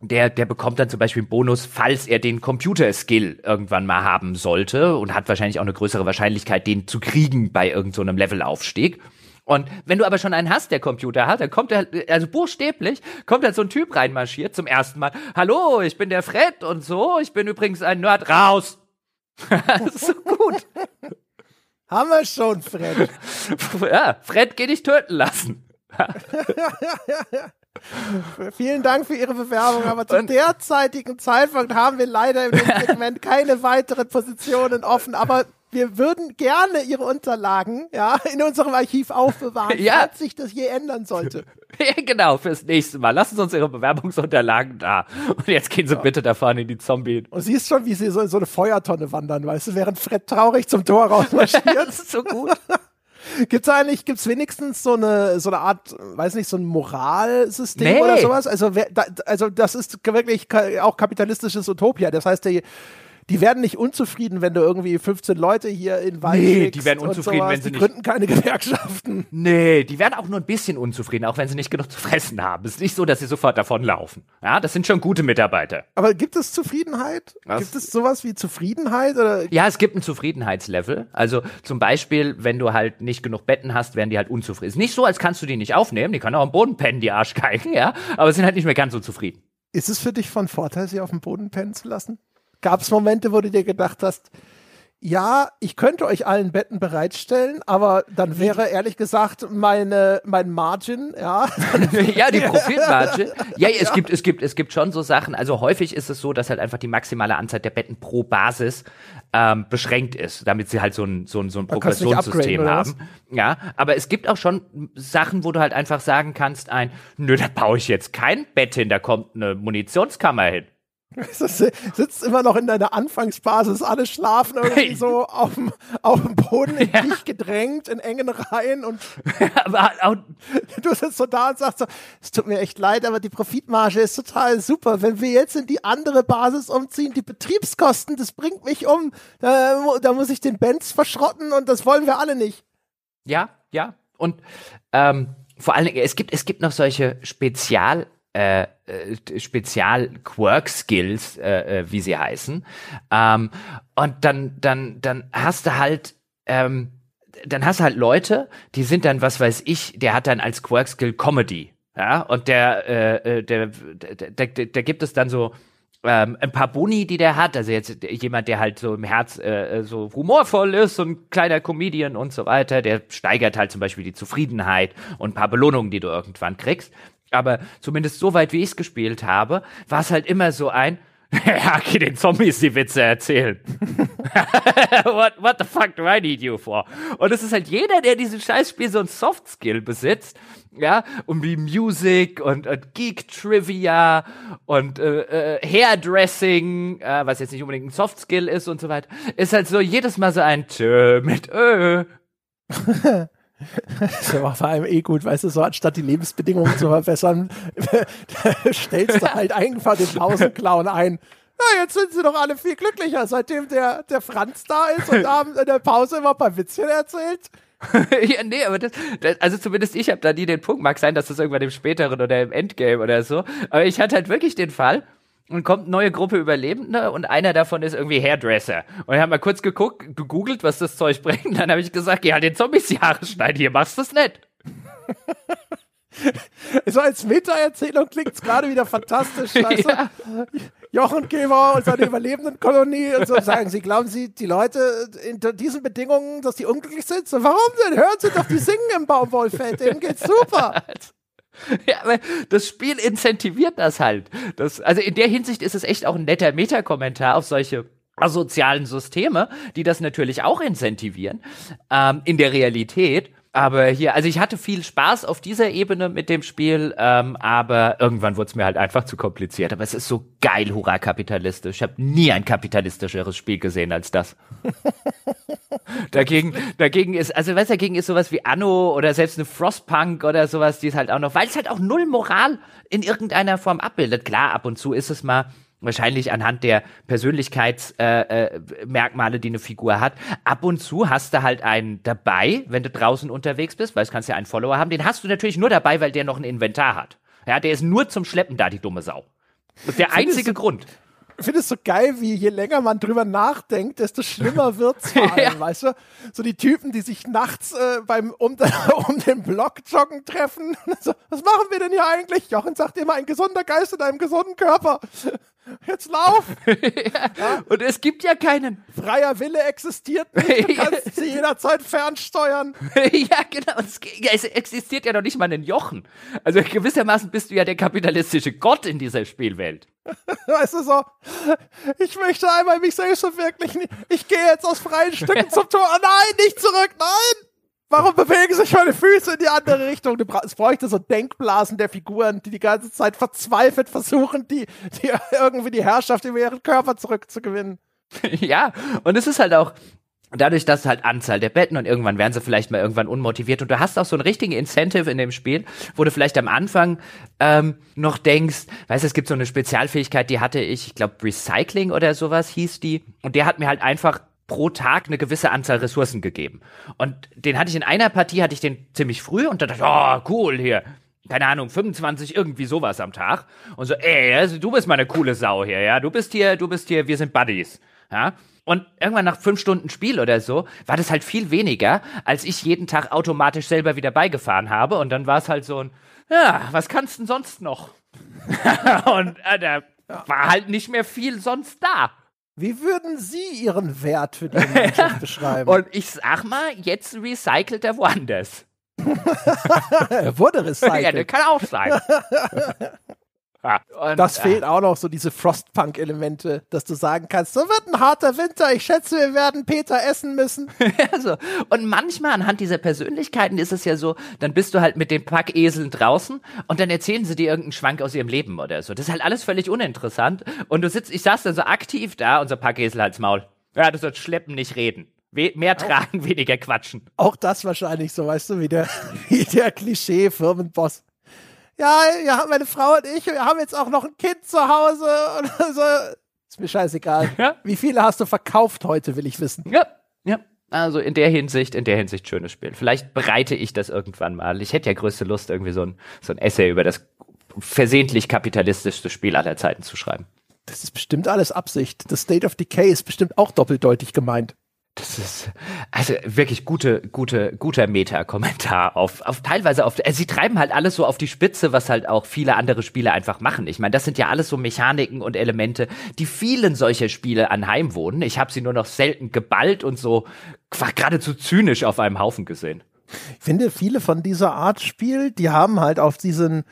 der, der bekommt dann zum Beispiel einen Bonus, falls er den Computer-Skill irgendwann mal haben sollte und hat wahrscheinlich auch eine größere Wahrscheinlichkeit, den zu kriegen bei irgendeinem so Levelaufstieg. Und wenn du aber schon einen hast, der Computer hat, dann kommt er, also buchstäblich, kommt halt so ein Typ reinmarschiert zum ersten Mal. Hallo, ich bin der Fred und so, ich bin übrigens ein Nerd. Raus! (laughs) so gut. Haben wir schon, Fred. (laughs) ja, Fred, geh dich töten lassen. (laughs) (laughs) Vielen Dank für Ihre Bewerbung, aber zum derzeitigen Zeitpunkt haben wir leider im (laughs) Segment keine weiteren Positionen offen, aber wir würden gerne Ihre Unterlagen ja, in unserem Archiv aufbewahren, ja. falls sich das je ändern sollte. (laughs) Ja, genau, fürs nächste Mal. Lassen Sie uns Ihre Bewerbungsunterlagen da. Und jetzt gehen Sie ja. bitte da vorne in die Zombie. Und siehst schon, wie Sie so in so eine Feuertonne wandern, weißt du, während Fred traurig zum Tor rausmarschiert. das ist so gut. Gibt's eigentlich, gibt's wenigstens so eine, so eine Art, weiß nicht, so ein Moralsystem nee. oder sowas? Also, wer, da, also, das ist wirklich auch kapitalistisches Utopia. Das heißt, der, die werden nicht unzufrieden, wenn du irgendwie 15 Leute hier in Wald Nee, die werden unzufrieden, wenn sie die nicht. gründen keine (laughs) Gewerkschaften. Nee, die werden auch nur ein bisschen unzufrieden, auch wenn sie nicht genug zu fressen haben. Es ist nicht so, dass sie sofort davonlaufen. Ja, das sind schon gute Mitarbeiter. Aber gibt es Zufriedenheit? Was? Gibt es sowas wie Zufriedenheit? Oder? Ja, es gibt ein Zufriedenheitslevel. Also zum Beispiel, wenn du halt nicht genug Betten hast, werden die halt unzufrieden. Ist nicht so, als kannst du die nicht aufnehmen. Die können auch am Boden pennen, die Arschgeigen, ja. Aber sind halt nicht mehr ganz so zufrieden. Ist es für dich von Vorteil, sie auf dem Boden pennen zu lassen? Gab es Momente, wo du dir gedacht hast, ja, ich könnte euch allen Betten bereitstellen, aber dann wäre ehrlich gesagt meine mein Margin, ja. (laughs) ja, die Profitmargin. Ja, es ja. gibt es gibt es gibt schon so Sachen. Also häufig ist es so, dass halt einfach die maximale Anzahl der Betten pro Basis ähm, beschränkt ist, damit sie halt so ein so ein so ein Progressionssystem haben. Ja, aber es gibt auch schon Sachen, wo du halt einfach sagen kannst, ein, nö, da baue ich jetzt kein Bett hin, da kommt eine Munitionskammer hin. Sitzt immer noch in deiner Anfangsbasis, alle schlafen irgendwie so auf dem, auf dem Boden in (laughs) ja. dich gedrängt, in engen Reihen und (laughs) (laughs) du sitzt so da und sagst so, es tut mir echt leid, aber die Profitmarge ist total super. Wenn wir jetzt in die andere Basis umziehen, die Betriebskosten, das bringt mich um, da, da muss ich den Benz verschrotten und das wollen wir alle nicht. Ja, ja. Und ähm, vor allen Dingen, es gibt, es gibt noch solche Spezial- äh, äh, Spezial-Quirk-Skills, äh, äh, wie sie heißen. Ähm, und dann, dann, dann hast du halt, ähm, dann hast du halt Leute, die sind dann, was weiß ich, der hat dann als Quirk-Skill Comedy. Ja, und der, äh, äh der, der, der, der gibt es dann so, ähm, ein paar Boni, die der hat, also jetzt jemand, der halt so im Herz äh, so humorvoll ist, so ein kleiner Comedian und so weiter, der steigert halt zum Beispiel die Zufriedenheit und ein paar Belohnungen, die du irgendwann kriegst. Aber zumindest so weit, wie ich es gespielt habe, war es halt immer so ein, (laughs) okay, den Zombies die Witze erzählen. (laughs) what, what the fuck do I need you for? Und es ist halt jeder, der dieses Scheißspiel so ein Soft-Skill besitzt, ja, um wie Music und, und Geek-Trivia und äh, äh, Hairdressing, äh, was jetzt nicht unbedingt ein Soft-Skill ist und so weiter, ist halt so jedes Mal so ein Tö mit Ö. (laughs) Das war vor allem eh gut, weißt du, so anstatt die Lebensbedingungen zu verbessern, (laughs) stellst du halt einfach den Pausenclown ein. ja, jetzt sind sie doch alle viel glücklicher, seitdem der, der Franz da ist und haben in der Pause immer ein paar Witzchen erzählt. (laughs) ja, nee, aber das, das also zumindest ich habe da nie den Punkt. Mag sein, dass das irgendwann im späteren oder im Endgame oder so. Aber ich hatte halt wirklich den Fall, und kommt eine neue Gruppe Überlebende und einer davon ist irgendwie Hairdresser. Und ich habe mal kurz geguckt, gegoogelt, was das Zeug bringt. Dann habe ich gesagt, ja, den Zombies die Haare schneiden, hier machst du (laughs) es nicht. so als Meta-Erzählung klingt es gerade wieder fantastisch. Weißt (laughs) ja. Jochen Geber und seine Überlebendenkolonie und so sagen Sie, glauben Sie, die Leute in diesen Bedingungen, dass die unglücklich sind? So, warum denn? Hören Sie doch die singen im Baumwollfeld, denen geht's super. (laughs) (laughs) Ja, aber das Spiel incentiviert das halt. Das, also in der Hinsicht ist es echt auch ein netter Meta-Kommentar auf solche asozialen Systeme, die das natürlich auch incentivieren. Ähm, in der Realität aber hier, also ich hatte viel Spaß auf dieser Ebene mit dem Spiel, ähm, aber irgendwann wurde es mir halt einfach zu kompliziert. Aber es ist so geil, hurra kapitalistisch. Ich habe nie ein kapitalistischeres Spiel gesehen als das. (laughs) dagegen, dagegen ist, also was dagegen ist sowas wie Anno oder selbst eine Frostpunk oder sowas, die ist halt auch noch, weil es halt auch null Moral in irgendeiner Form abbildet. Klar, ab und zu ist es mal wahrscheinlich anhand der Persönlichkeitsmerkmale, äh, äh, die eine Figur hat. Ab und zu hast du halt einen dabei, wenn du draußen unterwegs bist, weil es kannst ja einen Follower haben. Den hast du natürlich nur dabei, weil der noch ein Inventar hat. Ja, der ist nur zum Schleppen da, die dumme Sau. Das ist der einzige Grund ich finde es so geil, wie je länger man drüber nachdenkt, desto schlimmer (laughs) wird's vor allem, ja. weißt du? So die Typen, die sich nachts äh, beim um, (laughs) um den Block joggen treffen. (laughs) So, was machen wir denn hier eigentlich? Jochen sagt immer, ein gesunder Geist in einem gesunden Körper. Jetzt lauf! (laughs) ja. Und es gibt ja keinen. Freier Wille existiert nicht. Du (laughs) kannst sie jederzeit fernsteuern. (laughs) ja, genau. Es, es, existiert ja noch nicht mal ein Jochen. Also gewissermaßen bist du ja der kapitalistische Gott in dieser Spielwelt. weißt du so, ich möchte einmal mich selbst verwirklichen. Ich gehe jetzt aus freien Stücken zum Tor. Nein, nicht zurück, nein! Warum bewegen sich meine Füße in die andere Richtung? Es bräuchte so Denkblasen der Figuren, die die ganze Zeit verzweifelt versuchen, die, die (laughs) irgendwie die Herrschaft über ihren Körper zurückzugewinnen. (laughs) Ja, und es ist halt auch, dadurch, dass halt Anzahl der Betten und irgendwann werden sie vielleicht mal irgendwann unmotiviert und du hast auch so einen richtigen Incentive in dem Spiel, wo du vielleicht am Anfang ähm, noch denkst, weißt du, es gibt so eine Spezialfähigkeit, die hatte ich, ich glaube Recycling oder sowas hieß die und der hat mir halt einfach pro Tag eine gewisse Anzahl Ressourcen gegeben. Und den hatte ich in einer Partie, hatte ich den ziemlich früh und da dachte ich, oh, cool, hier, keine Ahnung, 25 irgendwie sowas am Tag. Und so, ey, also du bist mal eine coole Sau hier, ja, du bist hier, du bist hier, wir sind Buddies, ja. Und irgendwann nach fünf Stunden Spiel oder so, war das halt viel weniger, als ich jeden Tag automatisch selber wieder beigefahren habe. Und dann war es halt so ein, ja, was kannst denn sonst noch? (laughs) und äh, da war halt nicht mehr viel sonst da. Wie würden Sie Ihren Wert für die Mannschaft (laughs) beschreiben? Und ich sag mal, jetzt recycelt er woanders. (laughs) er wurde recycelt. (laughs) Ja, der kann auch sein. Und, das äh, fehlt auch noch, so diese Frostpunk-Elemente, dass du sagen kannst, so wird ein harter Winter, ich schätze, wir werden Peter essen müssen. (laughs) also, und manchmal anhand dieser Persönlichkeiten ist es ja so, dann bist du halt mit den Packeseln draußen und dann erzählen sie dir irgendeinen Schwank aus ihrem Leben oder so. Das ist halt alles völlig uninteressant. Und du sitzt, ich saß dann so aktiv da, unser Packesel halt's Maul. Ja, du sollst schleppen, nicht reden. We mehr tragen, auch, (laughs) weniger quatschen. Auch das wahrscheinlich so, weißt du, wie der, (laughs) wie der Klischee-Firmenboss ja, ja, meine Frau und ich, wir haben jetzt auch noch ein Kind zu Hause und (laughs) so. Ist mir scheißegal. Ja. Wie viele hast du verkauft heute, will ich wissen. Ja, ja. Also in der Hinsicht, in der Hinsicht schönes Spiel. Vielleicht bereite ich das irgendwann mal. Ich hätte ja größte Lust, irgendwie so ein, so ein Essay über das versehentlich kapitalistischste Spiel aller Zeiten zu schreiben. Das ist bestimmt alles Absicht. Das State of Decay ist bestimmt auch doppeldeutig gemeint. Das ist also wirklich gute, gute, guter Meta-Kommentar auf, auf teilweise auf. Also sie treiben halt alles so auf die Spitze, was halt auch viele andere Spiele einfach machen. Ich meine, das sind ja alles so Mechaniken und Elemente, die vielen solcher Spiele anheimwohnen. Ich habe sie nur noch selten geballt und so geradezu zynisch auf einem Haufen gesehen. Ich finde, viele von dieser Art Spiel, die haben halt auf diesen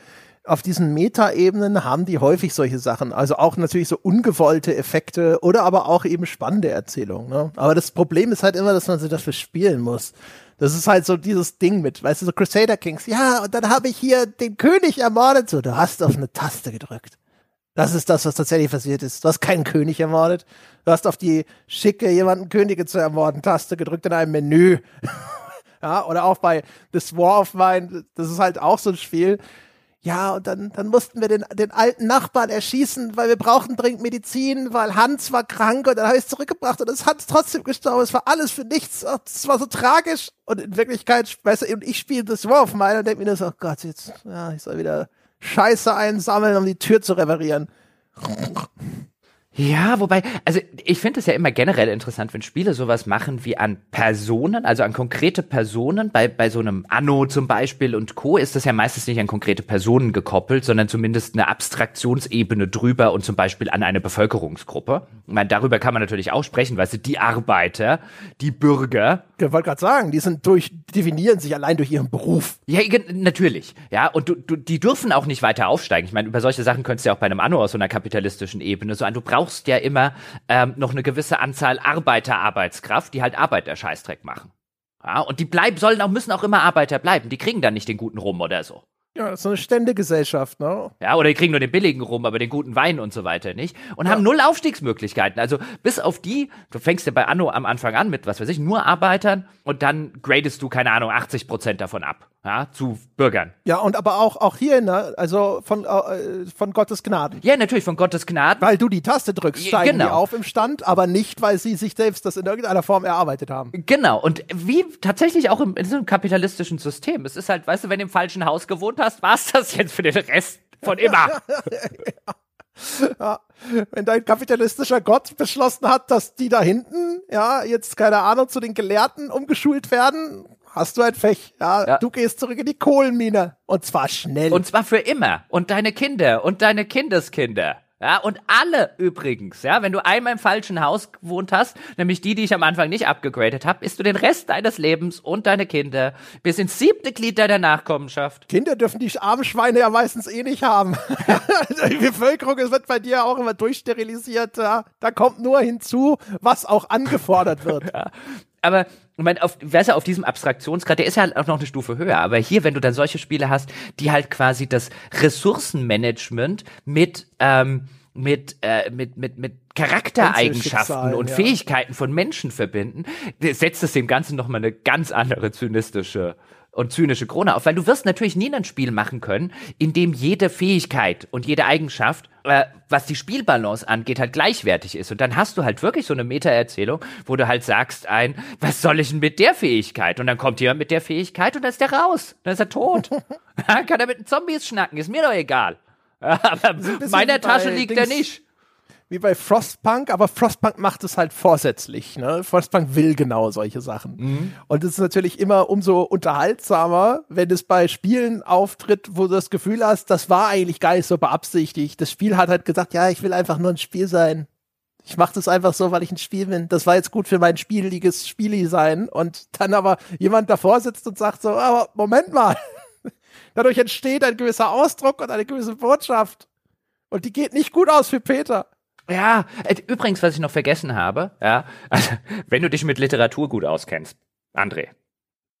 auf diesen Metaebenen haben die häufig solche Sachen. Also auch natürlich so ungewollte Effekte oder aber auch eben spannende Erzählungen. Ne? Aber das Problem ist halt immer, dass man sie dafür spielen muss. Das ist halt so dieses Ding mit, weißt du, so Crusader Kings. Ja, und dann habe ich hier den König ermordet. So, du hast auf eine Taste gedrückt. Das ist das, was tatsächlich passiert ist. Du hast keinen König ermordet. Du hast auf die schicke, jemanden Könige zu ermorden Taste gedrückt in einem Menü. (laughs) ja, oder auch bei This War of Mine. Das ist halt auch so ein Spiel ja, und dann, dann mussten wir den, den alten Nachbarn erschießen, weil wir brauchten dringend Medizin, weil Hans war krank und dann habe ich es zurückgebracht und es hat trotzdem gestorben. Es war alles für nichts. Es war so tragisch. Und in Wirklichkeit, weißt du, ich spiele das Wolf mal und denke mir nur so, oh Gott, jetzt, ja, ich soll wieder Scheiße einsammeln, um die Tür zu reparieren. Ja, wobei, also ich finde es ja immer generell interessant, wenn Spiele sowas machen wie an Personen, also an konkrete Personen. Bei, bei so einem Anno zum Beispiel und Co. ist das ja meistens nicht an konkrete Personen gekoppelt, sondern zumindest eine Abstraktionsebene drüber und zum Beispiel an eine Bevölkerungsgruppe. Ich meine, darüber kann man natürlich auch sprechen, weißt du, die Arbeiter, die Bürger. Ich wollte gerade sagen, die sind durch, definieren sich allein durch ihren Beruf. Ja, natürlich. Ja, und du, du, die dürfen auch nicht weiter aufsteigen. Ich meine, über solche Sachen könntest du ja auch bei einem Anno aus so einer kapitalistischen Ebene so an. Du brauchst brauchst ja immer ähm, noch eine gewisse Anzahl Arbeiterarbeitskraft, die halt Arbeiter-Scheißdreck machen. Ja, und die bleiben, sollen auch, müssen auch immer Arbeiter bleiben. Die kriegen dann nicht den guten Rum oder so. Ja, so eine Ständegesellschaft, ne? Ja, oder die kriegen nur den billigen rum, aber den guten Wein und so weiter nicht. Und ja. haben null Aufstiegsmöglichkeiten. Also bis auf die, du fängst ja bei Anno am Anfang an mit, was weiß ich, nur Arbeitern und dann gradest du, keine Ahnung, 80 Prozent davon ab ja, zu Bürgern. Ja, und aber auch, auch hier, ne, also von, äh, von Gottes Gnaden. Ja, natürlich, von Gottes Gnaden. Weil du die Taste drückst, steigen genau. die auf im Stand, aber nicht, weil sie sich selbst das in irgendeiner Form erarbeitet haben. Genau, und wie tatsächlich auch im, in so einem kapitalistischen System. Es ist halt, weißt du, wenn du im falschen Haus gewohnt hast, war es das jetzt für den Rest von (laughs) immer. (laughs) ja, wenn dein kapitalistischer Gott beschlossen hat, dass die da hinten, ja, jetzt keine Ahnung, zu den Gelehrten umgeschult werden, hast du ein Pech. Ja, ja, du gehst zurück in die Kohlenmine. Und zwar schnell. Und zwar für immer. Und deine Kinder und deine Kindeskinder. Ja, und alle übrigens, ja, wenn du einmal im falschen Haus gewohnt hast, nämlich die, die ich am Anfang nicht abgegradet habe, bist du den Rest deines Lebens und deine Kinder bis ins siebte Glied deiner Nachkommenschaft. Kinder dürfen die armen Schweine ja meistens eh nicht haben. (laughs) die Bevölkerung es wird bei dir auch immer durchsterilisiert. Ja. Da kommt nur hinzu, was auch angefordert wird. ja. Aber ich meine, auf, weißt du, auf diesem Abstraktionsgrad, der ist ja halt auch noch eine Stufe höher. Aber hier, wenn du dann solche Spiele hast, die halt quasi das Ressourcenmanagement mit ähm, mit, äh, mit, mit, mit Charaktereigenschaften und ja. Fähigkeiten von Menschen verbinden, setzt es dem Ganzen nochmal eine ganz andere zynistische und zynische Krone auf, weil du wirst natürlich nie ein Spiel machen können, in dem jede Fähigkeit und jede Eigenschaft, äh, was die Spielbalance angeht, halt gleichwertig ist. Und dann hast du halt wirklich so eine Meta-Erzählung, wo du halt sagst ein, was soll ich denn mit der Fähigkeit? Und dann kommt jemand mit der Fähigkeit und dann ist der raus. Dann ist er tot. (laughs) kann er mit den Zombies schnacken, ist mir doch egal. (laughs) Aber meiner Tasche liegt er nicht wie bei Frostpunk, aber Frostpunk macht es halt vorsätzlich. Ne? Frostpunk will genau solche Sachen. Mhm. Und es ist natürlich immer umso unterhaltsamer, wenn es bei Spielen auftritt, wo du das Gefühl hast, das war eigentlich gar nicht so beabsichtigt. Das Spiel hat halt gesagt, ja, ich will einfach nur ein Spiel sein. Ich mache das einfach so, weil ich ein Spiel bin. Das war jetzt gut für mein spieliges Spieli sein. Und dann aber jemand davor sitzt und sagt so, aber Moment mal. (laughs) Dadurch entsteht ein gewisser Ausdruck und eine gewisse Botschaft. Und die geht nicht gut aus für Peter. Ja, äh, übrigens, was ich noch vergessen habe, ja, also, (laughs) wenn du dich mit Literatur gut auskennst, André,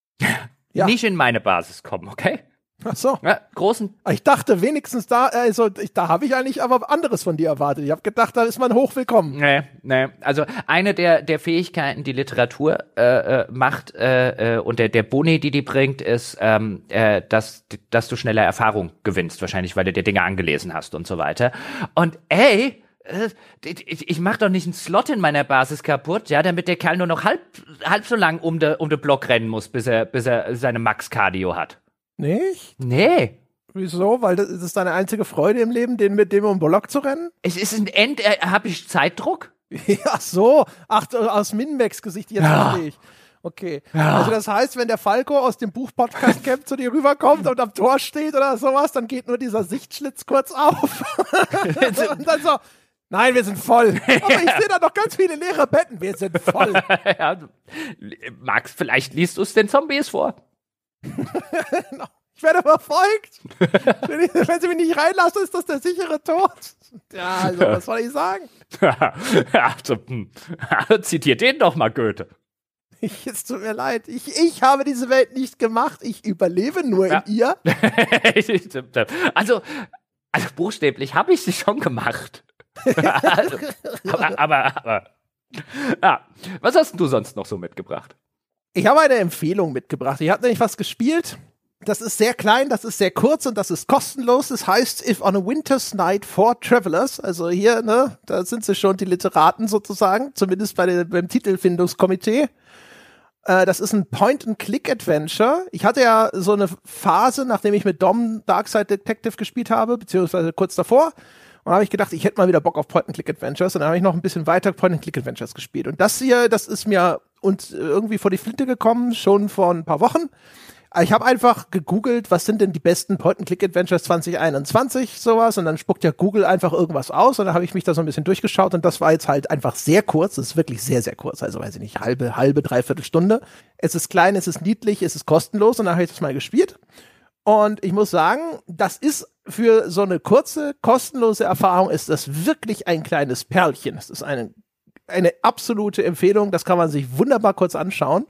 (laughs) ja. nicht in meine Basis kommen, okay? Ach so. Ja, großen. Ich dachte wenigstens da, also ich, da habe ich eigentlich aber anderes von dir erwartet. Ich habe gedacht, da ist man hochwillkommen. Nee, nee. Also eine der, der Fähigkeiten, die Literatur äh, äh, macht äh, äh, und der, der Boni, die die bringt, ist, ähm, äh, dass, dass du schneller Erfahrung gewinnst, wahrscheinlich, weil du dir Dinge angelesen hast und so weiter. Und ey, ich, ich mach doch nicht einen Slot in meiner Basis kaputt, ja, damit der Kerl nur noch halb, halb so lang um den um de Block rennen muss, bis er, bis er seine Max-Cardio hat. Nicht? Nee. Wieso? Weil das ist deine einzige Freude im Leben, den mit dem um Block zu rennen? Es ist ein End, äh, hab ich Zeitdruck? (laughs) ja, so. Ach, aus Minmax Gesicht, jetzt ja. verstehe ich. Okay. Ja. Also das heißt, wenn der Falco aus dem Buch-Podcast Camp (laughs) zu dir rüberkommt und am Tor steht oder sowas, dann geht nur dieser Sichtschlitz kurz auf. (laughs) und dann so, Nein, wir sind voll. (laughs) Aber ich sehe da noch ganz viele leere Betten. Wir sind voll. (laughs) ja, Max, vielleicht liest du es den Zombies vor. (laughs) ich werde verfolgt. wenn, ich, wenn, sie mich nicht reinlassen, ist das der sichere Tod. Ja, also, was soll ich sagen? also, hm. zitiert den doch mal Goethe. Ich, es tut mir leid. Ich, ich habe diese Welt nicht gemacht. Ich überlebe nur ja. in ihr. also, also buchstäblich habe ich sie schon gemacht also, (laughs) aber, aber, aber. Ja. Was hast du sonst noch so mitgebracht? Ich habe eine Empfehlung mitgebracht. Ich habe nämlich was gespielt. Das ist sehr klein, das ist sehr kurz und das ist kostenlos. Das heißt, if on a winter's night for travelers, also hier, ne, da sind sie schon die Literaten sozusagen, zumindest bei der, beim Titelfindungskomitee. Äh, das ist ein Point-and-Click-Adventure. Ich hatte ja so eine Phase, nachdem ich mit Dom Darkside Detective gespielt habe, beziehungsweise kurz davor. Und habe ich gedacht, ich hätte mal wieder Bock auf Point-and-Click-Adventures. Und dann habe ich noch ein bisschen weiter Point-and-Click-Adventures gespielt. Und das hier, das ist mir und irgendwie vor die Flinte gekommen, schon vor ein paar Wochen. Ich habe einfach gegoogelt, was sind denn die besten Point-and-Click-Adventures 2021, sowas, und dann spuckt ja Google einfach irgendwas aus und dann habe ich mich da so ein bisschen durchgeschaut und das war jetzt halt einfach sehr kurz, das ist wirklich sehr, sehr kurz, also weiß ich nicht, halbe, halbe, dreiviertel Stunde. Es ist klein, es ist niedlich, es ist kostenlos und dann habe ich das mal gespielt. Und ich muss sagen, das ist für so eine kurze, kostenlose Erfahrung ist das wirklich ein kleines Perlchen. Es ist eine, eine absolute Empfehlung, das kann man sich wunderbar kurz anschauen.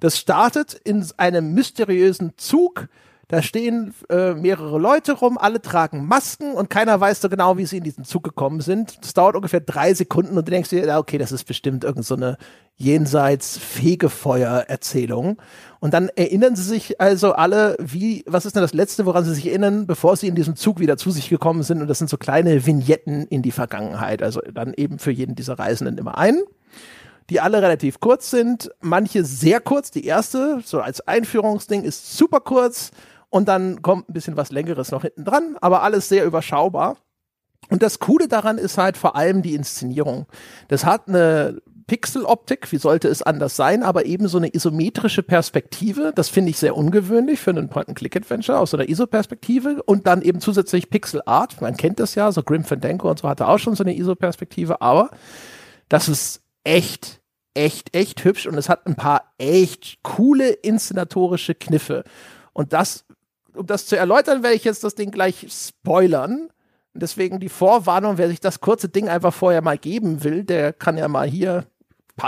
Das startet in einem mysteriösen Zug. Da stehen äh, mehrere Leute rum, alle tragen Masken und keiner weiß so genau, wie sie in diesen Zug gekommen sind. Das dauert ungefähr drei Sekunden und du denkst dir, okay, das ist bestimmt irgendeine so jenseits Fegefeuer-Erzählung. Und dann erinnern sie sich also alle, wie, was ist denn das Letzte, woran sie sich erinnern, bevor sie in diesem Zug wieder zu sich gekommen sind? Und das sind so kleine Vignetten in die Vergangenheit. Also dann eben für jeden dieser Reisenden immer einen die alle relativ kurz sind, manche sehr kurz. Die erste, so als Einführungsding, ist super kurz und dann kommt ein bisschen was längeres noch hinten dran, aber alles sehr überschaubar. Und das Coole daran ist halt vor allem die Inszenierung. Das hat eine Pixeloptik, wie sollte es anders sein, aber eben so eine isometrische Perspektive. Das finde ich sehr ungewöhnlich für einen Point-and-Click-Adventure aus so einer ISO-Perspektive und dann eben zusätzlich Pixel Art. Man kennt das ja, so Grim Fandango und so hatte auch schon so eine ISO-Perspektive, aber das ist echt, echt, echt hübsch und es hat ein paar echt coole inszenatorische Kniffe. Und das, um das zu erläutern, werde ich jetzt das Ding gleich spoilern. Deswegen die Vorwarnung, wer sich das kurze Ding einfach vorher mal geben will, der kann ja mal hier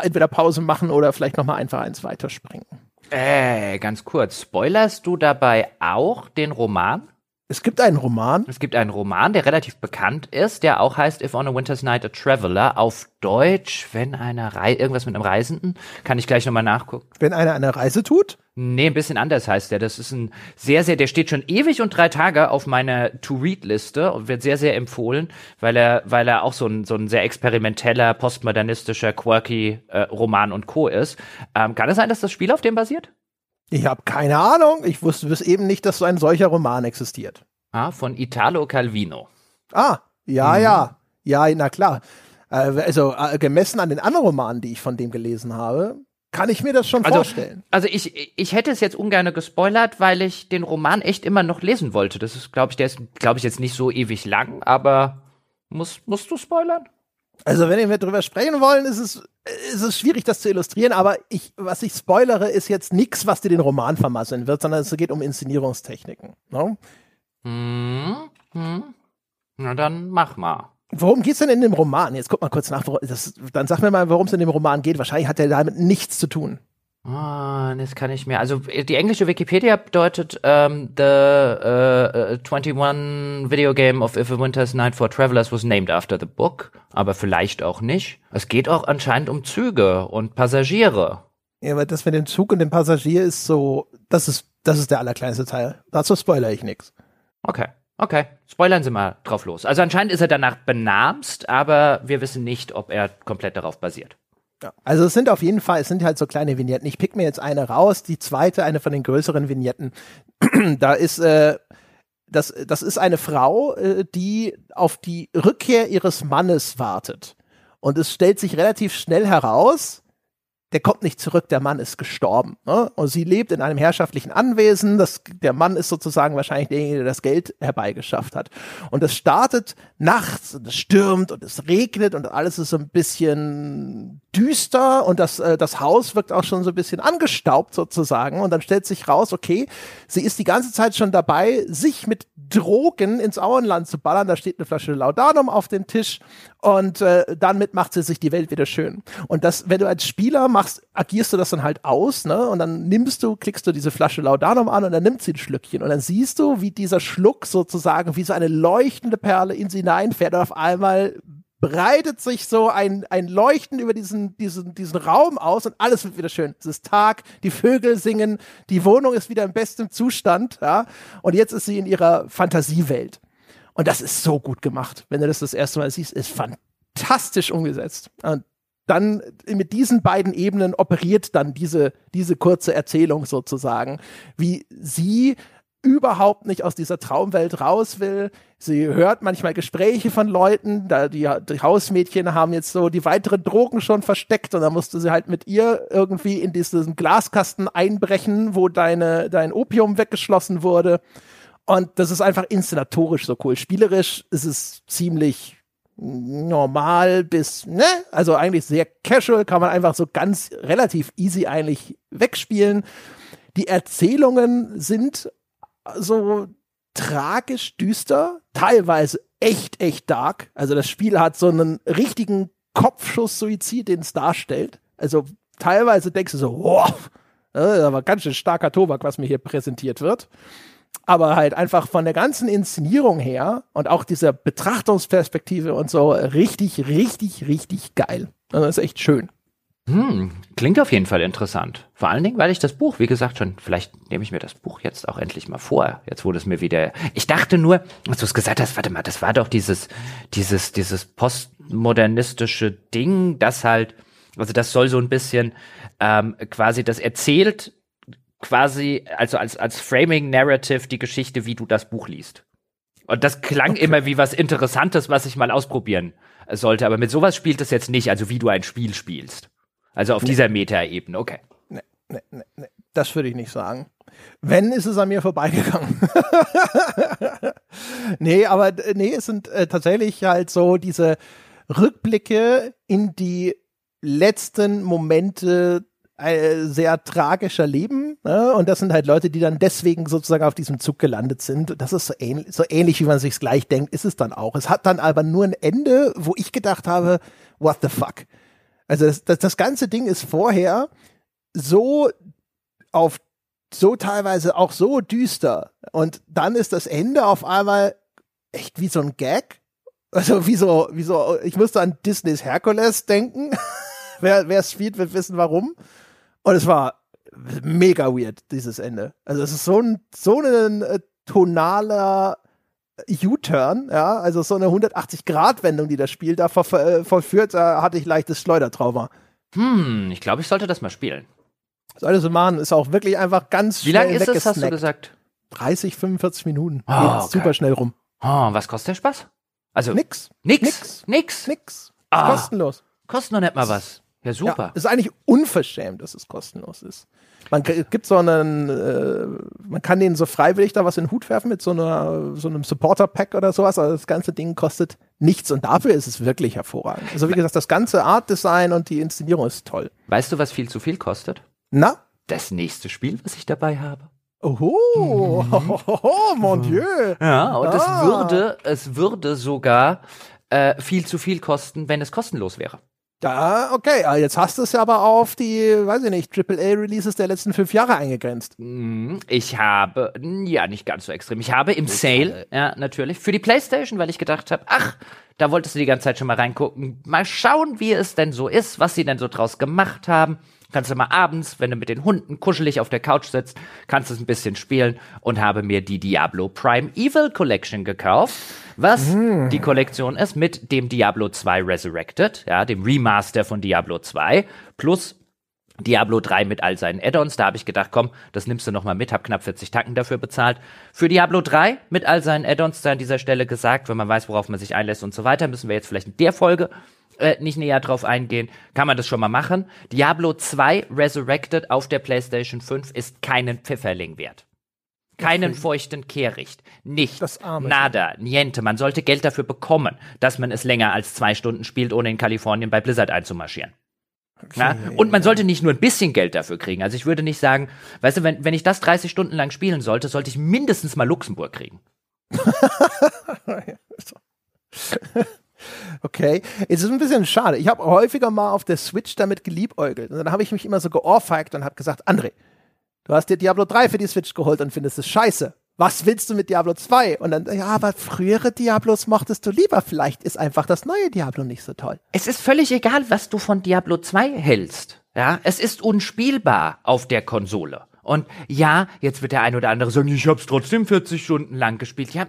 entweder Pause machen oder vielleicht noch mal einfach eins weiterspringen. Äh, ganz kurz. Spoilerst du dabei auch den Roman? Es gibt einen Roman. Es gibt einen Roman, der relativ bekannt ist, der auch heißt If on a Winter's Night a Traveler. Auf Deutsch, wenn einer Rei irgendwas mit einem Reisenden, kann ich gleich nochmal nachgucken. Wenn einer eine Reise tut? Nee, ein bisschen anders heißt der. Das ist ein sehr, sehr, der steht schon ewig und drei Tage auf meiner To-Read-Liste und wird sehr, sehr empfohlen, weil er, weil er auch so ein, so ein sehr experimenteller, postmodernistischer, quirky äh, Roman und Co. ist. Ähm, kann es sein, dass das Spiel auf dem basiert? Ich habe keine Ahnung. Ich wusste bis eben nicht, dass so ein solcher Roman existiert. Ah, von Italo Calvino. Ah, ja, mhm. ja. Ja, na klar. Äh, also äh, gemessen an den anderen Romanen, die ich von dem gelesen habe, kann ich mir das schon also, vorstellen. Also ich, ich hätte es jetzt ungern gespoilert, weil ich den Roman echt immer noch lesen wollte. Das ist, glaube ich, der ist, glaube ich, jetzt nicht so ewig lang, aber muss, musst du spoilern? Also wenn wir drüber sprechen wollen, ist es, ist es schwierig, das zu illustrieren, aber ich, was ich spoilere, ist jetzt nichts, was dir den Roman vermasseln wird, sondern es geht um Inszenierungstechniken. No? Hm, hm. Na dann mach mal. Worum geht's denn in dem Roman? Jetzt guck mal kurz nach. Das, dann sag mir mal, worum es in dem Roman geht. Wahrscheinlich hat er damit nichts zu tun. Ah, das kann ich mir. Also die englische Wikipedia bedeutet um, the uh, uh, 21 video game of If a Winter's Night for Travelers was named after the book, aber vielleicht auch nicht. Es geht auch anscheinend um Züge und Passagiere. Ja, aber das mit dem Zug und dem Passagier ist so, das ist das ist der allerkleinste Teil. Dazu spoilere ich nichts. Okay. Okay, spoilern Sie mal drauf los. Also anscheinend ist er danach benamst, aber wir wissen nicht, ob er komplett darauf basiert. Ja. Also es sind auf jeden Fall, es sind halt so kleine Vignetten. Ich pick mir jetzt eine raus, die zweite, eine von den größeren Vignetten. (clears throat) da ist, äh, das, das ist eine Frau, äh, die auf die Rückkehr ihres Mannes wartet. Und es stellt sich relativ schnell heraus, der kommt nicht zurück, der Mann ist gestorben. Ne? Und sie lebt in einem herrschaftlichen Anwesen. Das, der Mann ist sozusagen wahrscheinlich derjenige, der das Geld herbeigeschafft hat. Und es startet nachts und es stürmt und es regnet und alles ist so ein bisschen düster und das, äh, das Haus wirkt auch schon so ein bisschen angestaubt sozusagen. Und dann stellt sich raus, okay, sie ist die ganze Zeit schon dabei, sich mit Drogen ins Auenland zu ballern. Da steht eine Flasche Laudanum auf dem Tisch und äh, damit macht sie sich die Welt wieder schön. Und das, wenn du als Spieler machst, agierst du das dann halt aus, ne? Und dann nimmst du, klickst du diese Flasche Laudanum an und dann nimmt sie ein Schlückchen. Und dann siehst du, wie dieser Schluck sozusagen wie so eine leuchtende Perle in sie hineinfährt und auf einmal breitet sich so ein, ein Leuchten über diesen, diesen, diesen Raum aus und alles wird wieder schön. Es ist Tag, die Vögel singen, die Wohnung ist wieder im besten Zustand, ja. Und jetzt ist sie in ihrer Fantasiewelt. Und das ist so gut gemacht. Wenn du das das erste Mal siehst, ist fantastisch umgesetzt. Und dann mit diesen beiden Ebenen operiert dann diese, diese kurze Erzählung sozusagen, wie sie überhaupt nicht aus dieser Traumwelt raus will. Sie hört manchmal Gespräche von Leuten, da die, die Hausmädchen haben jetzt so die weiteren Drogen schon versteckt und da musste sie halt mit ihr irgendwie in diesen Glaskasten einbrechen, wo deine, dein Opium weggeschlossen wurde. Und das ist einfach inszenatorisch so cool. Spielerisch ist es ziemlich normal bis, ne? Also eigentlich sehr casual, kann man einfach so ganz relativ easy eigentlich wegspielen. Die Erzählungen sind so tragisch düster, teilweise echt, echt dark. Also das Spiel hat so einen richtigen Kopfschuss-Suizid, den es darstellt. Also teilweise denkst du so, wow, das war ganz schön starker Tobak, was mir hier präsentiert wird. Aber halt einfach von der ganzen Inszenierung her und auch dieser Betrachtungsperspektive und so richtig, richtig, richtig geil. Also das ist echt schön. Hm, klingt auf jeden Fall interessant. Vor allen Dingen, weil ich das Buch, wie gesagt, schon, vielleicht nehme ich mir das Buch jetzt auch endlich mal vor. Jetzt wurde es mir wieder. Ich dachte nur, als du es gesagt hast, warte mal, das war doch dieses, dieses, dieses postmodernistische Ding, das halt, also das soll so ein bisschen ähm, quasi, das erzählt quasi, also als, als Framing Narrative die Geschichte, wie du das Buch liest. Und das klang okay. immer wie was Interessantes, was ich mal ausprobieren sollte. Aber mit sowas spielt es jetzt nicht, also wie du ein Spiel spielst. Also auf nee. dieser Meta-Ebene, okay. Nee, nee, nee, nee, das würde ich nicht sagen. Wenn, ist es an mir vorbeigegangen. (laughs) nee, aber nee, es sind äh, tatsächlich halt so diese Rückblicke in die letzten Momente äh, sehr tragischer Leben. Ne? Und das sind halt Leute, die dann deswegen sozusagen auf diesem Zug gelandet sind. Das ist so ähnlich, so ähnlich, wie man sich gleich denkt, ist es dann auch. Es hat dann aber nur ein Ende, wo ich gedacht habe, what the fuck? Also das, das, das ganze Ding ist vorher so auf so teilweise auch so düster und dann ist das Ende auf einmal echt wie so ein Gag. Also wie so, wie so, ich musste an Disneys Hercules denken. (laughs) wer, wer Speed wird wissen warum. Und es war mega weird, dieses Ende. Also es ist so ein, so ein äh, tonaler U-Turn, ja, also so eine 180-Grad-Wendung, die das Spiel da ver äh, vollführt, da hatte ich leichtes Schleudertrauma. Hm, ich glaube, ich sollte das mal spielen. Sollte so machen, ist auch wirklich einfach ganz Wie lange ist es, hast du gesagt? 30, 45 Minuten. Oh, okay. super schnell rum. Oh, was kostet der Spaß? Also nix. Nix. Nix. Nix. Nix. Ah, kostenlos. Kostet noch nicht mal was. Ja, super. Ja, ist eigentlich unverschämt, dass es kostenlos ist. Man gibt so einen, äh, man kann denen so freiwillig da was in den Hut werfen mit so einer, so einem Supporter-Pack oder sowas. Also das ganze Ding kostet nichts und dafür ist es wirklich hervorragend. Also wie gesagt, das ganze Art-Design und die Inszenierung ist toll. Weißt du, was viel zu viel kostet? Na? Das nächste Spiel, was ich dabei habe. Oho, mhm. (laughs) oh, mon Dieu. Ja, und ah. es würde, es würde sogar äh, viel zu viel kosten, wenn es kostenlos wäre. Da, okay, ah, jetzt hast du es ja aber auf die, weiß ich nicht, AAA-Releases der letzten fünf Jahre eingegrenzt. Mhm, ich habe, ja, nicht ganz so extrem. Ich habe im Sale, ja, natürlich, für die Playstation, weil ich gedacht habe, ach, da wolltest du die ganze Zeit schon mal reingucken. Mal schauen, wie es denn so ist, was sie denn so draus gemacht haben. Kannst du mal abends, wenn du mit den Hunden kuschelig auf der Couch sitzt, kannst du es ein bisschen spielen und habe mir die Diablo Prime Evil Collection gekauft was mhm. die Kollektion ist mit dem Diablo 2 Resurrected, ja, dem Remaster von Diablo 2, plus Diablo 3 mit all seinen Add-ons. Da habe ich gedacht, komm, das nimmst du noch mal mit, hab knapp 40 Tacken dafür bezahlt. Für Diablo 3 mit all seinen Add-ons da an dieser Stelle gesagt, wenn man weiß, worauf man sich einlässt und so weiter, müssen wir jetzt vielleicht in der Folge äh, nicht näher drauf eingehen, kann man das schon mal machen. Diablo 2 Resurrected auf der PlayStation 5 ist keinen Pfifferling wert. Keinen feuchten Kehricht. Nicht. Das arme Nada. Niente. Man sollte Geld dafür bekommen, dass man es länger als zwei Stunden spielt, ohne in Kalifornien bei Blizzard einzumarschieren. Okay. Und man sollte nicht nur ein bisschen Geld dafür kriegen. Also ich würde nicht sagen, weißt du, wenn, wenn ich das 30 Stunden lang spielen sollte, sollte ich mindestens mal Luxemburg kriegen. (laughs) (laughs) Okay, es ist ein bisschen schade. Ich habe häufiger mal auf der Switch damit geliebäugelt. Und dann habe ich mich immer so geohrfeigt und habe gesagt, André, Du hast dir Diablo 3 für die Switch geholt und findest es scheiße. was willst du mit Diablo 2? Und dann, ja, aber frühere Diablos mochtest du lieber. Vielleicht ist einfach das neue Diablo nicht so toll. Es ist völlig egal, was du von Diablo 2 hältst. Ja, es ist unspielbar auf der Konsole. Und ja, jetzt wird der ein oder andere sagen, ich hab's trotzdem 40 Stunden lang gespielt. Ja,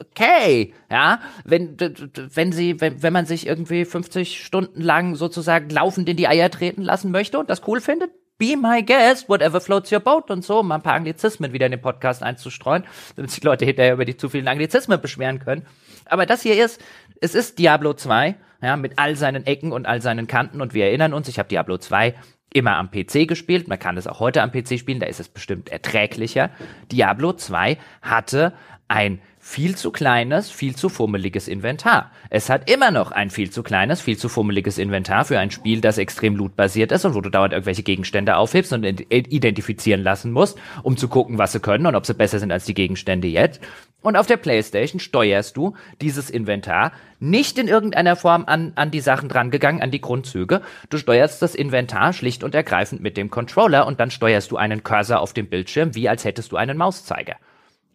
okay, ja, wenn wenn sie wenn, wenn man sich irgendwie 50 Stunden lang sozusagen laufend in die Eier treten lassen möchte und das cool findet, be my guest, whatever floats your boat und so, um ein paar Anglizismen wieder in den Podcast einzustreuen, damit sich Leute hinterher über die zu vielen Anglizismen beschweren können. Aber das hier ist, es ist Diablo 2, ja, mit all seinen Ecken und all seinen Kanten und wir erinnern uns, ich habe Diablo 2 immer am PC gespielt. Man kann es auch heute am PC spielen, da ist es bestimmt erträglicher. Diablo 2 hatte ein viel zu kleines, viel zu fummeliges Inventar. Es hat immer noch ein viel zu kleines, viel zu fummeliges Inventar für ein Spiel, das extrem lootbasiert ist und wo du dauernd irgendwelche Gegenstände aufhebst und identifizieren lassen musst, um zu gucken, was sie können und ob sie besser sind als die Gegenstände jetzt. Und auf der Playstation steuerst du dieses Inventar nicht in irgendeiner Form an, an die Sachen drangegangen, an die Grundzüge. Du steuerst das Inventar schlicht und ergreifend mit dem Controller und dann steuerst du einen Cursor auf dem Bildschirm, wie als hättest du einen Mauszeiger.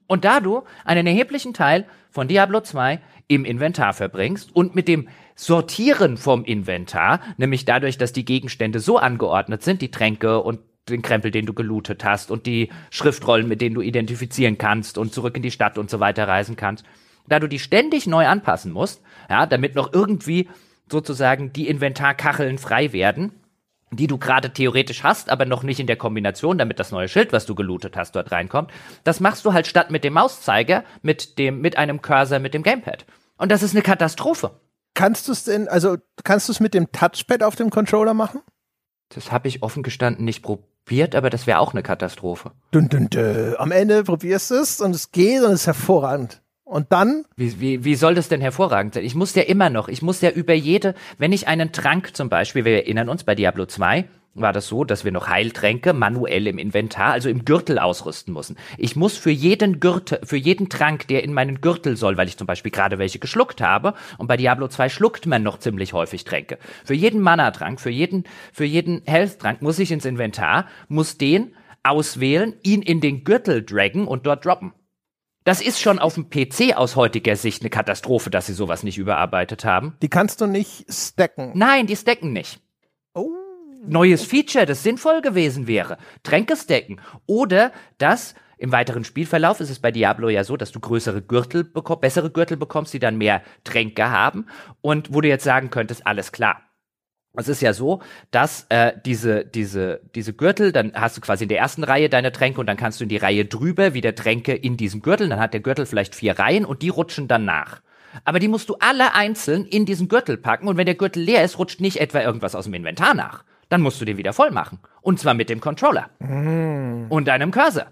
Und da du einen erheblichen Teil von Diablo 2 im Inventar verbringst und mit dem Sortieren vom Inventar, nämlich dadurch, dass die Gegenstände so angeordnet sind, die Tränke und den Krempel, den du gelootet hast und die Schriftrollen, mit denen du identifizieren kannst und zurück in die Stadt und so weiter reisen kannst, da du die ständig neu anpassen musst, ja, damit noch irgendwie sozusagen die Inventarkacheln frei werden, die du gerade theoretisch hast, aber noch nicht in der Kombination, damit das neue Schild, was du gelootet hast, dort reinkommt. Das machst du halt statt mit dem Mauszeiger, mit dem, mit einem Cursor, mit dem Gamepad. Und das ist eine Katastrophe. Kannst du es denn, also kannst du es mit dem Touchpad auf dem Controller machen? Das habe ich offen gestanden nicht probiert, aber das wäre auch eine Katastrophe. Dün, dün, dün. Am Ende probierst du es und es geht und es ist hervorragend. Und dann? Wie, wie, wie soll das denn hervorragend sein? Ich muss ja immer noch, ich muss ja über jede, wenn ich einen Trank zum Beispiel, wir erinnern uns bei Diablo 2, war das so, dass wir noch Heiltränke manuell im Inventar, also im Gürtel ausrüsten mussten. Ich muss für jeden Gürtel, für jeden Trank, der in meinen Gürtel soll, weil ich zum Beispiel gerade welche geschluckt habe, und bei Diablo 2 schluckt man noch ziemlich häufig Tränke. Für jeden Mana-Trank, für jeden, für jeden Health-Trank muss ich ins Inventar, muss den auswählen, ihn in den Gürtel draggen und dort droppen. Das ist schon auf dem PC aus heutiger Sicht eine Katastrophe, dass sie sowas nicht überarbeitet haben. Die kannst du nicht stacken. Nein, die stacken nicht. Oh. Neues Feature, das sinnvoll gewesen wäre. Tränke stacken. Oder dass im weiteren Spielverlauf ist es bei Diablo ja so, dass du größere Gürtel bekommst, bessere Gürtel bekommst, die dann mehr Tränke haben. Und wo du jetzt sagen könntest, alles klar es ist ja so, dass äh, diese, diese, diese Gürtel, dann hast du quasi in der ersten Reihe deine Tränke und dann kannst du in die Reihe drüber wieder Tränke in diesem Gürtel. Dann hat der Gürtel vielleicht vier Reihen und die rutschen dann nach. Aber die musst du alle einzeln in diesen Gürtel packen und wenn der Gürtel leer ist, rutscht nicht etwa irgendwas aus dem Inventar nach. Dann musst du den wieder voll machen. Und zwar mit dem Controller. Mm. Und deinem Cursor.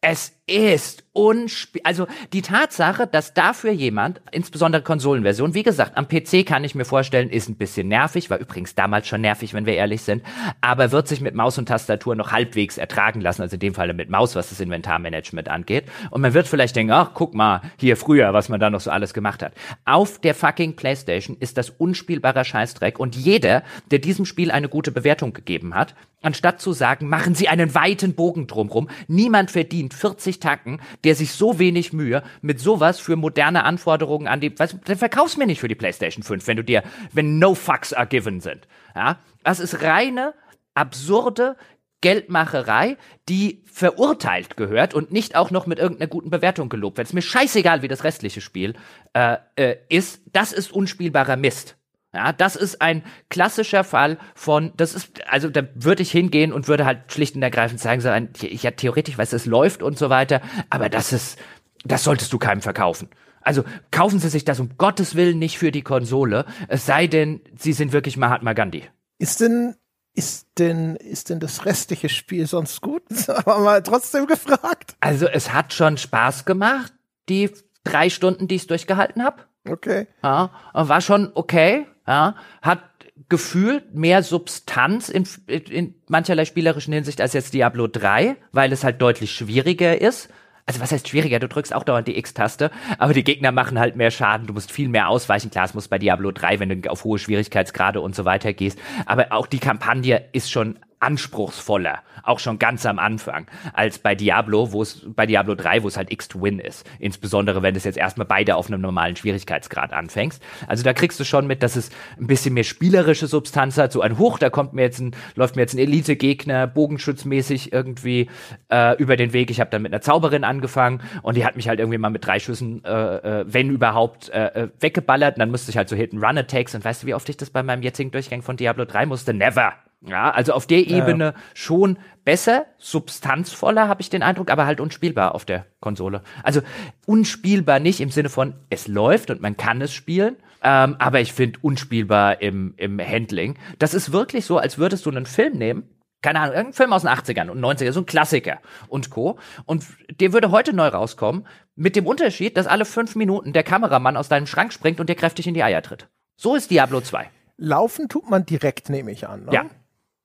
Es ist unspiel. Also die Tatsache, dass dafür jemand, insbesondere Konsolenversion, wie gesagt, am PC kann ich mir vorstellen, ist ein bisschen nervig, war übrigens damals schon nervig, wenn wir ehrlich sind, aber wird sich mit Maus und Tastatur noch halbwegs ertragen lassen, also in dem Falle mit Maus, was das Inventarmanagement angeht. Und man wird vielleicht denken, ach, guck mal, hier früher, was man da noch so alles gemacht hat. Auf der fucking Playstation ist das unspielbarer Scheißdreck und jeder, der diesem Spiel eine gute Bewertung gegeben hat, anstatt zu sagen, machen Sie einen weiten Bogen drumrum, niemand verdient 40 Tacken, der sich so wenig Mühe mit sowas für moderne Anforderungen an die, weißt, dann verkaufst mir nicht für die PlayStation 5, wenn du dir, wenn no fucks are given sind. Ja, das ist reine, absurde Geldmacherei, die verurteilt gehört und nicht auch noch mit irgendeiner guten Bewertung gelobt wird. Es ist mir scheißegal, wie das restliche Spiel äh, äh, ist. Das ist unspielbarer Mist. Ja, das ist ein klassischer Fall von, das ist, also da würde ich hingehen und würde halt schlicht und ergreifend sagen, so ein, ja, theoretisch weiß, es läuft und so weiter, aber das ist, das solltest du keinem verkaufen. Also kaufen Sie sich das um Gottes Willen nicht für die Konsole, es sei denn, Sie sind wirklich Mahatma Gandhi. Ist denn, ist denn, ist denn das restliche Spiel sonst gut? (laughs) Aber mal trotzdem gefragt. Also es hat schon Spaß gemacht, die drei Stunden, die ich durchgehalten habe. Okay. Ja, war schon okay ja, hat gefühlt mehr Substanz in, in mancherlei spielerischen Hinsicht als jetzt Diablo 3, weil es halt deutlich schwieriger ist. Also was heißt schwieriger? Du drückst auch dauernd die X-Taste, aber die Gegner machen halt mehr Schaden. Du musst viel mehr ausweichen. Klar, es muss bei Diablo 3, wenn du auf hohe Schwierigkeitsgrade und so weiter gehst. Aber auch die Kampagne ist schon anspruchsvoller, auch schon ganz am Anfang, als bei Diablo, wo es bei Diablo 3, wo es halt X to Win ist. Insbesondere, wenn es jetzt erstmal beide auf einem normalen Schwierigkeitsgrad anfängst. Also da kriegst du schon mit, dass es ein bisschen mehr spielerische Substanz hat. So ein Hoch, da kommt mir jetzt ein, läuft mir jetzt ein Elite-Gegner bogenschutzmäßig irgendwie äh, über den Weg. Ich habe dann mit einer Zauberin angefangen und die hat mich halt irgendwie mal mit drei Schüssen, äh, äh, wenn überhaupt, äh, äh weggeballert. Und dann musste ich halt so Hit-and-Run-Attacks. Und weißt du, wie oft ich das bei meinem jetzigen Durchgang von Diablo 3 musste? Never. Ja, also auf der Ebene ja. schon besser, substanzvoller habe ich den Eindruck, aber halt unspielbar auf der Konsole. Also unspielbar nicht im Sinne von, es läuft und man kann es spielen, ähm, aber ich finde unspielbar im, im Handling. Das ist wirklich so, als würdest du einen Film nehmen, keine Ahnung, irgendein Film aus den 80ern und 90ern, so ein Klassiker und Co. Und der würde heute neu rauskommen, mit dem Unterschied, dass alle fünf Minuten der Kameramann aus deinem Schrank springt und dir kräftig in die Eier tritt. So ist Diablo 2. Laufen tut man direkt, nehme ich an. Ne? Ja,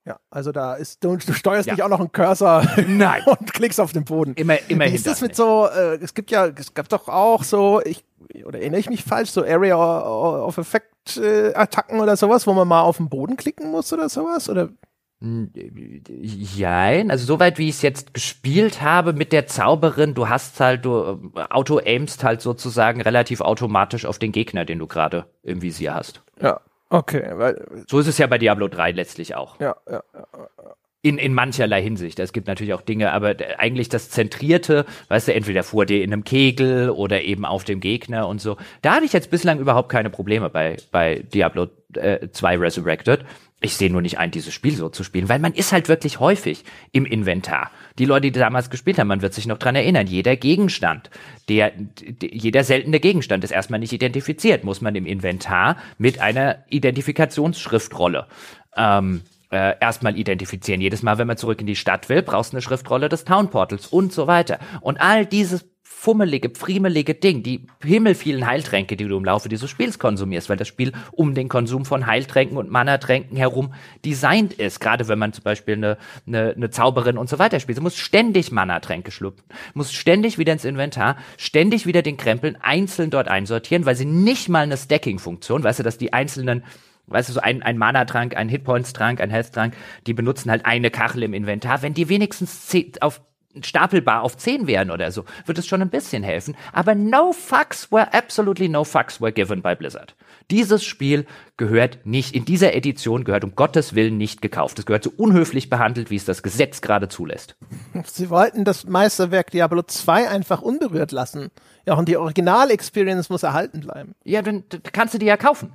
ja, also da ist, du, du steuerst ja. nicht auch noch einen Cursor Nein. (laughs) und klickst auf den Boden. Immer, immer Wie ist das mit so, äh, es gibt ja, es gab doch auch so, ich, oder erinnere ich mich falsch, so Area of Effect äh, Attacken oder sowas, wo man mal auf den Boden klicken muss oder sowas? Oder? Jein, also soweit wie ich es jetzt gespielt habe mit der Zauberin, du hast halt, du äh, auto-aimst halt sozusagen relativ automatisch auf den Gegner, den du gerade im Visier hast. Ja, Okay, weil. So ist es ja bei Diablo 3 letztlich auch. Ja, ja, ja. In, in mancherlei Hinsicht. Es gibt natürlich auch Dinge, aber eigentlich das Zentrierte, weißt du, entweder vor dir in einem Kegel oder eben auf dem Gegner und so. Da hatte ich jetzt bislang überhaupt keine Probleme bei, bei Diablo äh, 2 Resurrected. Ich sehe nur nicht ein, dieses Spiel so zu spielen, weil man ist halt wirklich häufig im Inventar. Die Leute, die damals gespielt haben, man wird sich noch dran erinnern, jeder Gegenstand, der, jeder seltene Gegenstand ist erstmal nicht identifiziert, muss man im Inventar mit einer Identifikationsschriftrolle ähm, äh, erstmal identifizieren. Jedes Mal, wenn man zurück in die Stadt will, brauchst du eine Schriftrolle des Town Portals und so weiter. Und all dieses fummelige, friemelige Ding, die himmelvielen Heiltränke, die du im Laufe dieses Spiels konsumierst, weil das Spiel um den Konsum von Heiltränken und Mana-Tränken herum designt ist. Gerade wenn man zum Beispiel eine, eine, eine Zauberin und so weiter spielt. Du musst ständig Mana-Tränke schlucken, musst ständig wieder ins Inventar, ständig wieder den Krempeln einzeln dort einsortieren, weil sie nicht mal eine Stacking-Funktion, weißt du, dass die einzelnen Weißt du, so ein, ein Mana-Trank, ein Hitpoints-Trank, ein Health-Trank, die benutzen halt eine Kachel im Inventar. Wenn die wenigstens auf stapelbar auf 10 wären oder so, wird es schon ein bisschen helfen. Aber no fucks were absolutely no fucks were given by Blizzard. Dieses Spiel gehört nicht, in dieser Edition gehört um Gottes Willen nicht gekauft. Es gehört so unhöflich behandelt, wie es das Gesetz gerade zulässt. Sie wollten das Meisterwerk Diablo 2 einfach unberührt lassen. Ja, und die Original-Experience muss erhalten bleiben. Ja, dann kannst du die ja kaufen.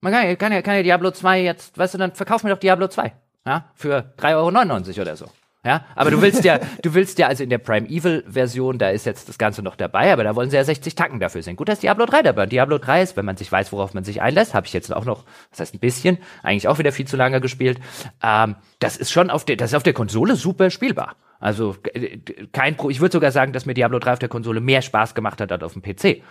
Man kann, kann, ja, kann ja Diablo 2 jetzt, weißt du, dann verkauf mir doch Diablo 2. Ja, für 3,99 Euro oder so. Ja, aber du willst ja, du willst ja also in der Primeval Version, da ist jetzt das Ganze noch dabei, aber da wollen sie ja 60 Tacken dafür sehen. Gut, dass Diablo 3 dabei. Und Diablo 3 ist, wenn man sich weiß, worauf man sich einlässt, habe ich jetzt auch noch, das heißt ein bisschen, eigentlich auch wieder viel zu lange gespielt. Ähm, das ist schon auf der, das ist auf der Konsole super spielbar. Also kein Pro, ich würde sogar sagen, dass mir Diablo 3 auf der Konsole mehr Spaß gemacht hat als auf dem PC.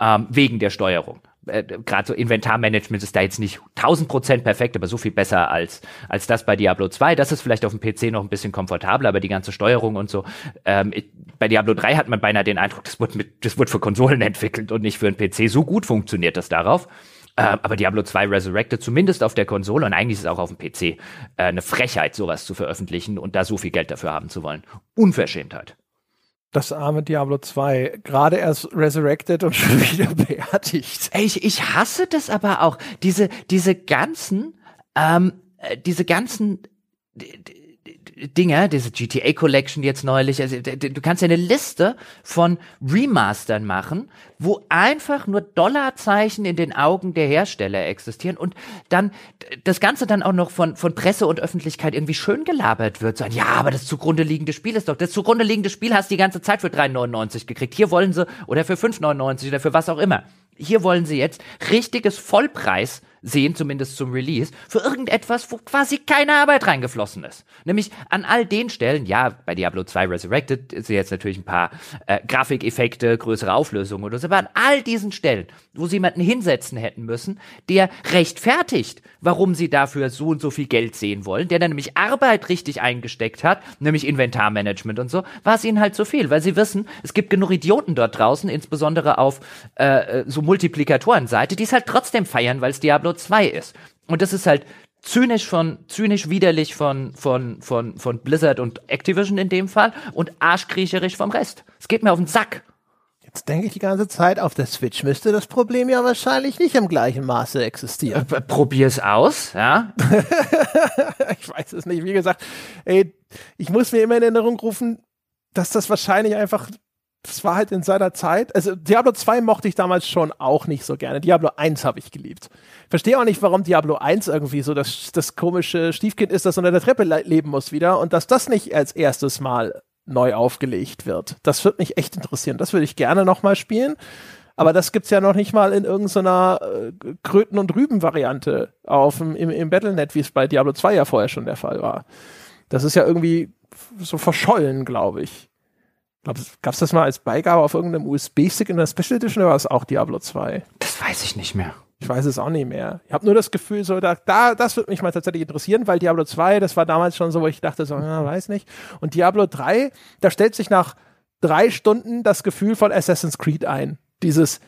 Ähm, wegen der Steuerung äh, gerade so Inventarmanagement ist da jetzt nicht 1000 Prozent perfekt, aber so viel besser als, als das bei Diablo 2. Das ist vielleicht auf dem PC noch ein bisschen komfortabler, aber die ganze Steuerung und so. Ähm, bei Diablo 3 hat man beinahe den Eindruck, das wird, mit, das wird für Konsolen (laughs) entwickelt und nicht für einen PC. So gut funktioniert das darauf. Ähm, aber Diablo 2 Resurrected zumindest auf der Konsole und eigentlich ist es auch auf dem PC äh, eine Frechheit, sowas zu veröffentlichen und da so viel Geld dafür haben zu wollen. Unverschämtheit. Das arme Diablo 2, gerade erst resurrected und (laughs) schon wieder beerdigt. Ey, ich, ich hasse das aber auch. Diese, diese ganzen, ähm, äh, diese ganzen, Dinger, diese GTA Collection jetzt neulich, also du kannst ja eine Liste von Remastern machen, wo einfach nur Dollarzeichen in den Augen der Hersteller existieren und dann das Ganze dann auch noch von, von Presse und Öffentlichkeit irgendwie schön gelabert wird. So, ja, aber das zugrunde liegende Spiel ist doch, das zugrunde liegende Spiel hast du die ganze Zeit für 3,99 gekriegt. Hier wollen sie, oder für 5,99 oder für was auch immer. Hier wollen sie jetzt richtiges Vollpreis sehen, zumindest zum Release, für irgendetwas, wo quasi keine Arbeit reingeflossen ist. Nämlich an all den Stellen, ja, bei Diablo 2 Resurrected ist jetzt natürlich ein paar äh, Grafikeffekte, größere Auflösungen oder so, aber an all diesen Stellen, wo sie jemanden hinsetzen hätten müssen, der rechtfertigt, warum sie dafür so und so viel Geld sehen wollen, der dann nämlich Arbeit richtig eingesteckt hat, nämlich Inventarmanagement und so, war es ihnen halt zu viel, weil sie wissen, es gibt genug Idioten dort draußen, insbesondere auf äh, äh so Multiplikatorenseite, die es halt trotzdem feiern, weil es Diablo 2 ist. Und das ist halt zynisch von, zynisch widerlich von, von, von, von Blizzard und Activision in dem Fall und arschkriecherisch vom Rest. Es geht mir auf den Sack. Jetzt denke ich die ganze Zeit, auf der Switch müsste das Problem ja wahrscheinlich nicht im gleichen Maße existieren. Äh, probier's aus, ja. (laughs) ich weiß es nicht. Wie gesagt, ey, ich muss mir immer in Erinnerung rufen, dass das wahrscheinlich einfach das war halt in seiner Zeit. Also Diablo 2 mochte ich damals schon auch nicht so gerne. Diablo 1 habe ich geliebt. Verstehe auch nicht, warum Diablo 1 irgendwie so das, das komische Stiefkind ist, das unter der Treppe le leben muss wieder und dass das nicht als erstes Mal neu aufgelegt wird. Das würde mich echt interessieren. Das würde ich gerne nochmal spielen. Aber das gibt's ja noch nicht mal in irgendeiner äh, Kröten- und Rüben-Variante im, im Battlenet, wie es bei Diablo 2 ja vorher schon der Fall war. Das ist ja irgendwie so verschollen, glaube ich. Gab es das mal als Beigabe auf irgendeinem USB-Stick in der Special Edition oder war es auch Diablo 2? Das weiß ich nicht mehr. Ich weiß es auch nicht mehr. Ich habe nur das Gefühl, so da, da, das würde mich mal tatsächlich interessieren, weil Diablo 2, das war damals schon so, wo ich dachte, so, ja, weiß nicht. Und Diablo 3, da stellt sich nach drei Stunden das Gefühl von Assassin's Creed ein. Dieses,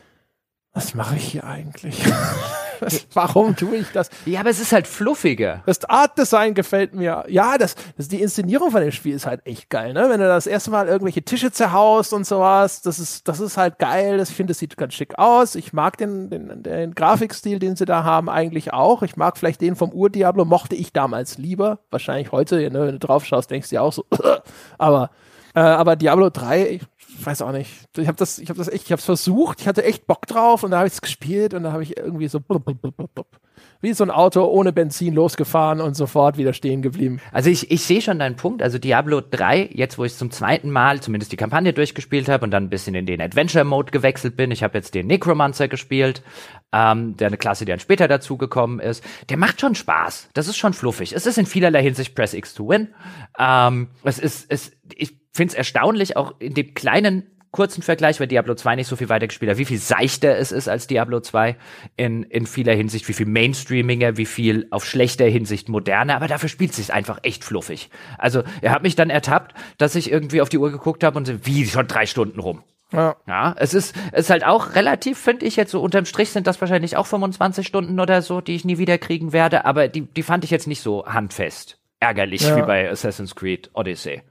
was mache ich hier eigentlich? (laughs) Warum tue ich das? Ja, aber es ist halt fluffiger. Das Art Design gefällt mir. Ja, das, das die Inszenierung von dem Spiel ist halt echt geil, ne? Wenn du das erste Mal irgendwelche Tische zerhaust und sowas, das ist, das ist halt geil. Das, ich finde, das sieht ganz schick aus. Ich mag den, den, den Grafikstil, den sie da haben, eigentlich auch. Ich mag vielleicht den vom Ur-Diablo, mochte ich damals lieber. Wahrscheinlich heute, ne, wenn du drauf schaust, denkst du ja auch so, (laughs) aber, äh, aber Diablo 3, ich, weiß auch nicht. Ich habe das, ich habe das echt, ich habe es versucht. Ich hatte echt Bock drauf und da habe ich es gespielt und da habe ich irgendwie so blub, blub, blub, blub, wie so ein Auto ohne Benzin losgefahren und sofort wieder stehen geblieben. Also ich, ich sehe schon deinen Punkt. Also Diablo 3, jetzt wo ich zum zweiten Mal zumindest die Kampagne durchgespielt habe und dann ein bisschen in den Adventure-Mode gewechselt bin. Ich habe jetzt den Necromancer gespielt, ähm, der eine Klasse, die dann später dazugekommen ist. Der macht schon Spaß. Das ist schon fluffig. Es ist in vielerlei Hinsicht Press X to Win. Ähm, es ist, es, ich finde es erstaunlich, auch in dem kleinen kurzen Vergleich, weil Diablo 2 nicht so viel weiter gespielt hat, wie viel seichter es ist als Diablo 2 in, in vieler Hinsicht, wie viel Mainstreaminger, wie viel auf schlechter Hinsicht moderner, aber dafür spielt es sich einfach echt fluffig. Also er hat mich dann ertappt, dass ich irgendwie auf die Uhr geguckt habe und so, wie, schon drei Stunden rum. Ja. ja, es ist, es ist halt auch relativ, finde ich jetzt so unterm Strich sind das wahrscheinlich auch 25 Stunden oder so, die ich nie wieder kriegen werde, aber die, die fand ich jetzt nicht so handfest. Ärgerlich ja. wie bei Assassin's Creed Odyssey.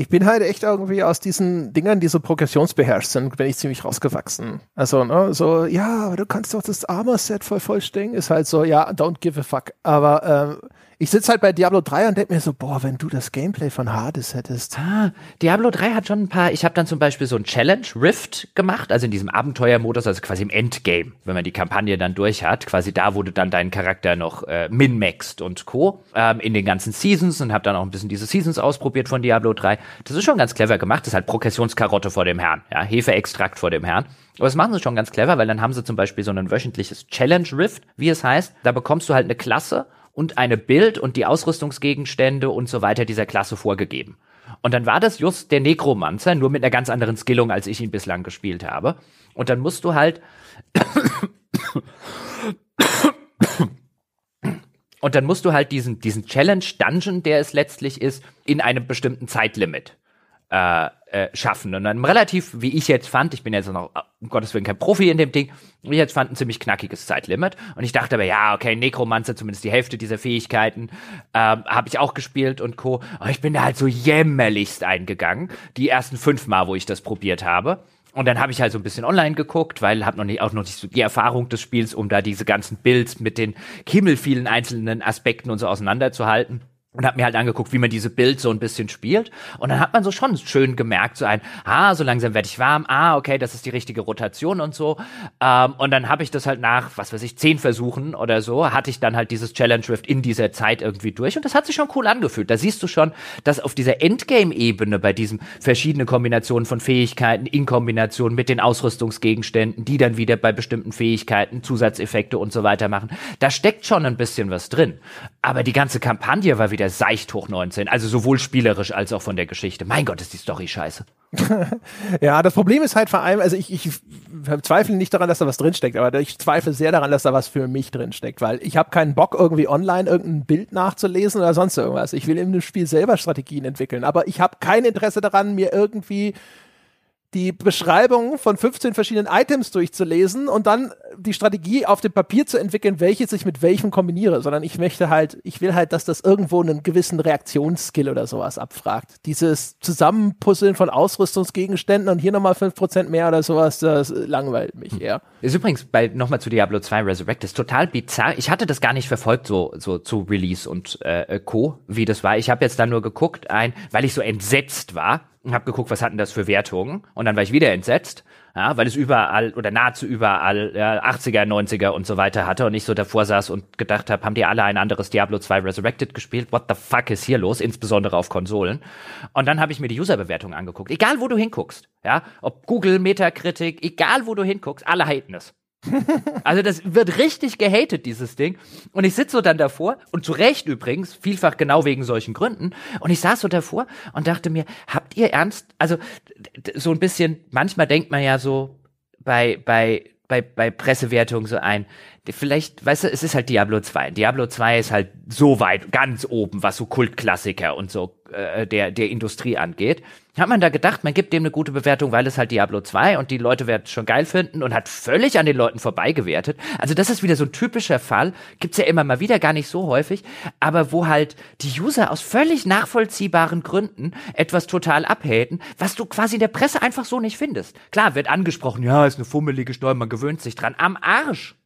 Ich bin halt echt irgendwie aus diesen Dingern, die so progressionsbeherrscht sind, bin ich ziemlich rausgewachsen. Also, ne, so, ja, du kannst doch das Armor-Set voll vollstängen, ist halt so, ja, don't give a fuck. Aber ähm, ich sitze halt bei Diablo 3 und denke mir so, boah, wenn du das Gameplay von Hades hättest. Ah, Diablo 3 hat schon ein paar, ich habe dann zum Beispiel so ein Challenge Rift gemacht, also in diesem Abenteuermodus, also quasi im Endgame, wenn man die Kampagne dann durch hat, quasi da, wo du dann deinen Charakter noch äh, min-maxst und Co. Ähm, in den ganzen Seasons und habe dann auch ein bisschen diese Seasons ausprobiert von Diablo 3. Das ist schon ganz clever gemacht, das ist halt Progressionskarotte vor dem Herrn, ja, Hefeextrakt vor dem Herrn. Aber das machen sie schon ganz clever, weil dann haben sie zum Beispiel so ein wöchentliches Challenge Rift, wie es heißt. Da bekommst du halt eine Klasse und eine Bild und die Ausrüstungsgegenstände und so weiter dieser Klasse vorgegeben. Und dann war das just der Nekromanzer, nur mit einer ganz anderen Skillung, als ich ihn bislang gespielt habe. Und dann musst du halt (coughs) und dann musst du halt diesen, diesen Challenge Dungeon, der es letztlich ist, in einem bestimmten Zeitlimit äh, äh, schaffen. Und dann relativ, wie ich jetzt fand, ich bin jetzt noch, um Gottes Willen, kein Profi in dem Ding, wie ich jetzt fand, ein ziemlich knackiges Zeitlimit. Und ich dachte aber, ja, okay, Necromancer, zumindest die Hälfte dieser Fähigkeiten, ähm, habe ich auch gespielt und Co. Aber ich bin da halt so jämmerlichst eingegangen, die ersten fünf Mal, wo ich das probiert habe. Und dann habe ich halt so ein bisschen online geguckt, weil habe noch nicht auch noch nicht so die Erfahrung des Spiels, um da diese ganzen Builds mit den himmelvielen einzelnen Aspekten und so auseinanderzuhalten und habe mir halt angeguckt, wie man diese Bild so ein bisschen spielt. Und dann hat man so schon schön gemerkt, so ein, ah, so langsam werde ich warm, ah, okay, das ist die richtige Rotation und so. Ähm, und dann habe ich das halt nach, was weiß ich, zehn Versuchen oder so, hatte ich dann halt dieses Challenge Rift in dieser Zeit irgendwie durch. Und das hat sich schon cool angefühlt. Da siehst du schon, dass auf dieser Endgame-Ebene bei diesen verschiedenen Kombinationen von Fähigkeiten in Kombination mit den Ausrüstungsgegenständen, die dann wieder bei bestimmten Fähigkeiten Zusatzeffekte und so weiter machen, da steckt schon ein bisschen was drin. Aber die ganze Kampagne war wieder seicht hoch 19. Also sowohl spielerisch als auch von der Geschichte. Mein Gott, ist die Story scheiße. (laughs) ja, das Problem ist halt vor allem, also ich, ich zweifle nicht daran, dass da was drinsteckt, aber ich zweifle sehr daran, dass da was für mich drinsteckt, weil ich habe keinen Bock, irgendwie online irgendein Bild nachzulesen oder sonst irgendwas. Ich will im Spiel selber Strategien entwickeln, aber ich habe kein Interesse daran, mir irgendwie die Beschreibung von 15 verschiedenen Items durchzulesen und dann die Strategie auf dem Papier zu entwickeln, welches ich mit welchem kombiniere, sondern ich möchte halt, ich will halt, dass das irgendwo einen gewissen Reaktionsskill oder sowas abfragt. Dieses Zusammenpuzzeln von Ausrüstungsgegenständen und hier nochmal 5% mehr oder sowas, das langweilt mich eher. Ist übrigens bei nochmal zu Diablo 2 Resurrected total bizarr. Ich hatte das gar nicht verfolgt, so, so zu Release und äh, Co., wie das war. Ich habe jetzt da nur geguckt, ein, weil ich so entsetzt war und habe geguckt, was hatten das für Wertungen. Und dann war ich wieder entsetzt, ja, weil es überall oder nahezu überall ja, 80er, 90er und so weiter hatte und ich so davor saß und gedacht habe, haben die alle ein anderes Diablo 2 Resurrected gespielt? What the fuck ist hier los? Insbesondere auf Konsolen. Und dann habe ich mir die Userbewertungen angeguckt. Egal, wo du hinguckst, ja, ob Google, Metacritic, egal, wo du hinguckst, alle haten es. Also das wird richtig gehatet, dieses Ding. Und ich sitze so dann davor, und zu Recht übrigens, vielfach genau wegen solchen Gründen, und ich saß so davor und dachte mir, habt ihr ernst, also so ein bisschen, manchmal denkt man ja so bei, bei, bei, bei Pressewertung so ein, vielleicht, weißt du, es ist halt Diablo 2. Diablo 2 ist halt so weit, ganz oben, was so Kultklassiker und so äh, der, der Industrie angeht. Hat man da gedacht, man gibt dem eine gute Bewertung, weil es halt Diablo 2 und die Leute werden es schon geil finden und hat völlig an den Leuten vorbeigewertet. Also das ist wieder so ein typischer Fall, gibt's ja immer mal wieder, gar nicht so häufig, aber wo halt die User aus völlig nachvollziehbaren Gründen etwas total abhaten, was du quasi in der Presse einfach so nicht findest. Klar, wird angesprochen, ja, ist eine fummelige Steuer, man gewöhnt sich dran. Am Arsch.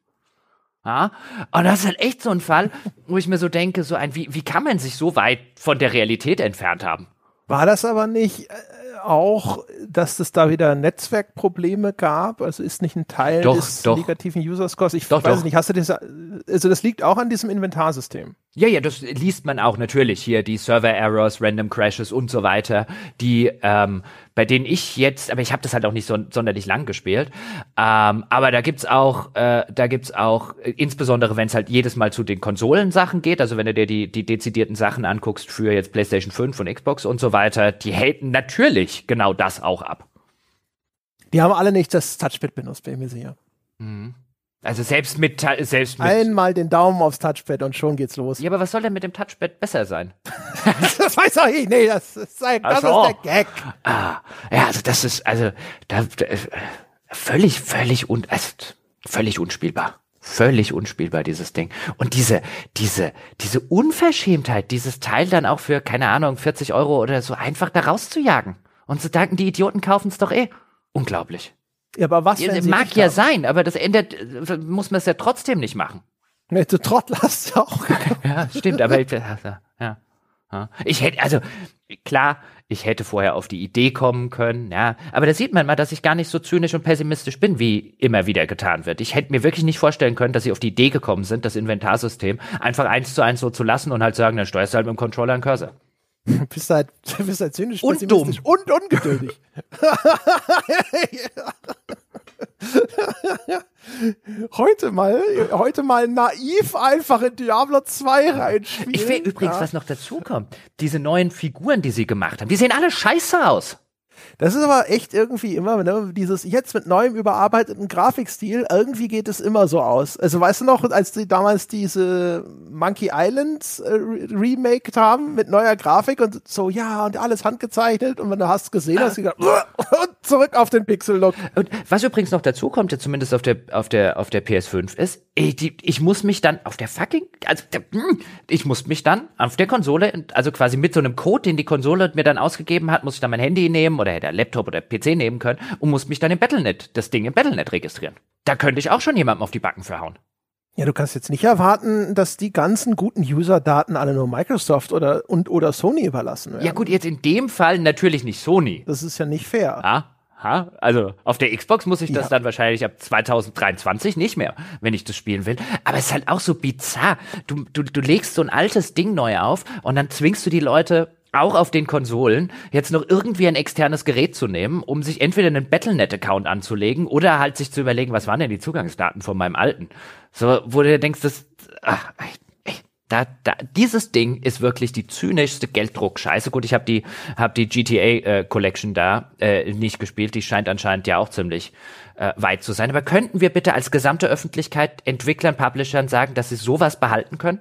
Ja? Und das ist halt echt so ein Fall, wo ich mir so denke, so ein, wie, wie kann man sich so weit von der Realität entfernt haben? War das aber nicht äh, auch, dass es da wieder Netzwerkprobleme gab? Also ist nicht ein Teil Doch, des doch. negativen User Scores? Ich Doch, weiß nicht, hast du das, also das liegt auch an diesem Inventarsystem. Ja, ja, das liest man auch natürlich hier, die Server-Errors, Random Crashes und so weiter, die, ähm, bei denen ich jetzt, aber ich habe das halt auch nicht so sonderlich lang gespielt, ähm, aber da gibt's auch, äh, da gibt's auch, äh, insbesondere wenn es halt jedes Mal zu den Konsolensachen geht, also wenn du dir die, die dezidierten Sachen anguckst für jetzt PlayStation 5 und Xbox und so weiter, die haten natürlich genau das auch ab. Die haben alle nicht das Touchpad benutzt, bin ich mir sicher. Also selbst mit, selbst mit, Einmal den Daumen aufs Touchpad und schon geht's los. ja, aber was soll denn mit dem Touchpad besser sein? (laughs) Das weiß auch ich. Nee, das, ist, das Ach ist so. der Gag. Ah, ja, also das ist, also, da, da, äh, völlig, völlig un, also, völlig unspielbar. Völlig unspielbar, dieses Ding. Und diese, diese, diese Unverschämtheit, dieses Teil dann auch für, keine Ahnung, 40 Euro oder so einfach da rauszujagen. Und zu danken, die Idioten kaufen es doch eh. Unglaublich. Ja, aber was, wenn sie Mag ja haben? sein, aber das ändert, muss man es ja trotzdem nicht machen. Nee, du Trottel hast ja auch. (laughs) Ja, stimmt, aber ich, ja, ja. ja. Ich hätte, also klar, ich hätte vorher auf die Idee kommen können, ja, aber da sieht man mal, dass ich gar nicht so zynisch und pessimistisch bin, wie immer wieder getan wird. Ich hätte mir wirklich nicht vorstellen können, dass sie auf die Idee gekommen sind, das Inventarsystem einfach eins zu eins so zu lassen und halt sagen, dann steuerst du halt mit dem Controller einen Cursor. Du (laughs) bist halt, du (laughs) bist halt zynisch, Und pessimistisch und ungeduldig. (laughs) heute mal, heute mal naiv einfach in Diablo 2 reinspielen. Ich will übrigens, ja. was noch dazu kommt, diese neuen Figuren, die sie gemacht haben, die sehen alle scheiße aus. Das ist aber echt irgendwie immer, ne, dieses jetzt mit neuem überarbeiteten Grafikstil, irgendwie geht es immer so aus. Also weißt du noch, als die damals diese Monkey Island äh, re- remaked haben mit neuer Grafik und so, ja, und alles handgezeichnet und wenn du hast gesehen, hast du gedacht, (laughs) und zurück auf den Pixel-Look. Und was übrigens noch dazu kommt, ja zumindest auf der, auf der, auf der PS5 ist, ich, die, ich muss mich dann auf der fucking, also, hm, ich muss mich dann auf der Konsole, also quasi mit so einem Code, den die Konsole mir dann ausgegeben hat, muss ich dann mein Handy nehmen oder hätte Laptop oder PC nehmen können und muss mich dann im Battlenet, das Ding im Battlenet registrieren. Da könnte ich auch schon jemandem auf die Backen verhauen. Ja, du kannst jetzt nicht erwarten, dass die ganzen guten User-Daten alle nur Microsoft oder, und, oder Sony überlassen werden. Ja gut, jetzt in dem Fall natürlich nicht Sony. Das ist ja nicht fair. Ja, ha, also auf der Xbox muss ich das Ja. dann wahrscheinlich ab 2023 nicht mehr, wenn ich das spielen will. Aber es ist halt auch so bizarr. Du, du, du legst so ein altes Ding neu auf und dann zwingst du die Leute auch auf den Konsolen jetzt noch irgendwie ein externes Gerät zu nehmen, um sich entweder einen Battlenet-Account anzulegen oder halt sich zu überlegen, was waren denn die Zugangsdaten von meinem alten. So, wo du denkst, das, ach, da, da, dieses Ding ist wirklich die zynischste Gelddruck-Scheiße. Gut, ich habe die, hab die GTA äh, Collection da äh, nicht gespielt. Die scheint anscheinend ja auch ziemlich äh, weit zu sein. Aber könnten wir bitte als gesamte Öffentlichkeit Entwicklern, Publishern sagen, dass sie sowas behalten können?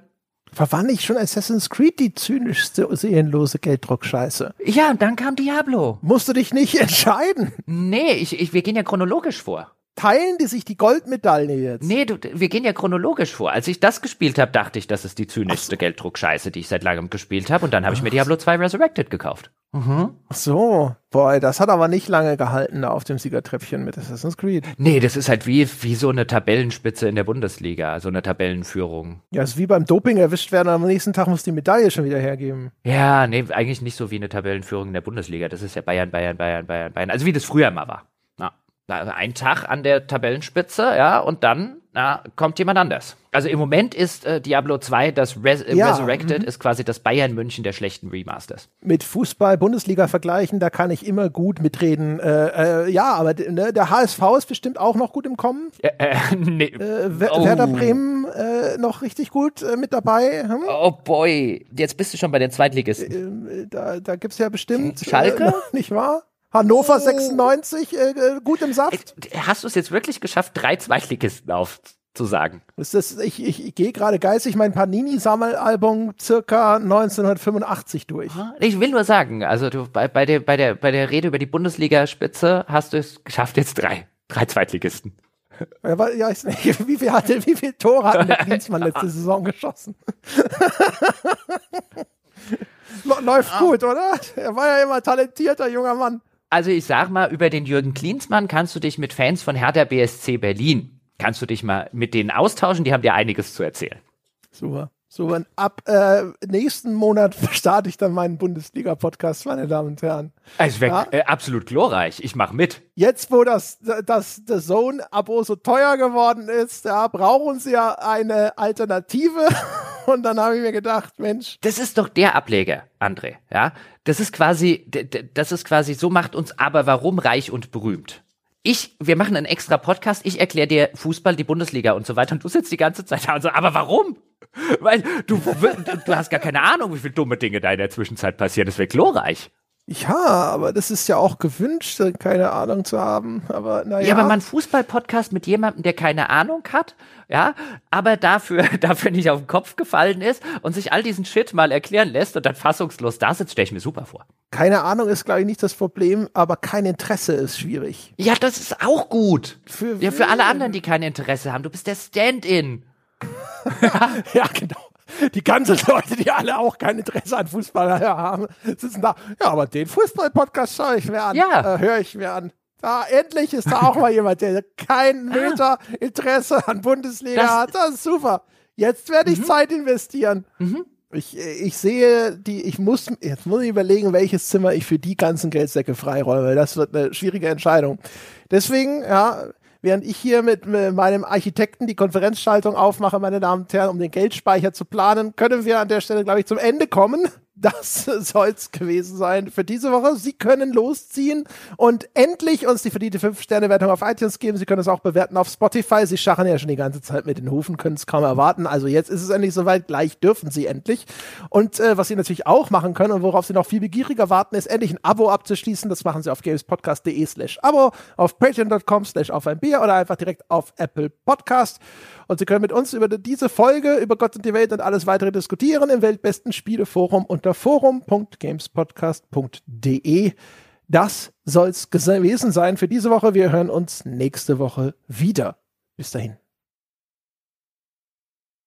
War nicht schon Assassin's Creed die zynischste, seelenlose Gelddruckscheiße? Ja, und dann kam Diablo. Musst du dich nicht (laughs) entscheiden? Nee, ich, ich, wir gehen ja chronologisch vor. Teilen die sich die Goldmedaille jetzt? Nee, du, wir gehen ja chronologisch vor. Als ich das gespielt habe, dachte ich, das ist die zynischste Gelddruckscheiße, die ich seit langem gespielt habe. Und dann habe ich mir Diablo 2 Resurrected gekauft. Mhm. Ach so, boah, das hat aber nicht lange gehalten da auf dem Siegertreppchen mit Assassin's Creed. Nee, das ist halt wie, wie so eine Tabellenspitze in der Bundesliga, so eine Tabellenführung. Ja, ist wie beim Doping erwischt werden, am nächsten Tag muss die Medaille schon wieder hergeben. Ja, nee, eigentlich nicht so wie eine Tabellenführung in der Bundesliga. Das ist ja Bayern, Bayern, Bayern, Bayern, Bayern. Also wie das früher mal war. Ja, ein Tag an der Tabellenspitze, ja, und dann na, kommt jemand anders. Also im Moment ist äh, Diablo 2, das Res äh, Ja, Resurrected, mhm. ist quasi das Bayern München der schlechten Remasters. Mit Fußball-Bundesliga vergleichen, da kann ich immer gut mitreden. Äh, äh, ja, aber ne, der HSV ist bestimmt auch noch gut im Kommen. Äh, (laughs) nee. Äh, Wer- Oh. Werder Bremen noch richtig gut mit dabei. Hm? Oh boy, jetzt bist du schon bei den Zweitligisten. Da, da gibt es ja bestimmt. Schalke? (laughs) Nicht wahr? Hannover Oh. 96, äh, äh, gut im Saft. Äh, Hast du es jetzt wirklich geschafft, drei Zweitligisten aufzusagen? Das ist, ich ich, ich gehe gerade geistig mein Panini-Sammelalbum circa 1985 durch. Ich will nur sagen, also du bei, bei, der, bei, der, bei der Rede über die Bundesliga-Spitze hast du es geschafft, jetzt drei. Drei Zweitligisten. Ja, weil- ja, ich, (laughs) wie, viel hatte, wie viel Tore hat der (laughs) Klinsmann letzte Saison geschossen? (laughs) Lä- Läuft gut, oder? Er war ja immer ein talentierter junger Mann. Also ich sag mal, über den Jürgen Klinsmann kannst du dich mit Fans von Hertha BSC Berlin, kannst du dich mal mit denen austauschen, die haben dir einiges zu erzählen. Super. So, ab äh, nächsten Monat (laughs) starte ich dann meinen Bundesliga-Podcast, meine Damen und Herren. Also wär, Ja. äh, absolut glorreich, ich mach mit. Jetzt, wo das, das, das Zone-Abo so teuer geworden ist, ja, brauchen sie ja eine Alternative. (laughs) Und dann habe ich mir gedacht, Mensch, Das ist doch der Ableger, André, ja? Das ist quasi, das ist quasi, so macht uns aber warum reich und berühmt. Ich, wir machen einen extra Podcast, ich erkläre dir Fußball, die Bundesliga und so weiter und du sitzt die ganze Zeit da und so, aber warum? Weil du, du, du hast gar keine Ahnung, wie viele dumme Dinge da in der Zwischenzeit passieren. Das wäre glorreich. Ja, aber das ist ja auch gewünscht, keine Ahnung zu haben. Aber naja. Ja, aber man Fußball-Podcast mit jemandem, der keine Ahnung hat, ja, aber dafür, (laughs) dafür nicht auf den Kopf gefallen ist und sich all diesen Shit mal erklären lässt und dann fassungslos da sitzt, stelle ich mir super vor. keine Ahnung ist, glaube ich, nicht das Problem, aber kein Interesse ist schwierig. Ja, das ist auch gut. Für Ja, für alle anderen, die kein Interesse haben. Du bist der Stand-in. (laughs) Ja, genau. Die ganzen Leute, die alle auch kein Interesse an Fußball haben, sitzen da. Ja, aber den Fußball-Podcast schaue ich mir an. Ja. Äh, höre ich mir an. Da, endlich ist da auch mal (laughs) jemand, der kein Meter Interesse an Bundesliga Das- hat. Das ist super. Jetzt werde ich Zeit investieren. Ich, ich sehe die, ich muss, jetzt muss ich überlegen, welches Zimmer ich für die ganzen Geldsäcke freiräume. Das wird eine schwierige Entscheidung. Deswegen, ja, während ich hier mit, meinem Architekten die Konferenzschaltung aufmache, meine Damen und Herren, um den Geldspeicher zu planen, können wir an der Stelle, glaube ich, zum Ende kommen. Das (laughs) soll's gewesen sein für diese Woche. Sie können losziehen und endlich uns die verdiente 5-Sterne-Wertung auf iTunes geben. Sie können es auch bewerten auf Spotify. Sie scharren ja schon die ganze Zeit mit den Hufen, können es kaum erwarten. Also jetzt ist es endlich soweit. Gleich dürfen Sie endlich. Und äh, was Sie natürlich auch machen können und worauf Sie noch viel begieriger warten, ist endlich ein Abo abzuschließen. Das machen Sie auf gamespodcast.de slash Abo, auf patreon.com slash auf ein Bier oder einfach direkt auf Apple Podcast. Und Sie können mit uns über diese Folge, über Gott und die Welt und alles weitere diskutieren im weltbesten Spieleforum unter forum.gamespodcast.de. Das soll's gewesen sein für diese Woche. Wir hören uns nächste Woche wieder. Bis dahin.